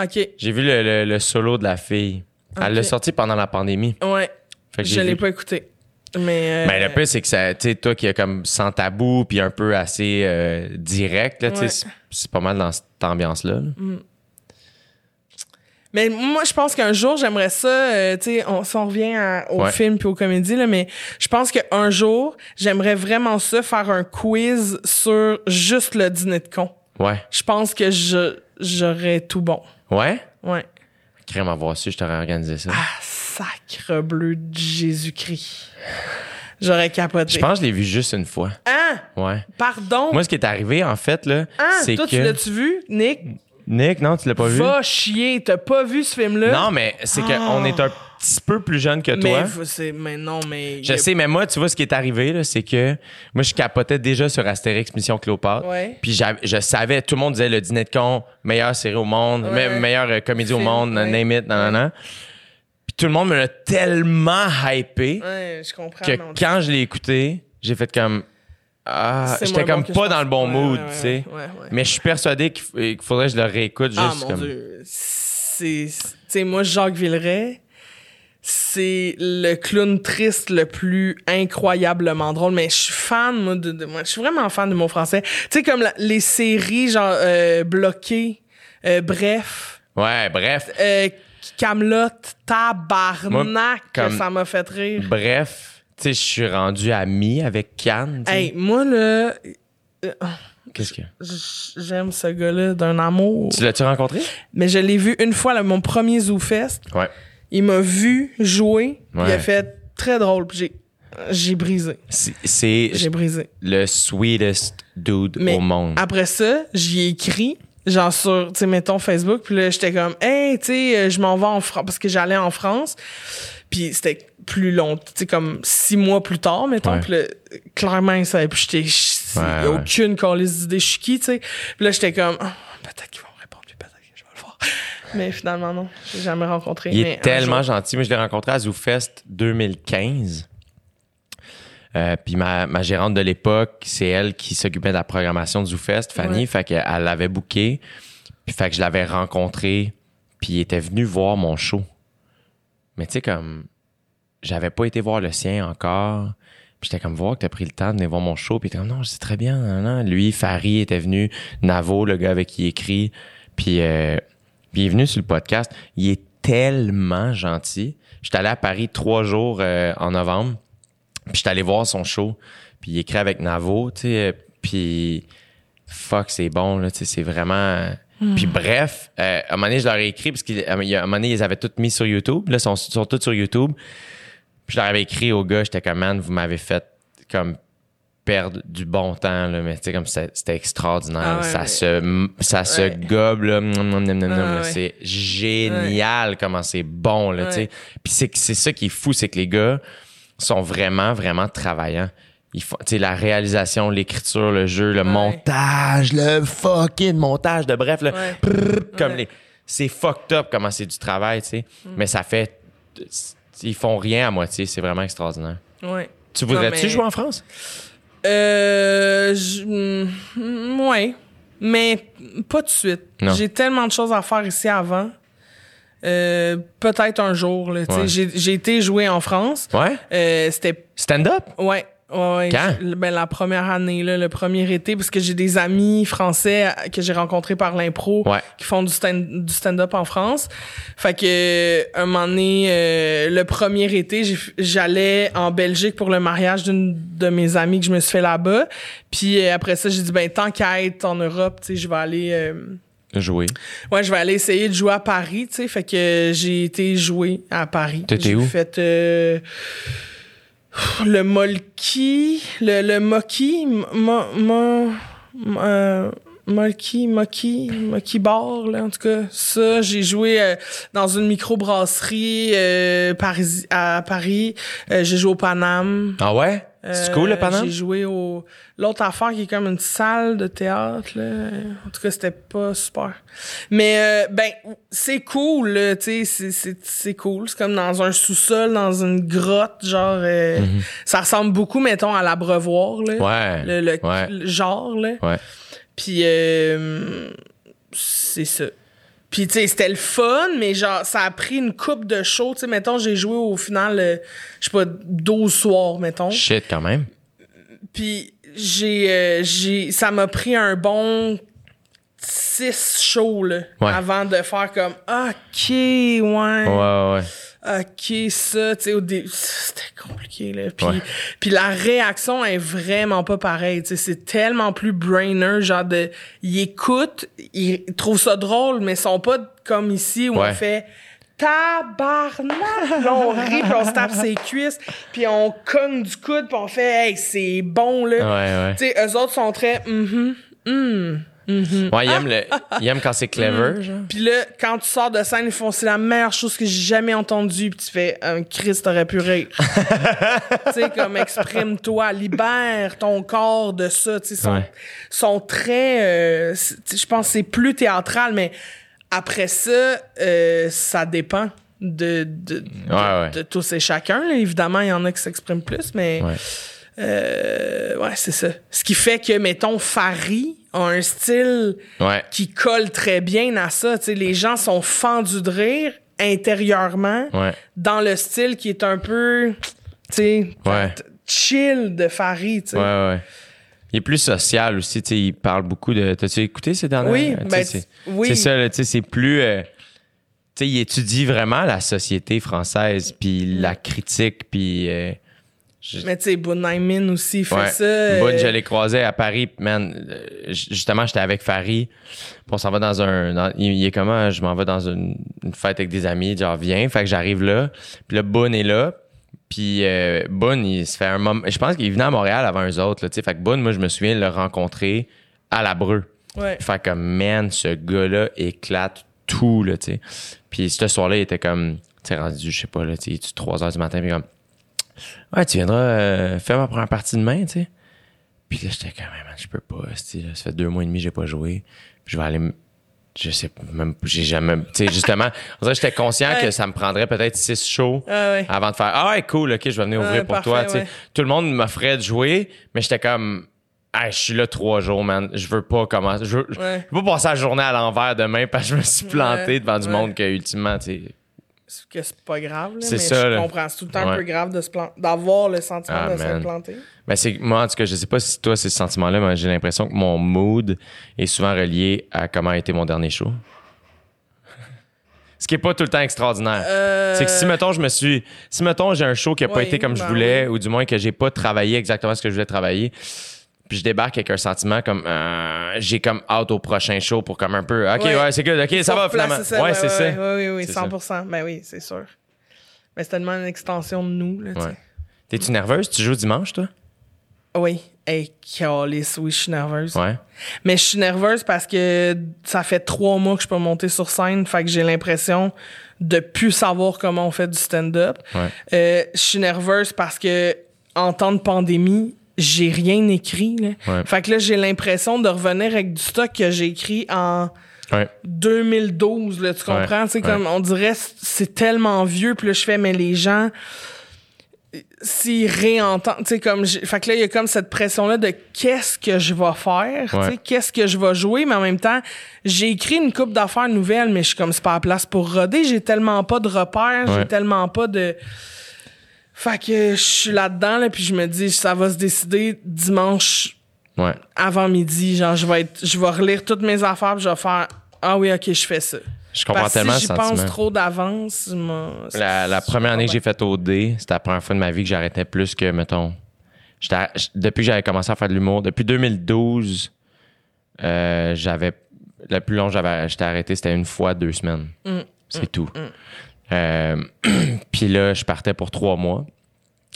OK. J'ai vu le, le- le solo de la fille. Elle l'a sorti pendant la pandémie. Ouais. Fait que Je l'ai pas écouté. Mais. euh, Ben, le pire, c'est que ça, tu sais, toi qui est comme sans tabou, puis un peu assez euh, direct, là, Ouais. c'est- pas mal dans cette ambiance-là. là. Mais moi, je pense qu'un jour, j'aimerais ça, euh, tu sais, on, si on revient à- au Ouais. film puis aux comédies, là, mais je pense qu'un jour, j'aimerais vraiment ça, faire un quiz sur juste le dîner de con. Ouais. Je pense que je j'aurais tout bon. Ouais? Ouais. Crème avoir su, je t'aurais organisé ça. Ah, sacre bleu de Jésus-Christ. J'aurais capoté. Je pense que je l'ai vu juste une fois. Hein? Ouais. Pardon? Moi, ce qui est arrivé, en fait, là, hein? c'est Toi, que. tu l'as-tu vu, Nick? Nick, non, tu l'as pas vu? Va chier. T'as pas vu ce film-là? Non, mais c'est qu'on est un petit peu plus jeune que mais, toi. c'est- mais non, mais. Je sais, mais moi, tu vois, ce qui est arrivé, là, c'est que moi, je capotais déjà sur Astérix Mission Cléopâtre. Ouais. Puis je savais, tout le monde disait le dîner de con, meilleure série au monde, Ouais. me- meilleure euh, comédie au monde, ouais. name it, nan, nan, nan. Puis tout le monde me l'a tellement hypé je comprends. que mais quand je l'ai écouté, j'ai fait comme. Ah, j'étais comme bon pas dans le bon. Ouais, mood, ouais, tu sais. ouais. Mais je suis persuadé qu'il faudrait que je le réécoute juste Ah mon comme. dieu, c'est tu sais moi Jacques Villeray, c'est le clown triste le plus incroyablement drôle mais je suis fan moi de, de- moi je suis vraiment fan de mon français. Tu sais comme la- les séries genre euh, bloquées euh, bref Ouais, bref. euh, Camelot, tabarnak, comme- ça m'a fait rire. Bref, tu sais, je suis rendu ami avec sais. Hey, moi, là, Qu'est-ce que? j'aime ce gars-là d'un amour. Tu l'as-tu rencontré? Mais je l'ai vu une fois, là, mon premier Zoo Fest. Ouais. Il m'a vu jouer. Il a fait très drôle. j'ai, j'ai brisé. C'est- J'ai brisé. le sweetest dude Mais au monde. après ça, j'y ai écrit, genre sur, tu sais, mettons Facebook, puis là, j'étais comme, hey, tu sais, euh, je m'en vais en France, parce que j'allais en France, puis c'était plus long, tu sais, comme six mois plus tard, mettons, puis là, clairement, il savait, puis j'étais, Ouais, aucune calice d'idée, je suis qui, tu sais, puis là, j'étais comme, Ah, peut-être qu'ils vont me répondre, puis peut-être que je vais le voir. Mais finalement, non, j'ai jamais rencontré. Il mais est tellement jour. gentil. Moi, je l'ai rencontré à ZooFest 2015. Euh, puis ma, ma gérante de l'époque, c'est elle qui s'occupait de la programmation de ZooFest, Fanny. Ouais. Fait qu'elle l'avait booké. Puis fait que je l'avais rencontré. Puis il était venu voir mon show. Mais tu sais, comme, j'avais pas été voir le sien encore. Puis j'étais comme, voir que t'as pris le temps de venir voir mon show. Puis était comme, non, c'est très bien. nan, nan. Lui, Farid était venu. Navo, le gars avec qui il écrit. Puis, euh, il est venu sur le podcast. Il est tellement gentil. J'étais allé à Paris trois jours euh, en novembre. Puis j'étais allé voir son show. Puis il écrit avec Navo, tu sais. Puis fuck, c'est bon, là, sais, c'est vraiment... Puis bref, euh, à un moment donné, je leur ai écrit, parce qu'à un moment donné, ils avaient toutes mis sur YouTube. Là, ils sont, sont tous sur YouTube. Puis je leur avais écrit au gars, j'étais comme, man, vous m'avez fait comme perdre du bon temps, là, mais tu sais, comme c'était extraordinaire. Ah ouais, ça se, ça se gobe, là, Ah c'est génial comment c'est bon, là, tu sais. Puis c'est ça qui est fou, c'est que les gars sont vraiment, vraiment travaillants. Sais, la réalisation, l'écriture, le jeu, le montage, le fucking montage de bref, là, Ouais. prrr, comme Ouais. les, c'est fucked up comment c'est du travail, tu sais. Mais ça fait, ils font rien à moitié, c'est vraiment extraordinaire. Ouais. Tu voudrais-tu mais- jouer en France? Euh. je- mm, ouais. Mais pas tout de suite. J'ai tellement de choses à faire ici avant. Euh, Peut-être un jour. j'ai été jouer en France. Ouais? Euh, C'était. Stand-up? Ouais. Ouais, ouais. Quand? Je- Ben, la première année, là, le premier été, parce que j'ai des amis français euh, que j'ai rencontrés par l'impro Ouais. qui font du stand- du stand-up en France. Fait que euh, un moment donné, euh, le premier été, j'allais en Belgique pour le mariage d'une de mes amies que je me suis fait là-bas. Puis euh, après ça, j'ai dit ben tant qu'à être en Europe, tu sais, je vais aller euh, Jouer. ouais, je vais aller essayer de jouer à Paris, tu sais. Fait que j'ai été jouer à Paris. T'étais J'ai où? fait euh, le Molki, le, le Moki, mo, mo, euh, Molki, Moki, Moki Bar, là, en tout cas. Ça, j'ai joué euh, dans une microbrasserie euh, Paris, à Paris. Euh, j'ai joué au Paname. Ah ouais? C'est Euh, cool, le Paname? J'ai joué au. L'autre affaire qui est comme une salle de théâtre, là. En tout cas, c'était pas super. Mais, euh, ben, c'est cool, tu sais, c'est- c'est c'est cool. C'est comme dans un sous-sol, dans une grotte, genre. euh, Ça ressemble beaucoup, mettons, à l'abreuvoir, là. Mhm. Ouais. Le, le- ouais. genre, là. Ouais. Puis, euh, c'est ça. Puis, tu sais, c'était le fun, mais genre, ça a pris une coupe de show. Tu sais, mettons, j'ai joué au final, euh, je sais pas, 12 soirs, mettons. Shit, quand même. Puis j'ai euh, j'ai ça m'a pris un bon six shows là, Ouais. avant de faire comme OK, ouais. Ouais, ouais. OK, ça, tu sais au début c'était compliqué là. Puis Ouais. puis la réaction est vraiment pas pareille, tu sais, c'est tellement plus brainer genre de ils écoutent, ils trouvent ça drôle mais ils sont pas comme ici où Ouais. on fait tabarnak là on rit puis on se tape ses cuisses puis on cogne du coude puis on fait hey c'est bon là Ouais, ouais. tu sais eux autres sont très mhm hum Ouais, il aime, le, quand c'est clever, genre. puis là quand tu sors de scène ils font c'est la meilleure chose que j'ai jamais entendue puis tu fais un Christ t'aurais pu rire tu sais comme exprime-toi libère ton corps de ça tu sais sont, Ouais. sont très euh, je pense que c'est plus théâtral mais après ça euh, ça dépend de de, de, Ouais, ouais. de tous et chacun là. évidemment il y en a qui s'expriment plus mais Ouais. euh, ouais c'est ça ce qui fait que mettons Farid a un style Ouais. qui colle très bien à ça. Les gens sont fendus de rire intérieurement Ouais. dans le style qui est un peu, tu sais, Ouais. t- chill de Farid. Ouais. Il est plus social aussi, il parle beaucoup de... T'as-tu écouté ces dernières? Oui, ben, c'est, oui. C'est ça, c'est plus... euh, tu sais, il étudie vraiment la société française, puis la critique, puis. euh, je- Mais tu sais, Bunaimin aussi il fait Ouais. ça. euh, Boone, je l'ai croisé à Paris, man. euh, Justement, j'étais avec Farid. on s'en va dans un. dans- il, est comment? Je m'en vais dans une, une fête avec des amis. Genre, viens. Fait que j'arrive là. Puis là, Boone est là. Puis euh, Boone, il se fait un moment. Je pense qu'il venait à Montréal avant eux autres. Là, fait que Boone, moi, je me souviens le rencontrer à la Breu. Ouais. Fait comme, man, ce gars-là éclate tout, là, tu sais. Puis ce soir-là, il était comme, tu sais, rendu, je sais pas, là, tu sais, 3 heures du matin, puis comme, ouais, tu viendras euh, faire ma première partie demain, tu sais. Puis là, j'étais comme, man, je peux pas, là, ça fait deux mois et demi que j'ai pas joué. Puis je vais aller, je sais pas, même, j'ai jamais, tu sais, justement, j'étais conscient Ouais. que ça me prendrait peut-être six shows Ah ouais. avant de faire, ah ouais, cool, ok, je vais venir Ouais, ouvrir pour parfait, toi, tu sais. Tout le monde m'offrait de jouer, mais j'étais comme, Hey, je suis là trois jours, man. Je veux pas commencer. Je veux, je veux pas passer la journée à l'envers demain parce que je me suis planté Ouais, devant du ouais. monde que, ultimement, tu que c'est pas grave, là, C'est mais ça, je là. comprends. C'est tout le temps un peu grave de se plan- d'avoir le sentiment Ah, de se planter. Ben, c'est, moi, en tout cas, je sais pas si toi, c'est ce sentiment-là, mais j'ai l'impression que mon mood est souvent relié à comment a été mon dernier show. Ce qui est pas tout le temps extraordinaire. Euh, C'est que si, mettons, je me suis. Si, mettons, j'ai un show qui a pas Ouais, été comme je ben voulais, ou du moins que j'ai pas travaillé exactement ce que je voulais travailler, puis je débarque avec un sentiment comme. euh, j'ai comme hâte au prochain show pour comme un peu. Ok, ouais, Ouais. c'est good, ok, ça va finalement. ouais, c'est ça. Oui, oui, oui, C'est 100 Ben oui, c'est sûr. Mais c'est tellement une extension de nous, là, tu Ouais. T'es-tu nerveuse? Tu joues dimanche, toi? Oui. Hey, calice, oui, je suis nerveuse. Ouais. Mais je suis nerveuse parce que ça fait trois mois que je peux monter sur scène, fait que j'ai l'impression de plus savoir comment on fait du stand-up. Ouais. Euh, je suis nerveuse parce que en temps de pandémie, j'ai rien écrit. Là. Ouais. Fait que là, j'ai l'impression de revenir avec du stock que j'ai écrit en Ouais. 2012, là, tu comprends? Ouais, comme on dirait c'est tellement vieux, puis là, je fais, mais les gens, s'ils réentendent, tu sais, comme, fait que là, il y a comme cette pression-là de qu'est-ce que je vais faire, tu sais, Ouais. qu'est-ce que je vais jouer, mais en même temps, j'ai écrit une coupe d'affaires nouvelles, mais je suis comme, c'est pas la place pour roder, j'ai tellement pas de repères, j'ai tellement pas de. Fait que je suis là-dedans, là, puis je me dis, ça va se décider dimanche Ouais. avant midi, genre je vais être je vais relire toutes mes affaires, puis je vais faire ah oui, OK, je fais ça. Je comprends Parce tellement si j'y pense sentiment. trop d'avance, La, la première année que j'ai fait au D, c'était la première fois de ma vie que j'arrêtais plus que, mettons. depuis que j'avais commencé à faire de l'humour, depuis 2012, euh, j'avais. Le plus long que j'avais j'étais arrêté, c'était une fois deux semaines. C'est tout. Euh, Puis là, je partais pour trois mois.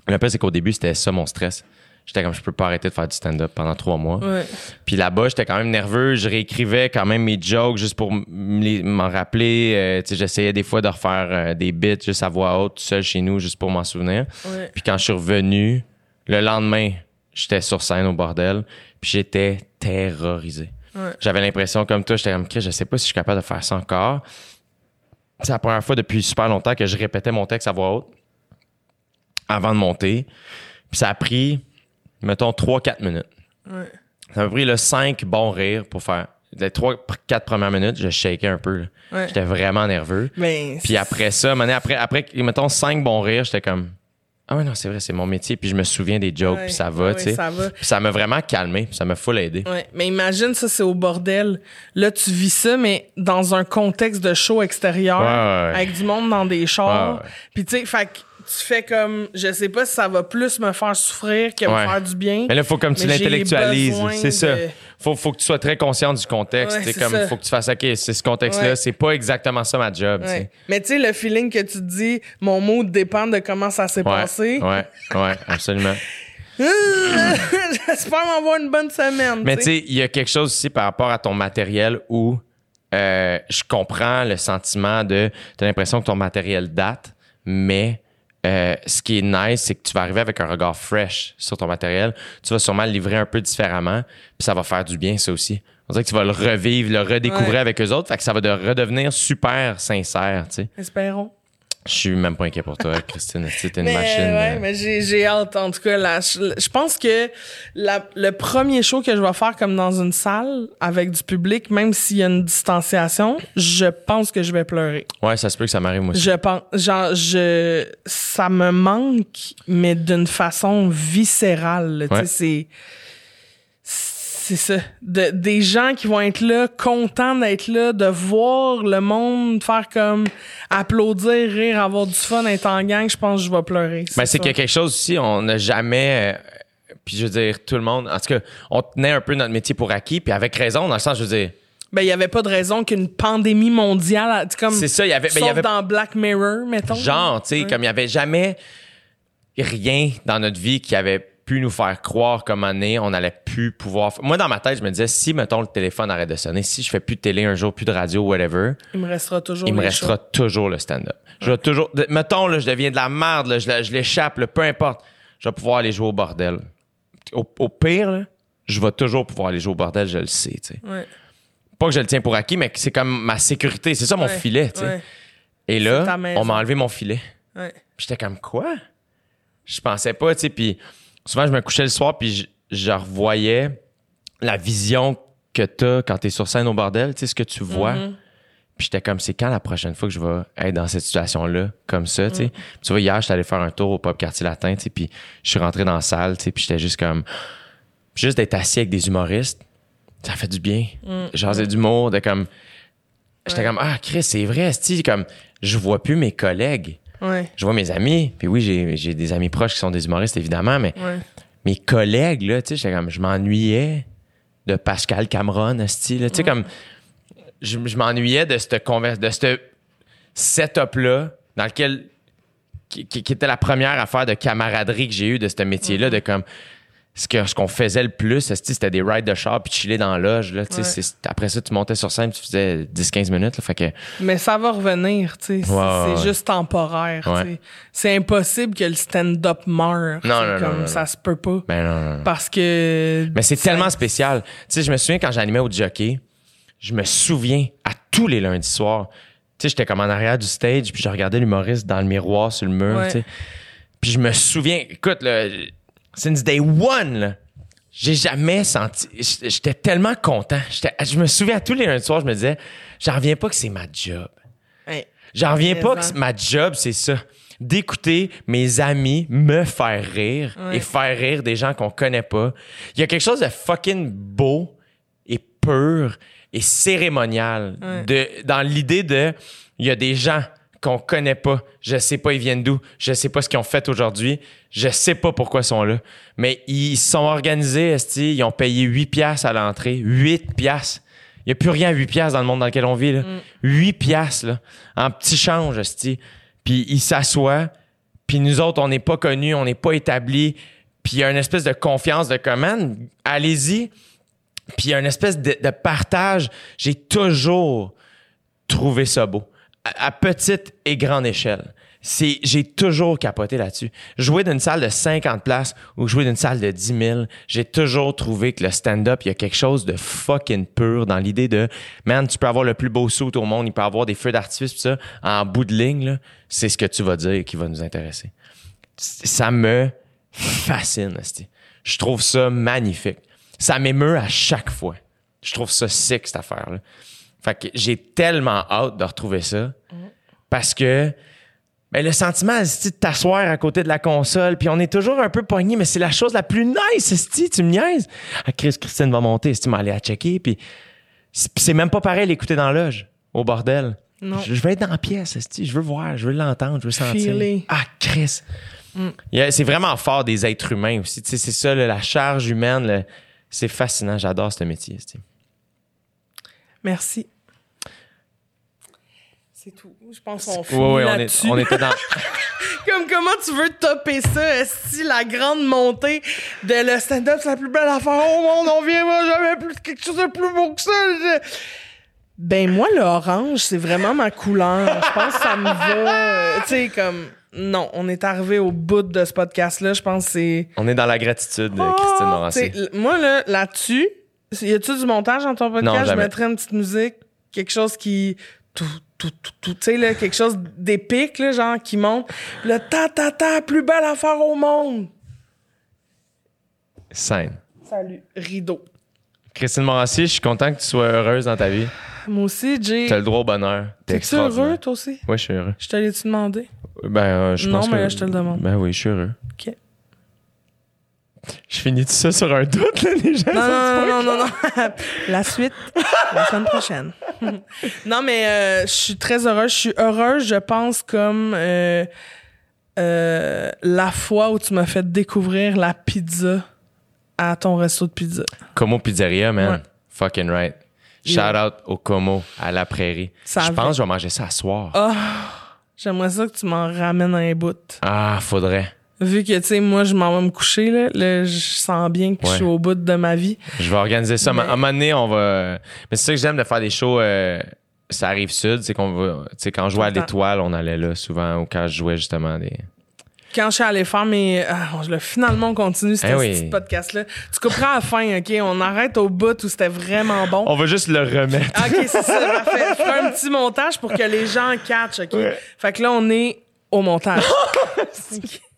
Le pire, c'est qu'au début, c'était ça mon stress. J'étais comme, je peux pas arrêter de faire du stand-up pendant trois mois. Ouais. Puis là-bas, j'étais quand même nerveux. Je réécrivais quand même mes jokes juste pour m'en rappeler. Euh, j'essayais des fois de refaire euh, des bits juste à voix haute, tout seul chez nous, juste pour m'en souvenir. Ouais. Puis quand je suis revenu, le lendemain, j'étais sur scène au bordel. Puis j'étais terrorisé. Ouais. J'avais l'impression, comme toi, j'étais comme, je sais pas si je suis capable de faire ça encore. C'est la première fois depuis super longtemps que je répétais mon texte à voix haute avant de monter. Puis ça a pris, mettons, 3-4 minutes. Ouais. Ça m'a pris le 5 bons rires pour faire. Les 3-4 premières minutes, je shakais un peu. Ouais. J'étais vraiment nerveux. Mais Puis après ça, après, après, mettons, 5 bons rires, j'étais comme. Ah ouais, non, c'est vrai, c'est mon métier. Puis je me souviens des jokes, Ouais, puis ça va, ouais, tu sais. ça va. Puis ça m'a vraiment calmé, puis ça m'a full aidé. Ouais, mais imagine ça, c'est au bordel. Là, tu vis ça, mais dans un contexte de show extérieur, avec du monde dans des chars. Puis tu sais, fait tu fais comme, je sais pas si ça va plus me faire souffrir que Ouais. me faire du bien. Mais là, il faut comme tu l'intellectualises. C'est ça. Faut, faut que tu sois très conscient du contexte. Ouais, C'est comme, ça. faut que tu fasses, OK, c'est ce contexte-là, Ouais. c'est pas exactement ça ma job. Mais tu sais, le feeling que tu te dis, mon mood dépend de comment ça s'est passé. ouais, ouais, absolument. J'espère m'avoir une bonne semaine. Mais tu sais, il y a quelque chose aussi par rapport à ton matériel où euh, je comprends le sentiment de. Tu as l'impression que ton matériel date, mais euh, ce qui est nice, c'est que tu vas arriver avec un regard fresh sur ton matériel. Tu vas sûrement le livrer un peu différemment, puis ça va faire du bien, ça aussi. On dirait que tu vas le revivre, le redécouvrir Ouais. avec eux autres, fait que ça va de redevenir super sincère, tu sais. Espérons. Je suis même pas inquiet pour toi, Christine. C'est une Mais, machine. ouais, euh, mais j'ai, hâte, en tout cas. Là, je, je pense que la- le premier show que je vais faire comme dans une salle avec du public, même s'il y a une distanciation, je pense que je vais pleurer. Ouais, ça se peut que ça m'arrive aussi. Je pense, genre, je, ça me manque, mais d'une façon viscérale. là. Tu sais, Ouais. c'est, C'est ça. De, des gens qui vont être là, contents d'être là, de voir le monde faire comme applaudir, rire, avoir du fun, être en gang, je pense que je vais pleurer. Ben, c'est y quelque chose aussi, on n'a jamais. euh, puis je veux dire, tout le monde. En tout cas, on tenait un peu notre métier pour acquis, puis avec raison, dans le sens, je veux dire. Ben, il y avait pas de raison qu'une pandémie mondiale, comme. C'est ça, il y avait- ben, il y sauf avait- dans Black Mirror, mettons. Genre, tu sais, Ouais. comme il n'y avait jamais rien dans notre vie qui avait pu nous faire croire comme année, on allait plus pouvoir. Moi, dans ma tête, je me disais, si, mettons, le téléphone arrête de sonner, si je fais plus de télé un jour, plus de radio, whatever, Il me restera toujours. il me restera shows. toujours le stand-up. Je vais toujours. mettons, là, je deviens de la merde, là, je, je l'échappe, peu importe. Je vais pouvoir aller jouer au bordel. Au, au pire, là, je vais toujours pouvoir aller jouer au bordel, je le sais, tu sais. Ouais. Pas que je le tiens pour acquis, mais que c'est comme ma sécurité. C'est ça mon Ouais. filet, tu sais. Ouais. Et là, on m'a enlevé mon filet. J'étais comme quoi? Je pensais pas, tu sais. Puis souvent, je me couchais le soir, puis je, je revoyais la vision que t'as quand t'es sur scène au bordel, tu sais, ce que tu vois. Mhm. Puis j'étais comme, c'est quand la prochaine fois que je vais être dans cette situation-là, comme ça, Mm. tu sais? Puis Tu vois, hier, j'étais allé faire un tour au Pop Quartier Latin, tu sais, puis je suis rentré dans la salle, tu sais, puis j'étais juste comme... Juste d'être assis avec des humoristes, ça fait du bien. J'osais d'humour, de comme... J'étais Mm. Ouais. comme, ah, Chris, c'est vrai, tu comme, je vois plus mes collègues Ouais. je vois mes amis. Puis oui, j'ai, des amis proches qui sont des humoristes, évidemment, mais Ouais. mes collègues, là, tu sais, comme, je m'ennuyais de Pascal Cameron, esti, là. Tu sais, comme, je, je m'ennuyais de cette converse, de ce setup-là, dans lequel, qui, qui- qui était la première affaire de camaraderie que j'ai eue de ce métier-là, de comme, ce que ce qu'on faisait le plus, c'était des rides de char puis chiller dans la loge, là. Ouais. Après ça, tu montais sur scène, tu faisais 10-15 minutes, là, fait que, Mais ça va revenir, sais. C'est- Ouais, c'est ouais. juste temporaire, Ouais. C'est impossible que le stand-up meure. Non, non, comme non, Ça se peut pas. ben non, non, non. Parce que. Mais c'est tellement spécial. Tu sais, je me souviens quand j'animais au jockey, je me souviens à tous les lundis soirs. Tu sais, j'étais comme en arrière du stage, puis je regardais l'humoriste dans le miroir sur le mur. Puis je me souviens, écoute, là, since day one, là, j'ai jamais senti. J'étais tellement content. J'étais- Je me souviens à tous les lundis soirs, je me disais, j'en reviens pas que c'est ma job. Hey, J'en reviens pas que ma job, c'est ça. D'écouter mes amis me faire rire Ouais. et faire rire des gens qu'on connaît pas. Il y a quelque chose de fucking beau et pur et cérémonial Ouais. de, dans l'idée de il y a des gens qu'on connaît pas. Je sais pas ils viennent d'où. Je sais pas ce qu'ils ont fait aujourd'hui. Je sais pas pourquoi ils sont là. Mais ils se sont organisés, esti, ils ont payé 8 piastres à l'entrée. 8 piastres. Il n'y a plus rien à 8 piastres dans le monde dans lequel on vit. Là. 8 piastres, là, en petit change, esti. Puis ils s'assoient, puis nous autres, on n'est pas connus, on n'est pas établis. Puis il y a une espèce de confiance de commande. Allez-y. Puis il y a une espèce de, de partage. J'ai toujours trouvé ça beau. À, petite et grande échelle. C'est, j'ai toujours capoté là-dessus. Jouer d'une salle de 50 places ou jouer d'une salle de 10 000, j'ai toujours trouvé que le stand-up, il y a quelque chose de fucking pur dans l'idée de, man, tu peux avoir le plus beau suit au monde, il peut avoir des feux d'artifice, pis ça, en bout de ligne, c'est ce que tu vas dire qui va nous intéresser. Ça me fascine. Je trouve ça magnifique. Ça m'émeut à chaque fois. Je trouve ça sick, cette affaire-là. Fait que j'ai tellement hâte de retrouver ça. Parce que ben, le sentiment, de t'asseoir à côté de la console, puis on est toujours un peu pogné, mais c'est la chose la plus nice, esti, tu me niaises. Ah, Chris, Christine va monter, esti, m'aller à checker, puis c'est même pas pareil l'écouter dans la loge, au bordel. Non. Je, veux être dans la pièce, je veux voir, je veux l'entendre, je veux sentir. Ah, Chris. A- C'est vraiment fort des êtres humains aussi. C'est ça, la charge humaine, c'est fascinant. J'adore ce métier. Merci. C'est tout. Je pense qu'on Ouais, finit ouais, on, est- on était dans. Comme comment tu veux topper ça, si la grande montée de le stand-up, c'est la plus belle affaire au monde, on viendra jamais plus quelque chose de plus beau que ça. Ben moi, l'orange, c'est vraiment ma couleur. Je pense que ça me va. euh, tu sais, comme. Non, on est arrivé au bout de ce podcast-là. Je pense que c'est. On est dans la gratitude de Christine Oh, Morancy. t'sais, l- Moi, là, là-dessus, y a-tu du montage dans ton podcast? Non, je mettrais une petite musique, quelque chose qui. Tout, tout, tout, tout, tu sais, là, quelque chose d'épique, là, genre, qui monte. Le ta, ta, ta, plus belle affaire au monde. Scène. Salut. Rideau. Christine Morancy, je suis content que tu sois heureuse dans ta vie. Moi aussi, Jay. Tu as le droit au bonheur. T'es heureux, toi aussi? Oui, je suis heureux. Je t'allais-tu demander? Ben, euh, je Non, pense mais que- là, je te le demande. Ben oui, je suis heureux. Je finis tout ça sur un doute, là, les gens. Non, non, non, non, non, non. La suite, la semaine prochaine. non, mais euh, je suis très heureuse. Je suis heureuse, je pense, comme euh, euh, la fois où tu m'as fait découvrir la pizza à ton resto de pizza. Como Pizzeria, man. Ouais. Fucking right. Shout out au Como, à la prairie. Ça je avait- pense que je vais manger ça à soir. Ah, j'aimerais ça que tu m'en ramènes un bout. Ah, faudrait. Vu que, tu sais, moi, je m'en vais me coucher, là, là, je sens bien que je suis au bout de ma vie. Je vais organiser ça. Mais- À un moment donné, on va. Mais c'est ça que j'aime de faire des shows. euh, Ça arrive sud, c'est qu'on va. Tu sais, quand je jouais à l'étoile, on allait là souvent, ou quand je jouais justement des. Quand je suis allée faire mes. Ah, l'ai finalement on continue ce Eh oui. petit podcast-là. Tu comprends à la fin, OK? On arrête au bout où c'était vraiment bon. On va juste le remettre. OK, c'est ça, parfait. Je ferai un petit montage pour que les gens catchent, OK? Ouais. Fait que là, on est au montage.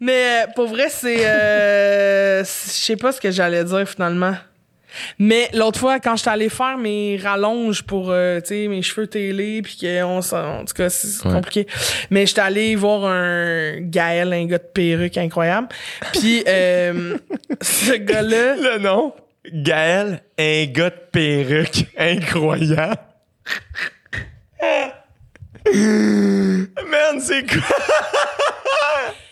Mais euh, pour vrai, c'est. euh, Je sais pas ce que j'allais dire finalement. Mais l'autre fois, quand j'étais allé faire mes rallonges pour euh, tu sais, mes cheveux télé, puis qu'on en tout cas, c'est Ouais. compliqué. Mais j'étais allé voir un Gaël, un gars de perruque incroyable. Puis euh, ce gars-là. Le nom? Gaël, un gars de perruque incroyable. Man, c'est quoi?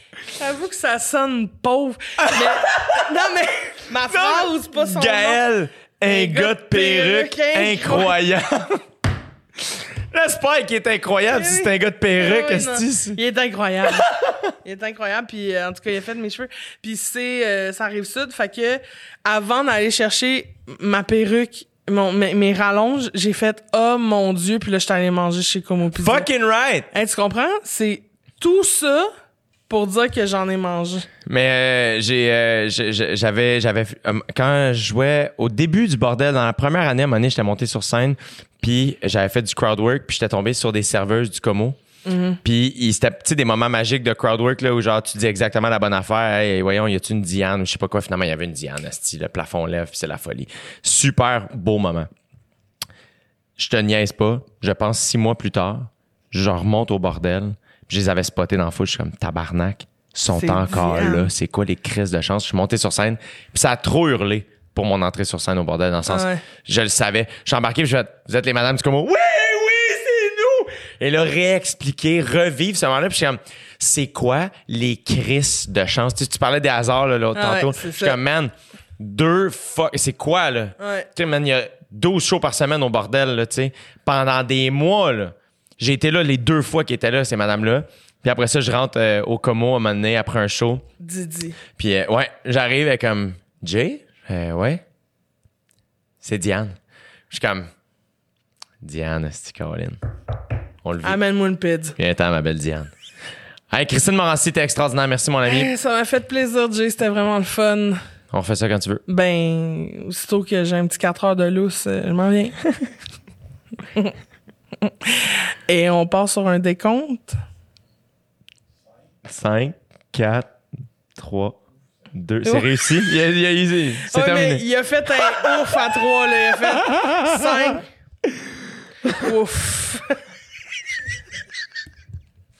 J'avoue que ça sonne pauvre. Mais, non, mais ma phrase, pas son nom. Gaël, un gars de perruque incroyable. J'espère qu'il est incroyable si c'est un gars de perruque, esti, c'est- Il est incroyable. il est incroyable. Puis euh, en tout cas, il a fait mes cheveux. Puis c'est euh, ça arrive sud. Fait que avant d'aller chercher ma perruque, mon, mes, mes rallonges, j'ai fait oh mon dieu. Puis là, je suis allé manger chez Como Pizza. Fucking right! Hey, tu comprends? C'est tout ça pour dire que j'en ai mangé. Mais euh, j'ai, euh, j'avais, j'avais, euh, quand je jouais au début du bordel, dans la première année, à un moment donné, j'étais monté sur scène, puis j'avais fait du crowd work, puis j'étais tombé sur des serveuses du Como. Puis il- c'était tu sais, des moments magiques de crowd work là, où genre tu dis exactement la bonne affaire. Hey, voyons, y a-tu une Diane ou je sais pas quoi. Finalement, il y avait une Diane, asti, le plafond lève, puis c'est la folie. Super beau moment. Je te niaise pas. Je pense six mois plus tard, je remonte au bordel. Je les avais spotés dans la foule. Je suis comme tabarnak. Sont encore là. C'est quoi les crises de chance? Je suis monté sur scène. Puis ça a trop hurlé pour mon entrée sur scène au bordel. Dans le sens, Ouais. je le savais. Je suis embarqué. puis Je fais, vous êtes les madames du Como. Oui, oui, c'est nous. Et là, réexpliquer, revivre ce moment-là. Puis je suis comme, c'est quoi les crises de chance? Tu, tu parlais des hasards là, l'autre Ah tantôt. Je suis comme, man, deux fois. C'est quoi, là? Ouais. Tu sais, man, il y a 12 shows par semaine au bordel, là, tu sais. Pendant des mois, là. J'ai été là les deux fois qu'ils étaient là, ces madames-là. Puis après ça, je rentre euh, au Como à un moment donné, après un show. Didi. Puis euh, ouais, j'arrive et comme Jay, Euh, ouais, c'est Diane. Je suis comme Diane, c'est Caroline. On le vit. Amène-moi une pizza. Viens temps, ma belle Diane. Hey, Christine Morancy, t'es extraordinaire. Merci, mon ami. Eh, Ça m'a fait plaisir, Jay. C'était vraiment le fun. On fait ça quand tu veux. Ben, aussitôt que j'ai un petit 4 heures de lousse, je m'en viens. Et on part sur un décompte. 5, 4, 3, 2. C'est réussi. Il a, il a- il- c'est Ouais, terminé. il a fait un ouf à 3, là. Il a fait 5. Ouf.